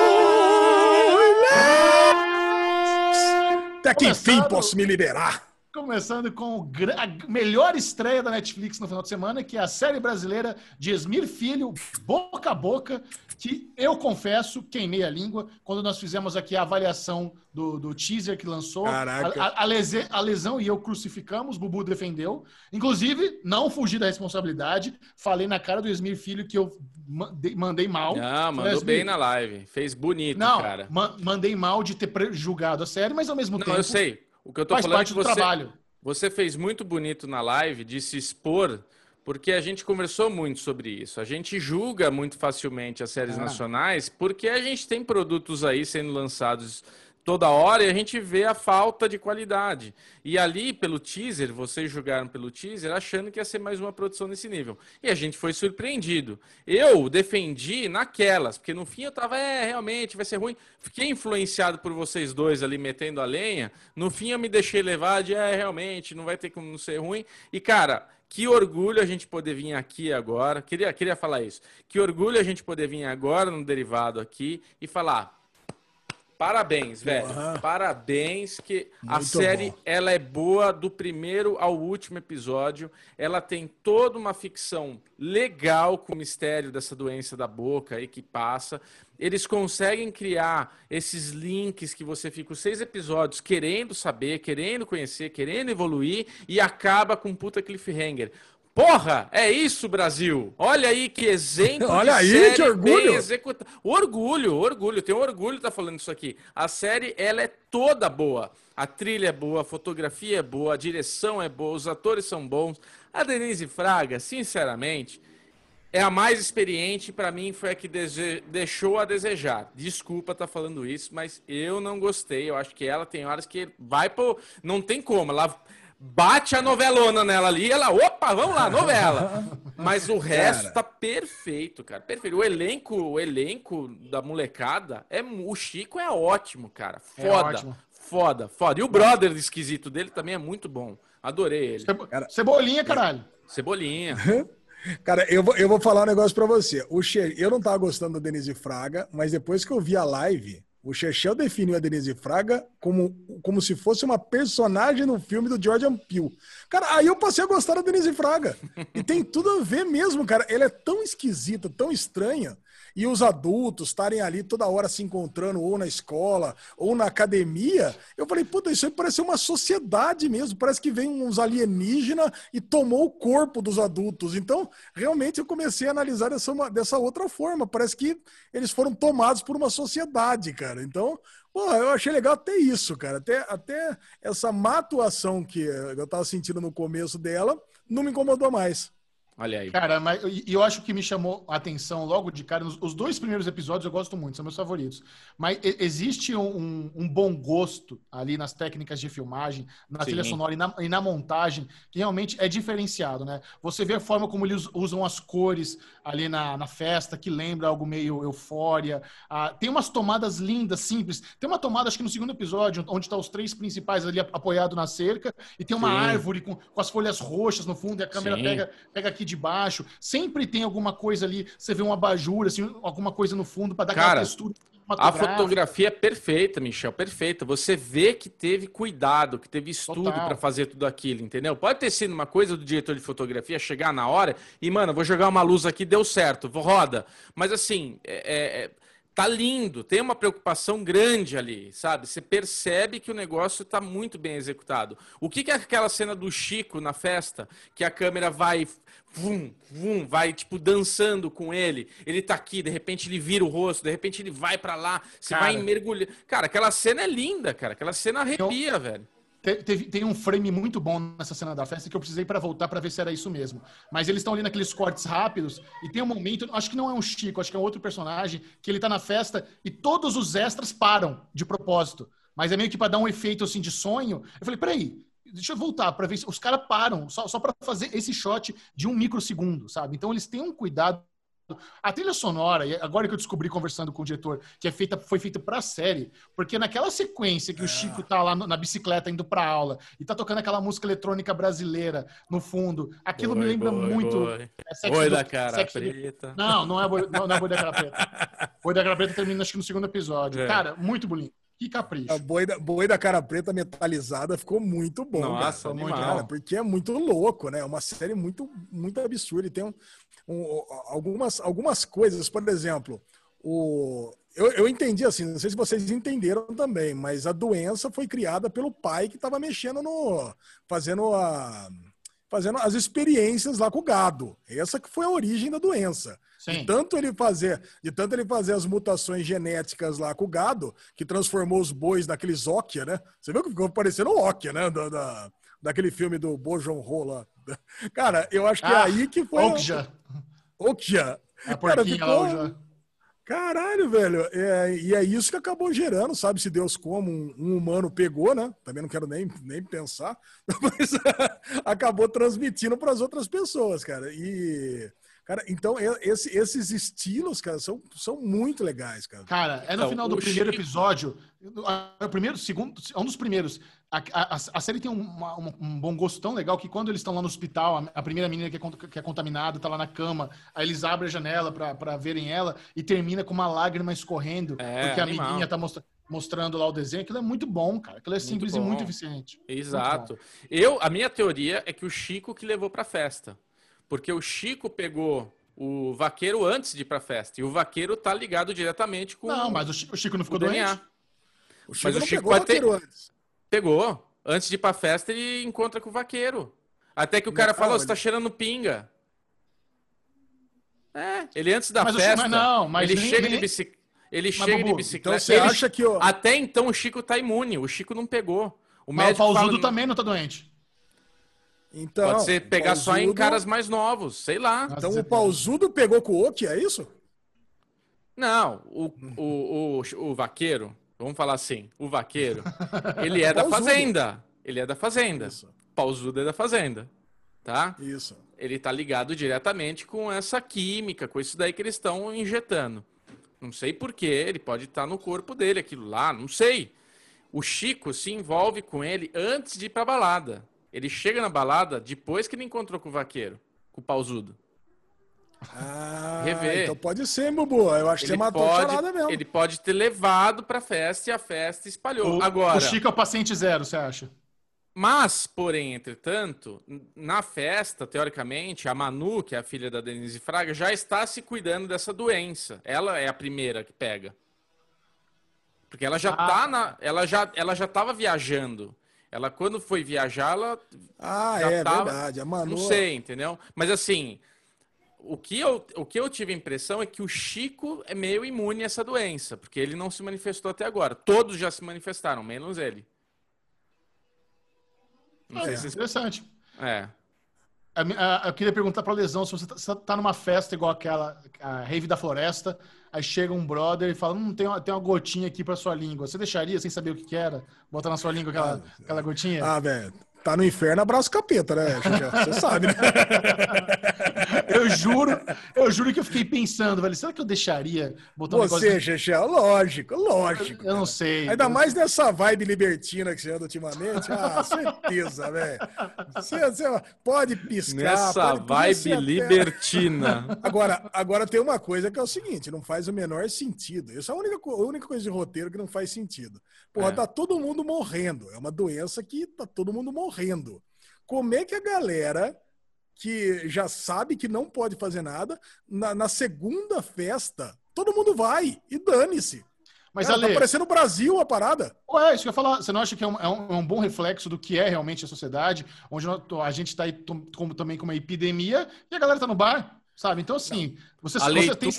Até que enfim posso me liberar. Começando com a melhor estreia da Netflix no final de semana, que é a série brasileira de Esmir Filho, Boca a Boca, que eu confesso, queimei a língua quando nós fizemos aqui a avaliação do, do teaser que lançou. A, a, a, lese, a, lesão e eu crucificamos, Bubu defendeu. Inclusive, não fugi da responsabilidade. Falei na cara do Esmir Filho que eu mandei, mandei mal. Não, mandou bem na live. Fez bonito, não, cara. Ma mandei mal de ter julgado a série, mas ao mesmo não, tempo. eu sei. O que eu tô faz falando parte é do você, trabalho. Você fez muito bonito na live de se expor porque a gente conversou muito sobre isso. A gente julga muito facilmente as séries ah. nacionais porque a gente tem produtos aí sendo lançados toda hora e a gente vê a falta de qualidade. E ali, pelo teaser, vocês julgaram pelo teaser achando que ia ser mais uma produção nesse nível. E a gente foi surpreendido. Eu defendi naquelas, porque no fim eu tava, é, realmente vai ser ruim. Fiquei influenciado por vocês dois ali metendo a lenha. No fim eu me deixei levar de, é, realmente, não vai ter como ser ruim. E, cara, que orgulho a gente poder vir aqui agora. Queria, queria falar isso. Que orgulho a gente poder vir agora no derivado aqui e falar. Parabéns, velho. Uhum. Parabéns que Muito a série bom. ela é boa do primeiro ao último episódio. Ela tem toda uma ficção legal com o mistério dessa doença da boca aí que passa. Eles conseguem criar esses links que você fica os seis episódios querendo saber, querendo conhecer, querendo evoluir e acaba com puta cliffhanger. Porra, é isso, Brasil. Olha aí que exemplo. Olha aí, que orgulho. Executa... Orgulho, orgulho. Tenho orgulho de estar falando isso aqui. A série, ela é toda boa. A trilha é boa, a fotografia é boa, a direção é boa, os atores são bons. A Denise Fraga, sinceramente, é a mais experiente. Para mim, foi a que dese... deixou a desejar. Desculpa estar falando isso, mas eu não gostei. Eu acho que ela tem horas que vai pro. Não tem como. Ela bate a novelona nela ali, ela, opa, vamos lá, novela. Mas o resto cara. tá perfeito, cara. Perfeito. O elenco, o elenco da molecada, é, o Chico é ótimo, cara. É foda. É foda, foda. E o brother esquisito dele também é muito bom. Adorei ele. Cebolinha, caralho. Cebolinha. Cara, eu vou, eu vou falar um negócio pra você. O che... Eu não tava gostando do Denise Fraga, mas depois que eu vi a live, o Chechel definiu a Denise Fraga como, como se fosse uma personagem no filme do Jordan Peele. Cara, aí eu passei a gostar da Denise Fraga. E tem tudo a ver mesmo, cara. Ela é tão esquisita, tão estranha, e os adultos estarem ali toda hora se encontrando, ou na escola, ou na academia, eu falei, puta, isso aí parece uma sociedade mesmo, parece que vem uns alienígenas e tomou o corpo dos adultos. Então, realmente eu comecei a analisar dessa, dessa outra forma, parece que eles foram tomados por uma sociedade, cara. Então, Porra, eu achei legal até isso, cara. Até, até essa má atuação que eu tava sentindo no começo dela não me incomodou mais. Olha aí. Cara, mas e eu acho que me chamou a atenção logo de cara. Os dois primeiros episódios eu gosto muito, são meus favoritos. Mas existe um, um bom gosto ali nas técnicas de filmagem, na Sim. trilha sonora e na, e na, montagem, que realmente é diferenciado, né? Você vê a forma como eles usam as cores ali na, na festa, que lembra algo meio eufória. Ah, tem umas tomadas lindas, simples. Tem uma tomada, acho que no segundo episódio, onde estão tá os três principais ali apoiados na cerca, e tem uma Sim. árvore com, com as folhas roxas no fundo, e a câmera pega, pega aqui de baixo. Sempre tem alguma coisa ali, você vê um abajur, assim, alguma coisa no fundo para dar Cara, aquela textura. A fotografia é perfeita, Michel, perfeita. Você vê que teve cuidado, que teve estudo para fazer tudo aquilo, entendeu? Pode ter sido uma coisa do diretor de fotografia chegar na hora e, mano, vou jogar uma luz aqui, deu certo, roda. Mas assim, é, é tá lindo, tem uma preocupação grande ali, sabe? Você percebe que o negócio está muito bem executado. O que, que é aquela cena do Chico na festa, que a câmera vai, vum, vum, vai tipo dançando com ele. Ele tá aqui, de repente ele vira o rosto, de repente ele vai para lá, você cara, vai mergulhar. Cara, aquela cena é linda, cara. Aquela cena arrepia, eu... velho. Teve, tem um frame muito bom nessa cena da festa que eu precisei para voltar para ver se era isso mesmo. Mas eles estão ali naqueles cortes rápidos e tem um momento, acho que não é um Chico, acho que é um outro personagem, que ele tá na festa e todos os extras param de propósito. Mas é meio que para dar um efeito assim de sonho. Eu falei, peraí, deixa eu voltar para ver se os caras param só, só para fazer esse shot de um microsegundo, sabe? Então eles têm um cuidado a trilha sonora, agora que eu descobri conversando com o diretor, que é feita, foi feita pra série, porque naquela sequência que é. o Chico tá lá na bicicleta indo pra aula e tá tocando aquela música eletrônica brasileira no fundo, aquilo me lembra muito. Boi, é boi da cara preta. Do... Não, não é, boi, não, não é boi da cara preta. Boi da cara preta termina acho que no segundo episódio. É. Cara, muito bonito. Que capricho. A boi da, boi da cara preta metalizada ficou muito bom. Nossa, cara, muito cara, porque é muito louco, né? É uma série muito, muito absurda. E tem um, um, algumas, algumas coisas, por exemplo, o, eu, eu entendi assim, não sei se vocês entenderam também, mas a doença foi criada pelo pai que estava mexendo no. fazendo a. fazendo as experiências lá com o gado. Essa que foi a origem da doença. Sim. De tanto ele fazer, de tanto ele fazer as mutações genéticas lá com o gado, que transformou os bois naqueles Okia, né? Você viu que ficou parecendo o Okia, né? Da, da, daquele filme do Bojon Rola. Cara, eu acho que é ah, é aí que foi. Okja. Okja. A Cara, ficou... Caralho, velho. É, e é isso que acabou gerando, sabe? Se Deus como um, um humano pegou, né? Também não quero nem, nem pensar, mas acabou transmitindo para as outras pessoas, cara. E Cara, então esse, esses estilos, cara, são, são muito legais, cara. Cara, é no então, final do primeiro Chico... episódio, o primeiro, segundo, é um dos primeiros. A, a, a série tem uma, um bom gosto tão legal que quando eles estão lá no hospital, a, a primeira menina que é, que é, contaminada tá lá na cama, aí eles abrem a janela para verem ela e termina com uma lágrima escorrendo, é, porque a animal. amiguinha tá mostrando mostrando lá o desenho, aquilo é muito bom, cara. Aquilo é muito simples bom. e muito eficiente. Exato. Muito eu, a minha teoria é que o Chico que levou pra festa. Porque o Chico pegou o vaqueiro antes de ir pra festa. E o vaqueiro tá ligado diretamente com. Não, mas o Chico, o Chico não ficou doente. DNA. O Chico mas o Chico pegou ter... antes. Pegou. Antes de ir pra festa, ele encontra com o vaqueiro. Até que o cara fala, oh, você tá cheirando pinga. É, ele antes da mas festa. Chico, mas não, mas ele nem, chega nem... de bicicleta. Ele mas, chega Bubu, de bicicleta. Então você ele... acha que. Eu... Até então o Chico tá imune. O Chico não pegou. O mas médico o fala... também não tá doente. Então, Pode ser pegar pausudo... só em caras mais novos, sei lá. Então o pausudo pegou com o Oki, é isso? Não, o, o, o, o vaqueiro, vamos falar assim, o vaqueiro, ele é da fazenda. Ele é da fazenda. Isso. Pausudo é da fazenda. Tá? Isso. Ele tá ligado diretamente com essa química, com isso daí que eles estão injetando. Não sei porquê, ele pode estar tá no corpo dele, aquilo lá, não sei. O Chico se envolve com ele antes de ir pra balada. Ele chega na balada depois que ele encontrou com o vaqueiro, com o pausudo. Ah, Rever. então pode ser, Bubu. Eu acho que você matou pode, a charada mesmo. Ele pode ter levado pra festa e a festa espalhou. O, Agora, o Chico é o paciente zero, você acha? Mas, porém, entretanto, na festa, teoricamente, a Manu, que é a filha da Denise Fraga, já está se cuidando dessa doença. Ela é a primeira que pega. Porque ela já ah. tá na. Ela já, ela já estava viajando. Ela, quando foi viajar, ela. Ah, é tava, verdade. A Manu... Não sei, entendeu? Mas assim, o que, eu, o que eu tive a impressão é que o Chico é meio imune a essa doença, porque ele não se manifestou até agora. Todos já se manifestaram, menos ele. Não é, sei se... Interessante. É. Eu queria perguntar para Lesão se você tá, tá, numa festa igual aquela, a Rave da Floresta, aí chega um brother e fala: Hum, tem uma, tem uma gotinha aqui para sua língua. Você deixaria sem saber o que, que era? Botar na sua língua aquela, ah, aquela gotinha? Ah, velho tá no inferno, abraço capeta, né? Você sabe, né? eu juro, eu juro que eu fiquei pensando, velho, será que eu deixaria botar um Você, Xexé, lógico, lógico. Eu, eu não sei. Ainda mais nessa vibe libertina que você anda ultimamente. Ah, certeza, velho. Você, você, pode piscar. Nessa pode vibe libertina. Agora, agora tem uma coisa que é o seguinte, não faz o menor sentido. Isso é a única, a única coisa de roteiro que não faz sentido. Porra, é. tá todo mundo morrendo. É uma doença que tá todo mundo morrendo morrendo. Como é que a galera que já sabe que não pode fazer nada, na, na segunda festa, todo mundo vai e dane-se. Mas, Cara, Ale, tá parecendo o Brasil a parada. Ué, isso que eu ia falar. Você não acha que é um, é, um, é um, bom reflexo do que é realmente a sociedade, onde a gente está aí como, também com uma epidemia e a galera tá no bar, sabe? Então, assim, você, a você leitura, tem...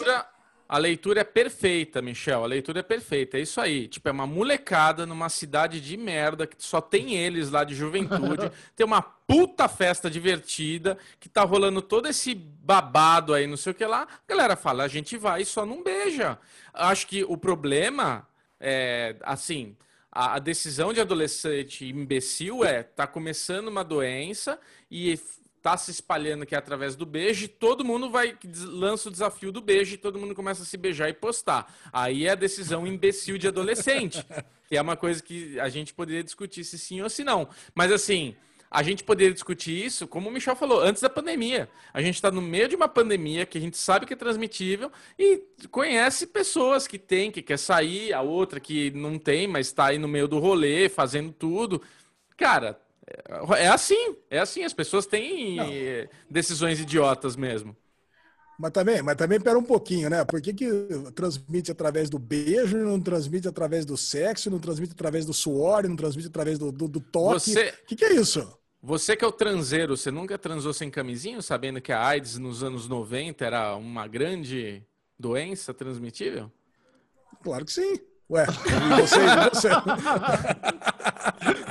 A leitura é perfeita, Michel. A leitura é perfeita. É isso aí. Tipo, é uma molecada numa cidade de merda que só tem eles lá de juventude. tem uma puta festa divertida que tá rolando todo esse babado aí, não sei o que lá. A galera fala, a gente vai e só não beija. Acho que o problema é, assim, a, a decisão de adolescente imbecil é tá começando uma doença e tá se espalhando aqui através do beijo todo mundo vai lança o desafio do beijo e todo mundo começa a se beijar e postar. Aí é a decisão imbecil de adolescente, que é uma coisa que a gente poderia discutir se sim ou se não. Mas assim, a gente poderia discutir isso, como o Michel falou, antes da pandemia. A gente está no meio de uma pandemia que a gente sabe que é transmitível e conhece pessoas que tem, que quer sair, a outra que não tem, mas está aí no meio do rolê, fazendo tudo. Cara, é, assim, é assim, as pessoas têm Não. decisões idiotas mesmo. Mas também, mas também pera um pouquinho, né? Por que, que transmite através do beijo, não transmite através do sexo, não transmite através do suor, não transmite através do, do, do toque? Você... O que, que é isso? Você que é o transeiro, você nunca transou sem camisinho, sabendo que a AIDS nos anos 90 era uma grande doença transmitível? Claro que sim. Ué, você, você?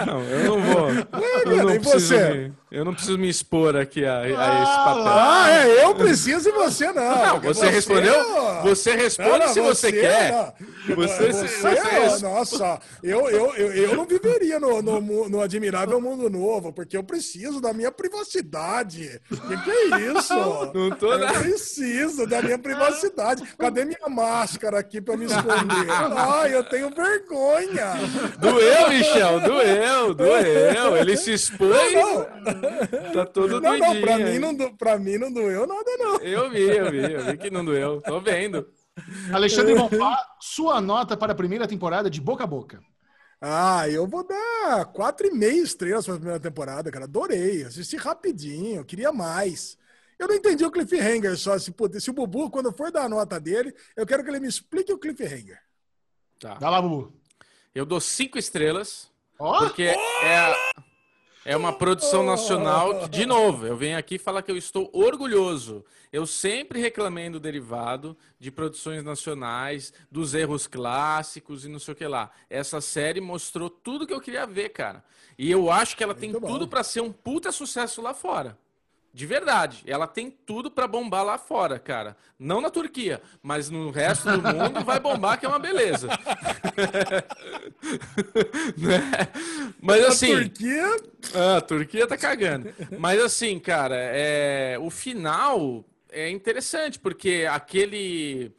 Não, eu não vou. eu, não preciso me, eu não preciso me expor aqui a, a esse ah, papel. Ah, é, eu preciso e você não. Não, você, você respondeu? Você responde não, se você, você quer. Não. Você, você, você, nossa, eu, eu, eu, eu não viveria no, no, no, admirável mundo novo, porque eu preciso da minha privacidade. O que, que, é isso? Não tô eu preciso da minha privacidade. Cadê minha máscara aqui para me esconder? Ai, eu tenho vergonha. Doeu, Michel, doeu, doeu. Ele se expôs. Não, não. Tá todo não, não, pra mim não, pra mim não doeu nada, não. Eu vi, eu vi, eu vi que não doeu. Tô vendo. Alexandre Bonfá, sua nota para a primeira temporada de Boca a Boca. Ah, eu vou dar quatro e meio estrelas para a primeira temporada, cara. Adorei, assisti rapidinho, queria mais. Eu não entendi o cliffhanger só. Se, se o Bubu, quando for dar a nota dele, eu quero que ele me explique o cliffhanger. Tá. Dá lá, Bubu. Eu dou cinco estrelas. Oh? Porque oh! é, é uma produção nacional de novo, eu venho aqui falar que eu estou orgulhoso. Eu sempre reclamei do derivado de produções nacionais, dos erros clássicos e não sei o que lá. Essa série mostrou tudo que eu queria ver, cara. E eu acho que ela Muito tem bom. tudo para ser um puta sucesso lá fora. De verdade. Ela tem tudo para bombar lá fora, cara. Não na Turquia, mas no resto do mundo vai bombar, que é uma beleza. né? Mas assim. A Turquia. Ah, a Turquia tá cagando. Mas assim, cara, é... o final é interessante, porque aquele.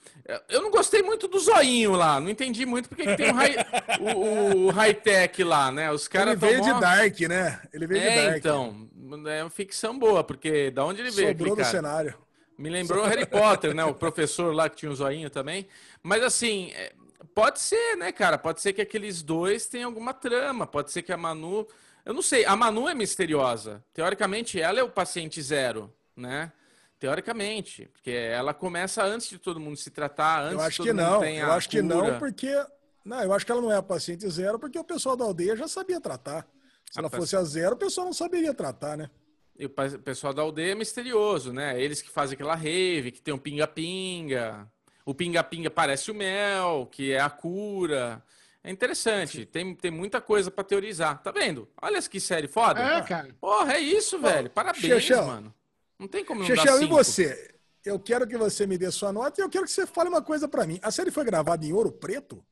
Eu não gostei muito do zoinho lá, não entendi muito porque que tem o, high... o, o high-tech lá, né? Os caras. Ele veio de Dark, né? Ele veio é, de Dark. Então, é uma ficção boa, porque da onde ele veio? Sobrou aquele, do cenário. Me lembrou Harry Potter, né? O professor lá que tinha um zoinho também. Mas assim, é, pode ser, né, cara? Pode ser que aqueles dois tenham alguma trama. Pode ser que a Manu. Eu não sei, a Manu é misteriosa. Teoricamente, ela é o paciente zero, né? Teoricamente, porque ela começa antes de todo mundo se tratar, antes eu acho que não. Eu acho cura. que não, porque não, eu acho que ela não é a paciente zero, porque o pessoal da aldeia já sabia tratar. Se ela fosse a zero, o pessoal não saberia tratar, né? E o pessoal da aldeia é misterioso, né? Eles que fazem aquela rave, que tem um pinga-pinga. O pinga-pinga parece o mel, que é a cura. É interessante. Tem, tem muita coisa pra teorizar. Tá vendo? Olha que série foda. É, cara. Porra, é isso, velho. Parabéns, mano. Não tem como não Chechel, dar e cinco. você? Eu quero que você me dê sua nota e eu quero que você fale uma coisa pra mim. A série foi gravada em Ouro Preto?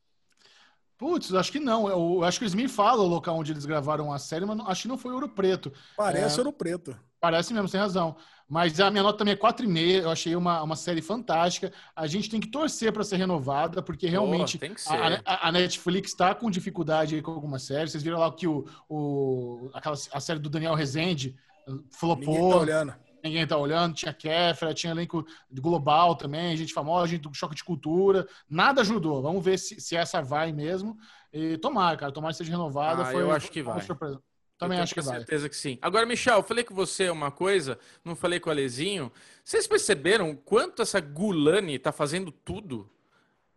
Putz, acho que não. Eu, acho que o Smith fala o local onde eles gravaram a série, mas não- acho que não foi Ouro Preto. Parece É. Ouro Preto. Parece mesmo, tem razão. Mas a minha nota também é 4,5. Eu achei uma, uma série fantástica. A gente tem que torcer para ser renovada, porque realmente que a, a- a Netflix está com dificuldade aí com algumas séries. Vocês viram lá que o, o, aquela, a série do Daniel Rezende uh, Ninguém flopou. tá olhando. Ninguém tá olhando. Tinha Kefra, tinha elenco global também, gente famosa, gente do choque de cultura. Nada ajudou. Vamos ver se, se essa vai mesmo. E tomara, cara. Tomara que seja renovada. Ah, Foi eu acho que vai. surpresa. Também acho que vai. certeza que sim. Agora, Michel, eu falei com você uma coisa, não falei com o Alezinho. Vocês perceberam o quanto essa Gulani tá fazendo tudo?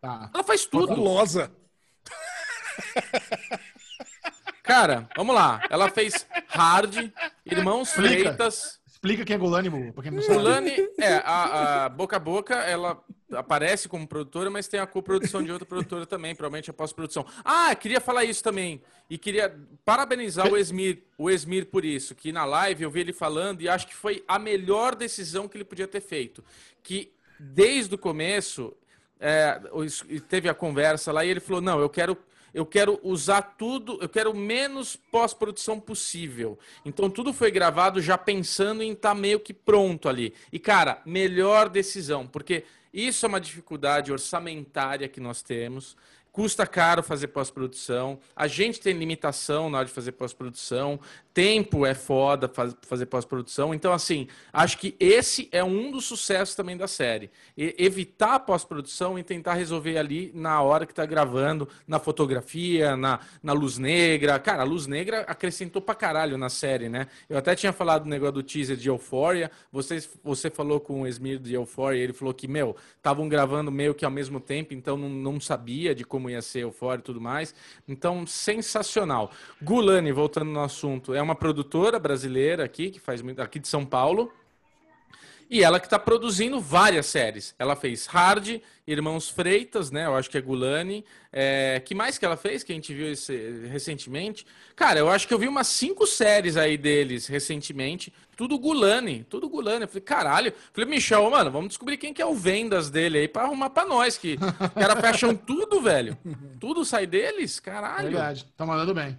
Tá. Ela faz tudo. Gulosa. Cara, vamos lá. Ela fez Hard, Irmãos. Freitas. Explica quem é Golani, pra quem não sabe. Gulani, é, a, a Boca a Boca, ela aparece como produtora, mas tem a coprodução de outra produtora também, provavelmente a pós-produção. Ah, queria falar isso também. E queria parabenizar o Esmir, o Esmir por isso, que na live eu vi ele falando e acho que foi a melhor decisão que ele podia ter feito. Que desde o começo é, teve a conversa lá e ele falou: não, eu quero. Eu quero usar tudo, eu quero menos pós-produção possível. Então tudo foi gravado já pensando em estar meio que pronto ali. E cara, melhor decisão, porque isso é uma dificuldade orçamentária que nós temos. Custa caro fazer pós-produção. A gente tem limitação na hora de fazer pós-produção. Tempo é foda faz- fazer pós-produção. Então, assim, acho que esse é um dos sucessos também da série. E- evitar a pós-produção e tentar resolver ali na hora que tá gravando, na fotografia, na, na luz negra. Cara, a luz negra acrescentou pra caralho na série, né? Eu até tinha falado do negócio do teaser de Euphoria. Vocês, você falou com o Esmir de Euphoria, ele falou que, meu, estavam gravando meio que ao mesmo tempo, então não, não sabia de como ia ser Euphoria e tudo mais. Então, sensacional. Gulani, voltando no assunto, é uma produtora brasileira aqui, que faz muito, aqui de São Paulo. E ela que está produzindo várias séries. Ela fez Hard, Irmãos Freitas, né? Eu acho que é Gulani. É... Que mais que ela fez que a gente viu esse- recentemente? Cara, eu acho que eu vi umas cinco séries aí deles recentemente. Tudo Gulani, tudo Gulani. Eu falei, caralho. Falei, Michel, mano, vamos descobrir quem que é o vendas dele aí para arrumar para nós. Que os caras fecham tudo, velho. Tudo sai deles, caralho. Verdade, tá mandando bem.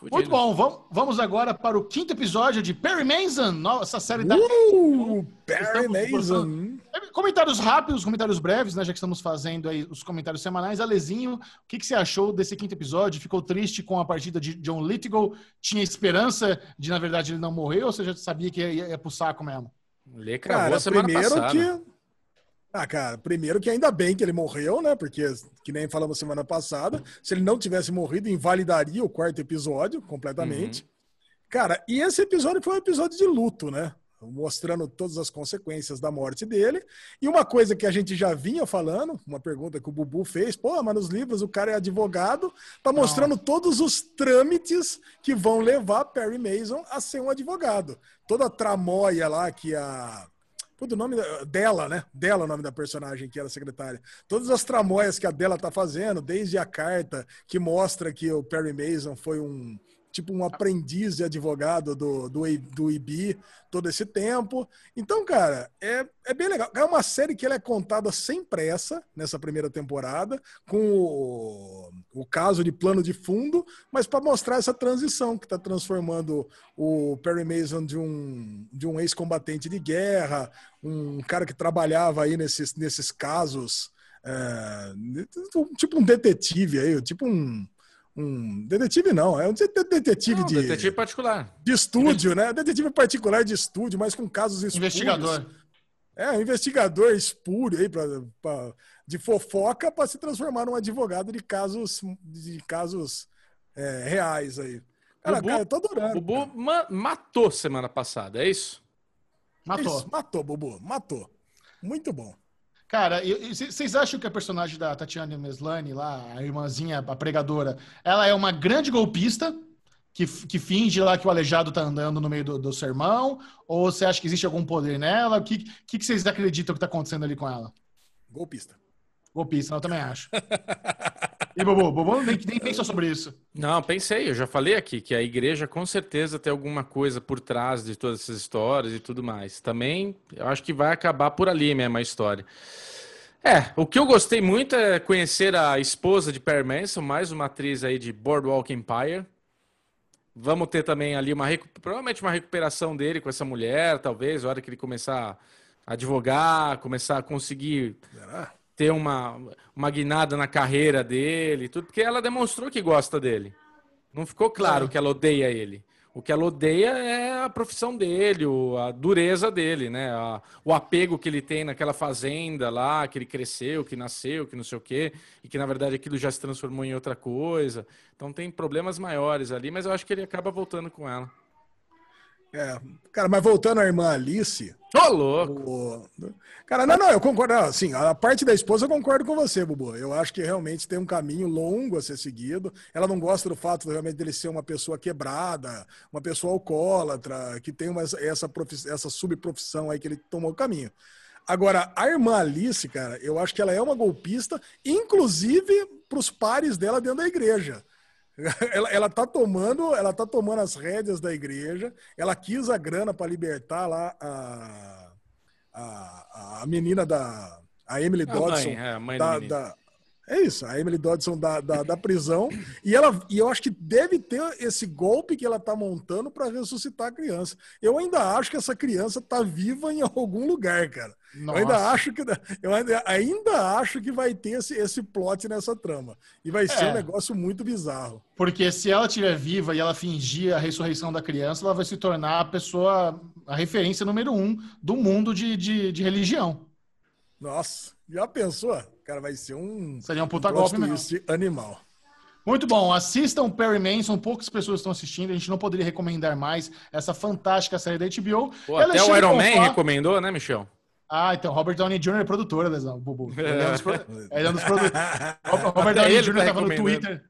Muito bom, vamos, vamos agora para o quinto episódio de Perry Mason, no- essa série da. Uh, Perry Mason. conversando- Comentários rápidos, comentários breves, né? Já que estamos fazendo aí os comentários semanais. Alezinho, o que, que você achou desse quinto episódio? Ficou triste com a partida de John Lithgow? Tinha esperança de, na verdade, ele não morrer ou você já sabia que ia, ia pro saco mesmo? Lê cravou Cara, semana primeiro passada. que. Ah, cara, primeiro que ainda bem que ele morreu, né? Porque, que nem falamos semana passada, se ele não tivesse morrido, invalidaria o quarto episódio completamente. Cara, e esse episódio foi um episódio de luto, né? Mostrando todas as consequências da morte dele. E uma coisa que a gente já vinha falando, uma pergunta que o Bubu fez, pô, mas nos livros o cara é advogado, tá mostrando todos os trâmites que vão levar Perry Mason a ser um advogado. Toda a tramóia lá que a. Puta, o nome dela, né? Dela é o nome da personagem que era secretária. Todas as tramóias que a dela tá fazendo, desde a carta que mostra que o Perry Mason foi um tipo um aprendiz de advogado do, do, do todo esse tempo. Então, cara, é, é bem legal. É uma série que ela é contada sem pressa nessa primeira temporada, com o, o caso de plano de fundo, mas para mostrar essa transição que está transformando o Perry Mason de um, de um ex-combatente de guerra, um cara que trabalhava aí nesses, nesses casos, é, tipo um detetive aí, tipo um. Um detetive não, é um de- detetive Não, de, detetive particular. de estúdio, né? Detetive particular de estúdio, mas com casos espúrios. Investigador. É, um investigador espúrio aí pra, pra- de fofoca para se transformar num advogado de casos, de casos é, reais aí. Cara, Bubu- cara, eu tô adorando. O Bubu ma- matou semana passada, é isso? Matou. Isso, matou, Bubu, matou. Muito bom. Cara, vocês acham que a personagem da Tatiana Meslani, lá, a irmãzinha, a pregadora, ela é uma grande golpista que, que finge lá que o aleijado tá andando no meio do, do sermão? Ou você acha que existe algum poder nela? O que, que, que vocês acreditam que tá acontecendo ali com ela? Golpista. Golpista, eu também acho. E Bobo, Bobo nem, nem pensou sobre isso. Não, pensei, eu já falei aqui que a igreja com certeza tem alguma coisa por trás de todas essas histórias e tudo mais. Também eu acho que vai acabar por ali mesmo a história. É, o que eu gostei muito é conhecer a esposa de Per Manson, mais uma atriz aí de Boardwalk Empire. Vamos ter também ali uma provavelmente uma recuperação dele com essa mulher, talvez, a hora que ele começar a advogar, começar a conseguir Será? Ter uma, uma guinada na carreira dele, tudo, porque ela demonstrou que gosta dele. Não ficou claro é. que ela odeia ele. O que ela odeia é a profissão dele, a dureza dele, né? o apego que ele tem naquela fazenda lá, que ele cresceu, que nasceu, que não sei o quê, e que na verdade aquilo já se transformou em outra coisa. Então tem problemas maiores ali, mas eu acho que ele acaba voltando com ela. É, cara, mas voltando à irmã Alice. Ô, oh, louco! O... Cara, não, não, eu concordo. Assim, a parte da esposa eu concordo com você, Bubu. Eu acho que realmente tem um caminho longo a ser seguido. Ela não gosta do fato realmente dele ser uma pessoa quebrada, uma pessoa alcoólatra, que tem uma, essa, profiss... essa subprofissão aí que ele tomou o caminho. Agora, a irmã Alice, cara, eu acho que ela é uma golpista, inclusive para os pares dela dentro da igreja. Ela, ela tá tomando, ela tá tomando as rédeas da igreja. Ela quis a grana para libertar lá a, a, a menina da a Emily Dodson, a mãe, é, a mãe da, da, é isso, a Emily Dodson da, da, da, prisão. E, ela, e eu acho que deve ter esse golpe que ela está montando para ressuscitar a criança. Eu ainda acho que essa criança está viva em algum lugar, cara. Nossa. Eu ainda acho que eu ainda, ainda, acho que vai ter esse, esse plot nessa trama. E vai ser é. um negócio muito bizarro. Porque se ela estiver viva e ela fingir a ressurreição da criança, ela vai se tornar a pessoa, a referência número um do mundo de, de, de religião. Nossa, já pensou? Cara, vai ser um. Seria um puta um golpe mesmo. animal. Muito bom. Assistam Perry Manson. Poucas pessoas estão assistindo. A gente não poderia recomendar mais essa fantástica série da HBO. Pô, até o Iron Man recomendou, né, Michel? Ah, então, Robert Downey Jr. é produtor, Lesão, Bubu. Ele é um dos, pro... É um dos produtores. Robert Downey Jr. estava no Twitter.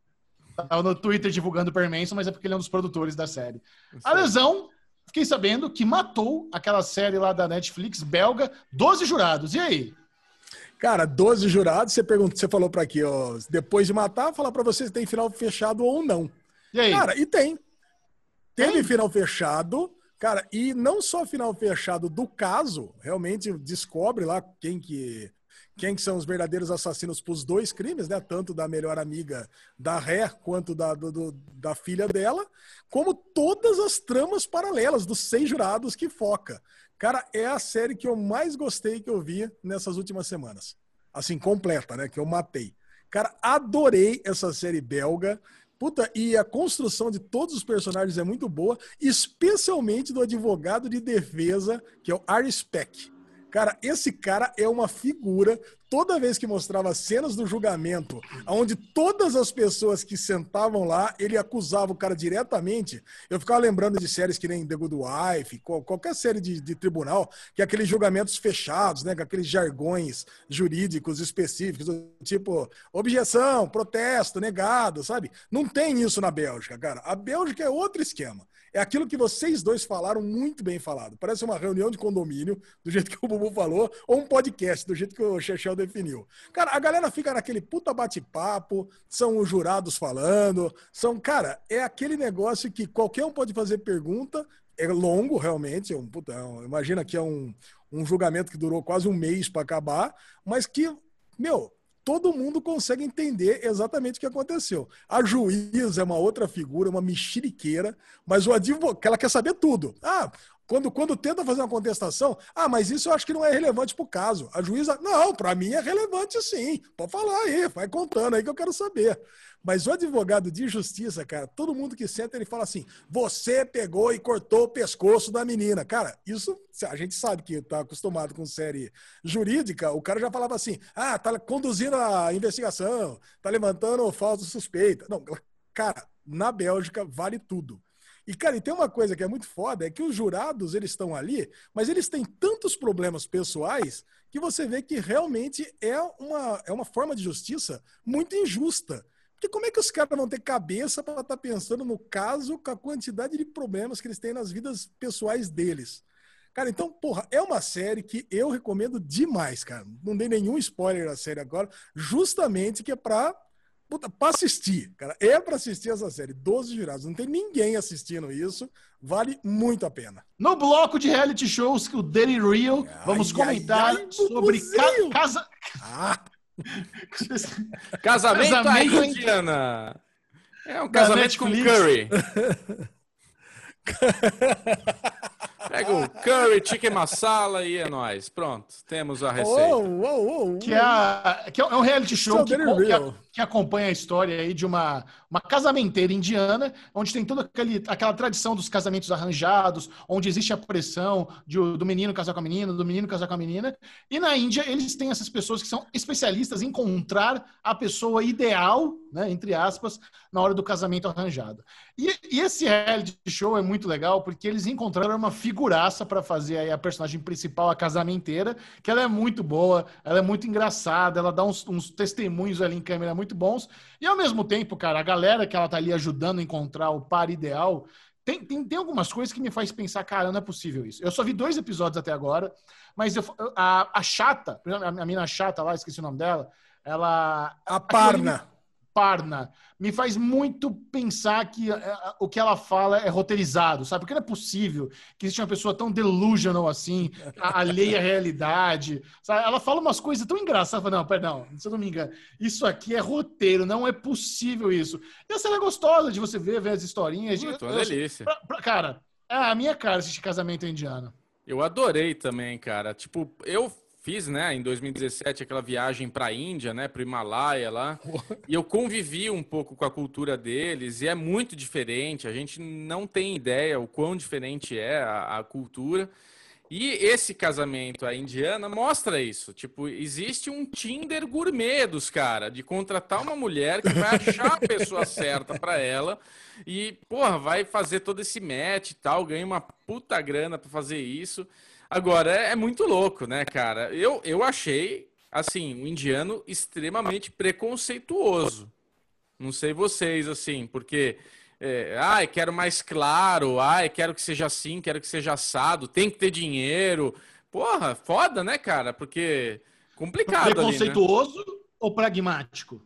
Tava no Twitter divulgando Perry Manson, mas é porque ele é um dos produtores da série. A Lesão, fiquei sabendo que matou aquela série lá da Netflix belga, 12 jurados. E aí? Cara, 12 jurados, você pergunta, você falou para aqui, ó, depois de matar, falar para você se tem final fechado ou não. E aí? Cara, e tem. Teve tem? final fechado, cara, e não só final fechado do caso, realmente descobre lá quem que quem que são os verdadeiros assassinos para os dois crimes, né? Tanto da melhor amiga da Ré quanto da, do, da filha dela, como todas as tramas paralelas dos seis jurados que foca. Cara, é a série que eu mais gostei que eu vi nessas últimas semanas. Assim, completa, né? Que eu matei. Cara, adorei essa série belga. Puta, e a construção de todos os personagens é muito boa, especialmente do advogado de defesa, que é o Aris Peck. Cara, esse cara é uma figura toda vez que mostrava cenas do julgamento, onde todas as pessoas que sentavam lá, ele acusava o cara diretamente. Eu ficava lembrando de séries que nem The Good Wife, qualquer série de, de tribunal, que é aqueles julgamentos fechados, né, com aqueles jargões jurídicos específicos, tipo objeção, protesto, negado, sabe? Não tem isso na Bélgica, cara. A Bélgica é outro esquema. É aquilo que vocês dois falaram muito bem falado. Parece uma reunião de condomínio, do jeito que o Bubu falou, ou um podcast, do jeito que o Chechel definiu. Cara, a galera fica naquele puta bate-papo, são os jurados falando, são, cara, é aquele negócio que qualquer um pode fazer pergunta, é longo realmente, é um, puta, é imagina que é um, um julgamento que durou quase um mês para acabar, mas que, meu, todo mundo consegue entender exatamente o que aconteceu. A juíza é uma outra figura, uma mexeriqueira, mas o advogado, ela quer saber tudo. Ah, quando, quando tenta fazer uma contestação, ah, mas isso eu acho que não é relevante para o caso. A juíza, não, para mim é relevante sim. Pode falar aí, vai contando aí que eu quero saber. Mas o advogado de justiça, cara, todo mundo que senta, ele fala assim: você pegou e cortou o pescoço da menina. Cara, isso a gente sabe que está acostumado com série jurídica. O cara já falava assim: ah, tá conduzindo a investigação, tá levantando falsa suspeita. Não, cara, na Bélgica vale tudo. E, cara, e tem uma coisa que é muito foda, é que os jurados, eles estão ali, mas eles têm tantos problemas pessoais que você vê que realmente é uma, é uma forma de justiça muito injusta. Porque como é que os caras vão ter cabeça para estar tá pensando no caso com a quantidade de problemas que eles têm nas vidas pessoais deles? Cara, então, porra, é uma série que eu recomendo demais, cara. Não dei nenhum spoiler da série agora, justamente que é pra puta, pra assistir, cara, é pra assistir essa série, 12 Virados. Não tem ninguém assistindo isso, vale muito a pena. No bloco de reality shows, o Daily Real, ai, vamos comentar ai, ai, sobre ca casa. Ah. casamento, casamento indiana. É um casamento com Curry. Pega o curry, chicken masala e é nóis. Pronto, temos a receita. Oh, oh, oh, que, é, que é um reality show que, que, que, acompanha a história aí de uma, uma casamenteira indiana, onde tem toda aquele, aquela tradição dos casamentos arranjados, onde existe a pressão de, do menino casar com a menina, do menino casar com a menina. E na Índia, eles têm essas pessoas que são especialistas em encontrar a pessoa ideal, né, entre aspas, na hora do casamento arranjado. E, e esse reality show é muito legal porque eles encontraram uma figura figuraça para fazer a personagem principal, a casamenteira, que ela é muito boa, ela é muito engraçada, ela dá uns, uns, testemunhos ali em câmera muito bons. E ao mesmo tempo, cara, a galera que ela tá ali ajudando a encontrar o par ideal, tem, tem, tem algumas coisas que me faz pensar, cara, não é possível isso. Eu só vi dois episódios até agora, mas eu, a, a chata, a mina chata lá, esqueci o nome dela, ela. A Parna. Parna me faz muito pensar que uh, o que ela fala é roteirizado, sabe? Porque não é possível que exista uma pessoa tão delusional assim, alheia à realidade. Sabe? Ela fala umas coisas tão engraçadas. Não, perdão, se eu não me engano, isso aqui é roteiro, não é possível isso. E essa é gostosa de você ver, ver as historinhas. Muito, uma delícia. Pra, pra, cara, é a minha cara assistir casamento indiano. Eu adorei também, cara. Tipo, eu fiz, né, em 2017 aquela viagem para a Índia, né, para o Himalaia lá, e eu convivi um pouco com a cultura deles e é muito diferente. A gente não tem ideia o quão diferente é a, a cultura. E esse casamento a indiana mostra isso. Tipo, existe um Tinder gourmet dos caras, de contratar uma mulher que vai achar a pessoa certa para ela e, porra, vai fazer todo esse match e tal, ganha uma puta grana para fazer isso. Agora, é, é muito louco, né, cara? Eu, eu achei, assim, o indiano extremamente preconceituoso. Não sei vocês, assim, porque. É, ai, quero mais claro, ai, quero que seja assim, quero que seja assado, tem que ter dinheiro. Porra, foda, né, cara? Porque complicado. Preconceituoso ali, né? ou pragmático?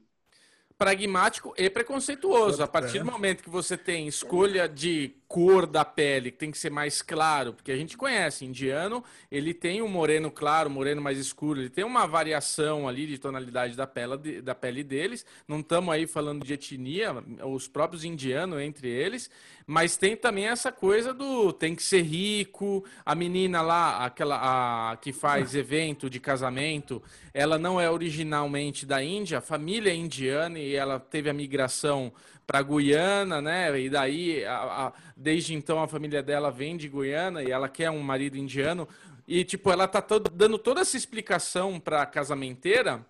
Pragmático e preconceituoso. A partir do momento que você tem escolha de cor da pele que tem que ser mais claro, porque a gente conhece, indiano, ele tem um moreno claro, moreno mais escuro, ele tem uma variação ali de tonalidade da pele, da pele deles. Não estamos aí falando de etnia, os próprios indianos entre eles, mas tem também essa coisa do tem que ser rico, a menina lá, aquela a, que faz evento de casamento, ela não é originalmente da Índia, a família é indiana e ela teve a migração para Guiana, né? E daí, a, a, desde então, a família dela vem de Guiana e ela quer um marido indiano. E, tipo, ela tá todo, dando toda essa explicação para a casamenteira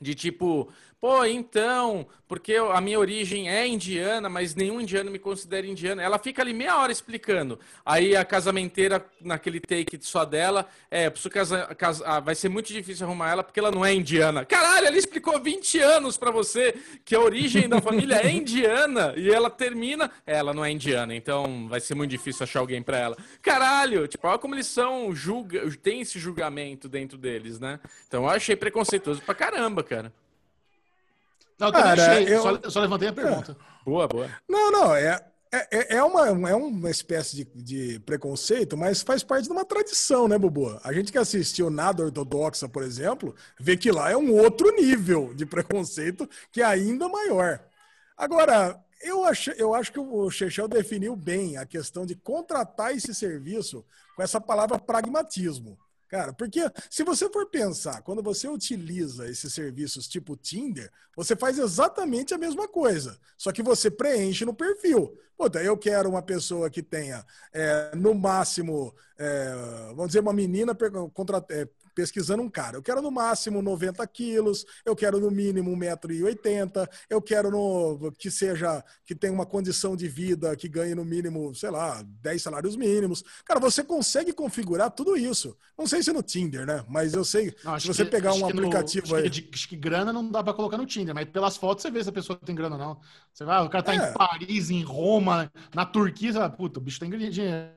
de tipo, Pô, então, porque a minha origem é indiana, mas nenhum indiano me considera indiana. Ela fica ali meia hora explicando. Aí a casamenteira, naquele take só dela, é, preciso casar, casar, vai ser muito difícil arrumar ela porque ela não é indiana. Caralho, ela explicou 20 anos para você que a origem da família é indiana e ela termina, é, ela não é indiana, então vai ser muito difícil achar alguém para ela. Caralho, tipo, olha como eles são, julga, tem esse julgamento dentro deles, né? Então eu achei preconceituoso pra caramba, cara. Não, eu Cara, achei, eu... Só, só, levantei a pergunta. É. Boa, boa. Não, não, é, é, é, uma, é uma espécie de, de preconceito, mas faz parte de uma tradição, né, Bubu? A gente que assistiu Nada Ortodoxa, por exemplo, vê que lá é um outro nível de preconceito que é ainda maior. Agora, eu acho, eu acho que o Chechel definiu bem a questão de contratar esse serviço com essa palavra pragmatismo. Cara, porque se você for pensar, quando você utiliza esses serviços tipo Tinder, você faz exatamente a mesma coisa, só que você preenche no perfil. Puta, eu quero uma pessoa que tenha, é, no máximo, é, vamos dizer, uma menina é, pesquisando um cara. Eu quero no máximo 90 quilos, eu quero no mínimo 1,80m, eu quero no, que seja, que tenha uma condição de vida que ganhe no mínimo, sei lá, 10 salários mínimos. Cara, você consegue configurar tudo isso. Não sei se no Tinder, né? Mas eu sei, não, se você que, pegar um aplicativo no, acho aí... Que, acho que grana não dá para colocar no Tinder, mas pelas fotos você vê se a pessoa tem grana ou não. Você vai, o cara tá é. em Paris, em Roma, na Turquia, você vai, puta, o bicho tem dinheiro.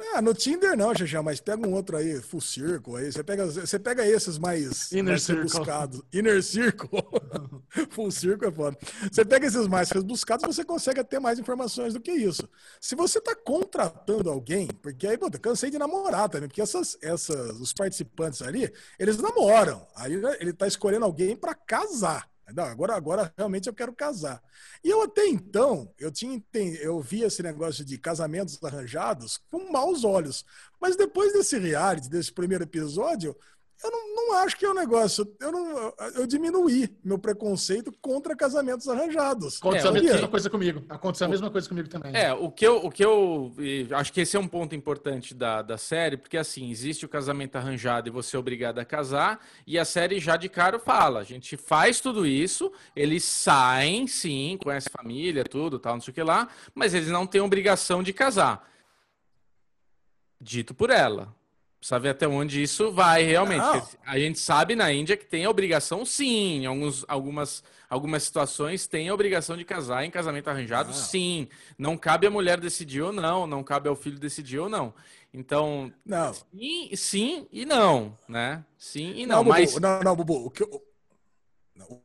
Não, no Tinder não, já mas pega um outro aí, Full Circle aí. Você pega, você pega esses mais, Inner mais Circle. rebuscados. Inner Circle. Full Circle é foda. Você pega esses mais rebuscados, você consegue ter mais informações do que isso. Se você está contratando alguém, porque aí, eu cansei de namorar também, porque essas, essas, os participantes ali, eles namoram. Aí ele está escolhendo alguém para casar. Não, agora, agora realmente eu quero casar. E eu até então, eu tinha eu via esse negócio de casamentos arranjados com maus olhos. Mas depois desse reality, desse primeiro episódio, eu não, não, acho que é um negócio. Eu, não, eu diminuí meu preconceito contra casamentos arranjados. Aconteceu é, a mesma coisa comigo. Aconteceu a mesma coisa comigo também. É, o que eu, o que eu acho que esse é um ponto importante da, da série, porque assim, existe o casamento arranjado e você é obrigado a casar, e a série já de cara fala: a gente faz tudo isso, eles saem, sim, conhece família, tudo, tal, não sei o que lá, mas eles não têm obrigação de casar. Dito por ela saber até onde isso vai realmente. A gente sabe na Índia que tem a obrigação, sim. Em alguns, algumas, algumas situações tem a obrigação de casar em casamento arranjado, sim. Não cabe a mulher decidir ou não, não cabe ao filho decidir ou não. Então, não. Sim, sim e não, né? Sim e não. não mas... Bubu, não, não, Bubu. O que, eu,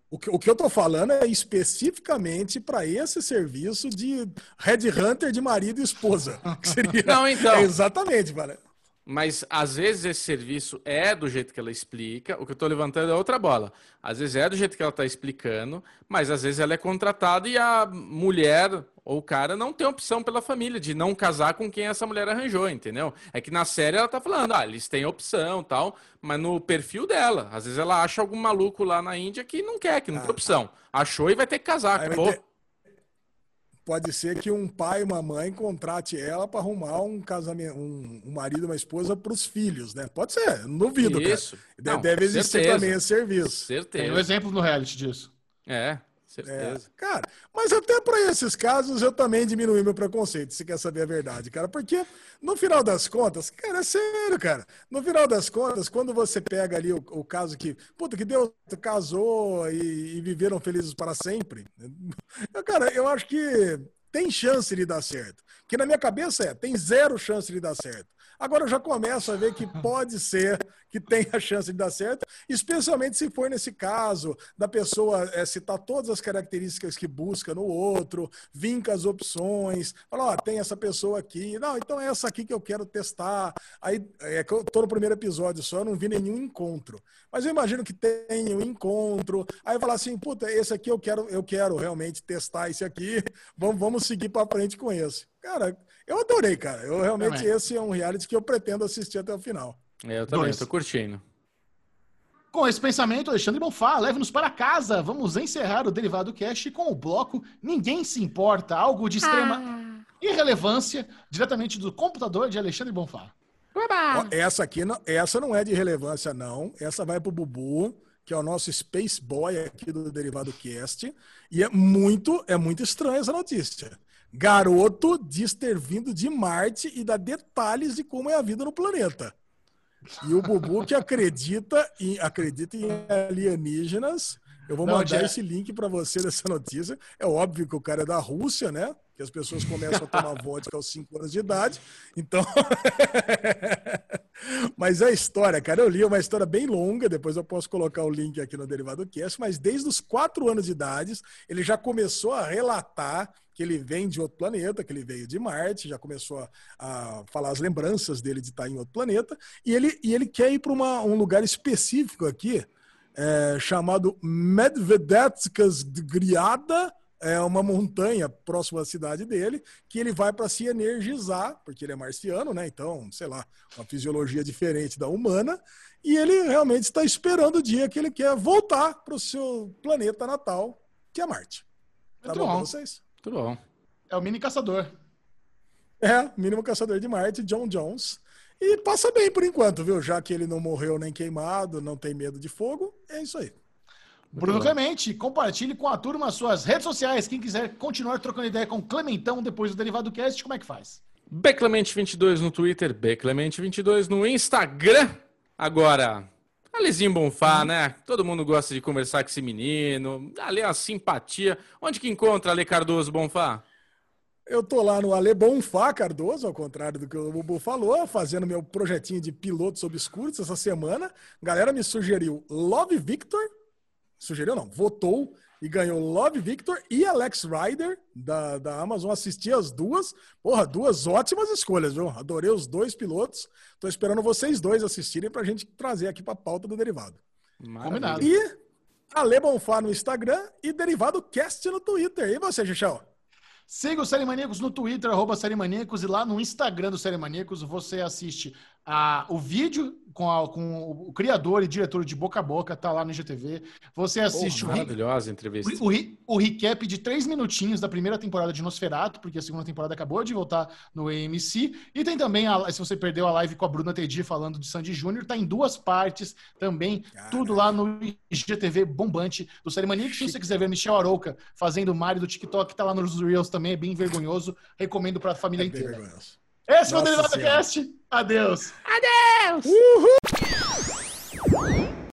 o que, o que eu tô falando é especificamente para esse serviço de headhunter de marido e esposa. Que seria... Não, então. É exatamente, cara. Mas às vezes esse serviço é do jeito que ela explica. O que eu estou levantando é outra bola. Às vezes é do jeito que ela está explicando, mas às vezes ela é contratada e a mulher ou o cara não tem opção pela família de não casar com quem essa mulher arranjou, entendeu? É que na série ela tá falando, ah, eles têm opção tal, mas no perfil dela, às vezes ela acha algum maluco lá na Índia que não quer, que não ah, tem opção. Achou e vai ter que casar, acabou pode ser que um pai e uma mãe contrate ela para arrumar um casamento, um, um marido e uma esposa para os filhos, né? Pode ser, não duvido. Isso. Cara. Não, Deve existir certeza. também esse serviço. Certeza. Tem um exemplo no reality disso. É. Certeza. É, cara, mas até para esses casos eu também diminui meu preconceito, se quer saber a verdade, cara. Porque no final das contas, cara, é sério, cara. No final das contas, quando você pega ali o, o caso que, puta, que Deus casou e, e viveram felizes para sempre, eu, cara, eu acho que tem chance de dar certo. Que na minha cabeça é, tem zero chance de dar certo. Agora eu já começo a ver que pode ser que tenha a chance de dar certo, especialmente se for nesse caso da pessoa é, citar todas as características que busca no outro, vinca as opções, fala, ó, tem essa pessoa aqui, não, então é essa aqui que eu quero testar. Aí é que eu tô no primeiro episódio só, eu não vi nenhum encontro. Mas eu imagino que tenha um encontro. Aí falar assim, puta, esse aqui eu quero, eu quero realmente testar esse aqui. Vamos, vamos seguir para frente com esse. Cara, eu adorei, cara. Eu realmente também. esse é um reality que eu pretendo assistir até o final. É, eu também, estou curtindo. Com esse pensamento, Alexandre Bonfá, leve-nos para casa. Vamos encerrar o Derivado Cast com o bloco Ninguém Se Importa, algo de extrema ah. irrelevância, diretamente do computador de Alexandre Bonfá. essa aqui, não, essa não é de relevância, não. Essa vai para o Bubu, que é o nosso Space Boy aqui do Derivado Cast. E é muito, é muito estranha essa notícia. Garoto diz ter vindo de Marte e dá detalhes de como é a vida no planeta. E o Bubu que acredita em, acredita em alienígenas. Eu vou Não, mandar já... esse link para você dessa notícia. É óbvio que o cara é da Rússia, né? Que as pessoas começam a tomar vodka aos 5 anos de idade. Então. mas é a história, cara. Eu li uma história bem longa, depois eu posso colocar o link aqui no Derivado Cast, mas desde os 4 anos de idade, ele já começou a relatar que ele vem de outro planeta, que ele veio de Marte, já começou a, a falar as lembranças dele de estar em outro planeta, e ele, e ele quer ir para um lugar específico aqui, é, chamado Medvedetskas Griada, é uma montanha próxima à cidade dele, que ele vai para se energizar, porque ele é marciano, né? Então, sei lá, uma fisiologia diferente da humana, e ele realmente está esperando o dia que ele quer voltar para o seu planeta natal, que é Marte. Tá Muito bom, bom. vocês? Tudo bom. É o mini caçador. É, mínimo caçador de Marte, John Jones. E passa bem por enquanto, viu? Já que ele não morreu nem queimado, não tem medo de fogo, é isso aí. Bruno Clemente, compartilhe com a turma suas redes sociais. Quem quiser continuar trocando ideia com Clementão depois do Derivado Cast, como é que faz? Bclemente22 no Twitter, Bclemente22 no Instagram. Agora, Alizinho Bonfá, hum. né? Todo mundo gosta de conversar com esse menino. Ali é uma simpatia. Onde que encontra Ale Cardoso Bonfá? Eu tô lá no Ale Bonfá Cardoso, ao contrário do que o Bubu falou, fazendo meu projetinho de pilotos obscuros essa semana. A galera me sugeriu Love Victor, sugeriu não, votou e ganhou Love Victor e Alex Rider da, da Amazon. Assisti as duas. Porra, duas ótimas escolhas, viu? Adorei os dois pilotos. Tô esperando vocês dois assistirem pra gente trazer aqui pra pauta do derivado. Combinado. E Ale Bonfá no Instagram e Derivado Cast no Twitter. E você, Gichão? Siga o Série Maníacos no Twitter, arroba Série Maníacos, e lá no Instagram do Série Maníacos você assiste a, o vídeo com, a, com o criador e diretor de Boca a Boca, tá lá no IGTV. Você assiste Porra, o, maravilhosa entrevista. o, o, o recap de três minutinhos da primeira temporada de Nosferatu, porque a segunda temporada acabou de voltar no AMC. E tem também, a, se você perdeu a live com a Bruna Tedi falando de Sandy Júnior, tá em duas partes também, tudo lá no IGTV bombante do Maníacos. Se você quiser ver Michel Arouca fazendo o Mario do TikTok, tá lá nos Reels também, é bem vergonhoso. Recomendo pra família É bem inteira. vergonhoso. Esse foi o Derivado. Cast. Adeus. Adeus! Uhul!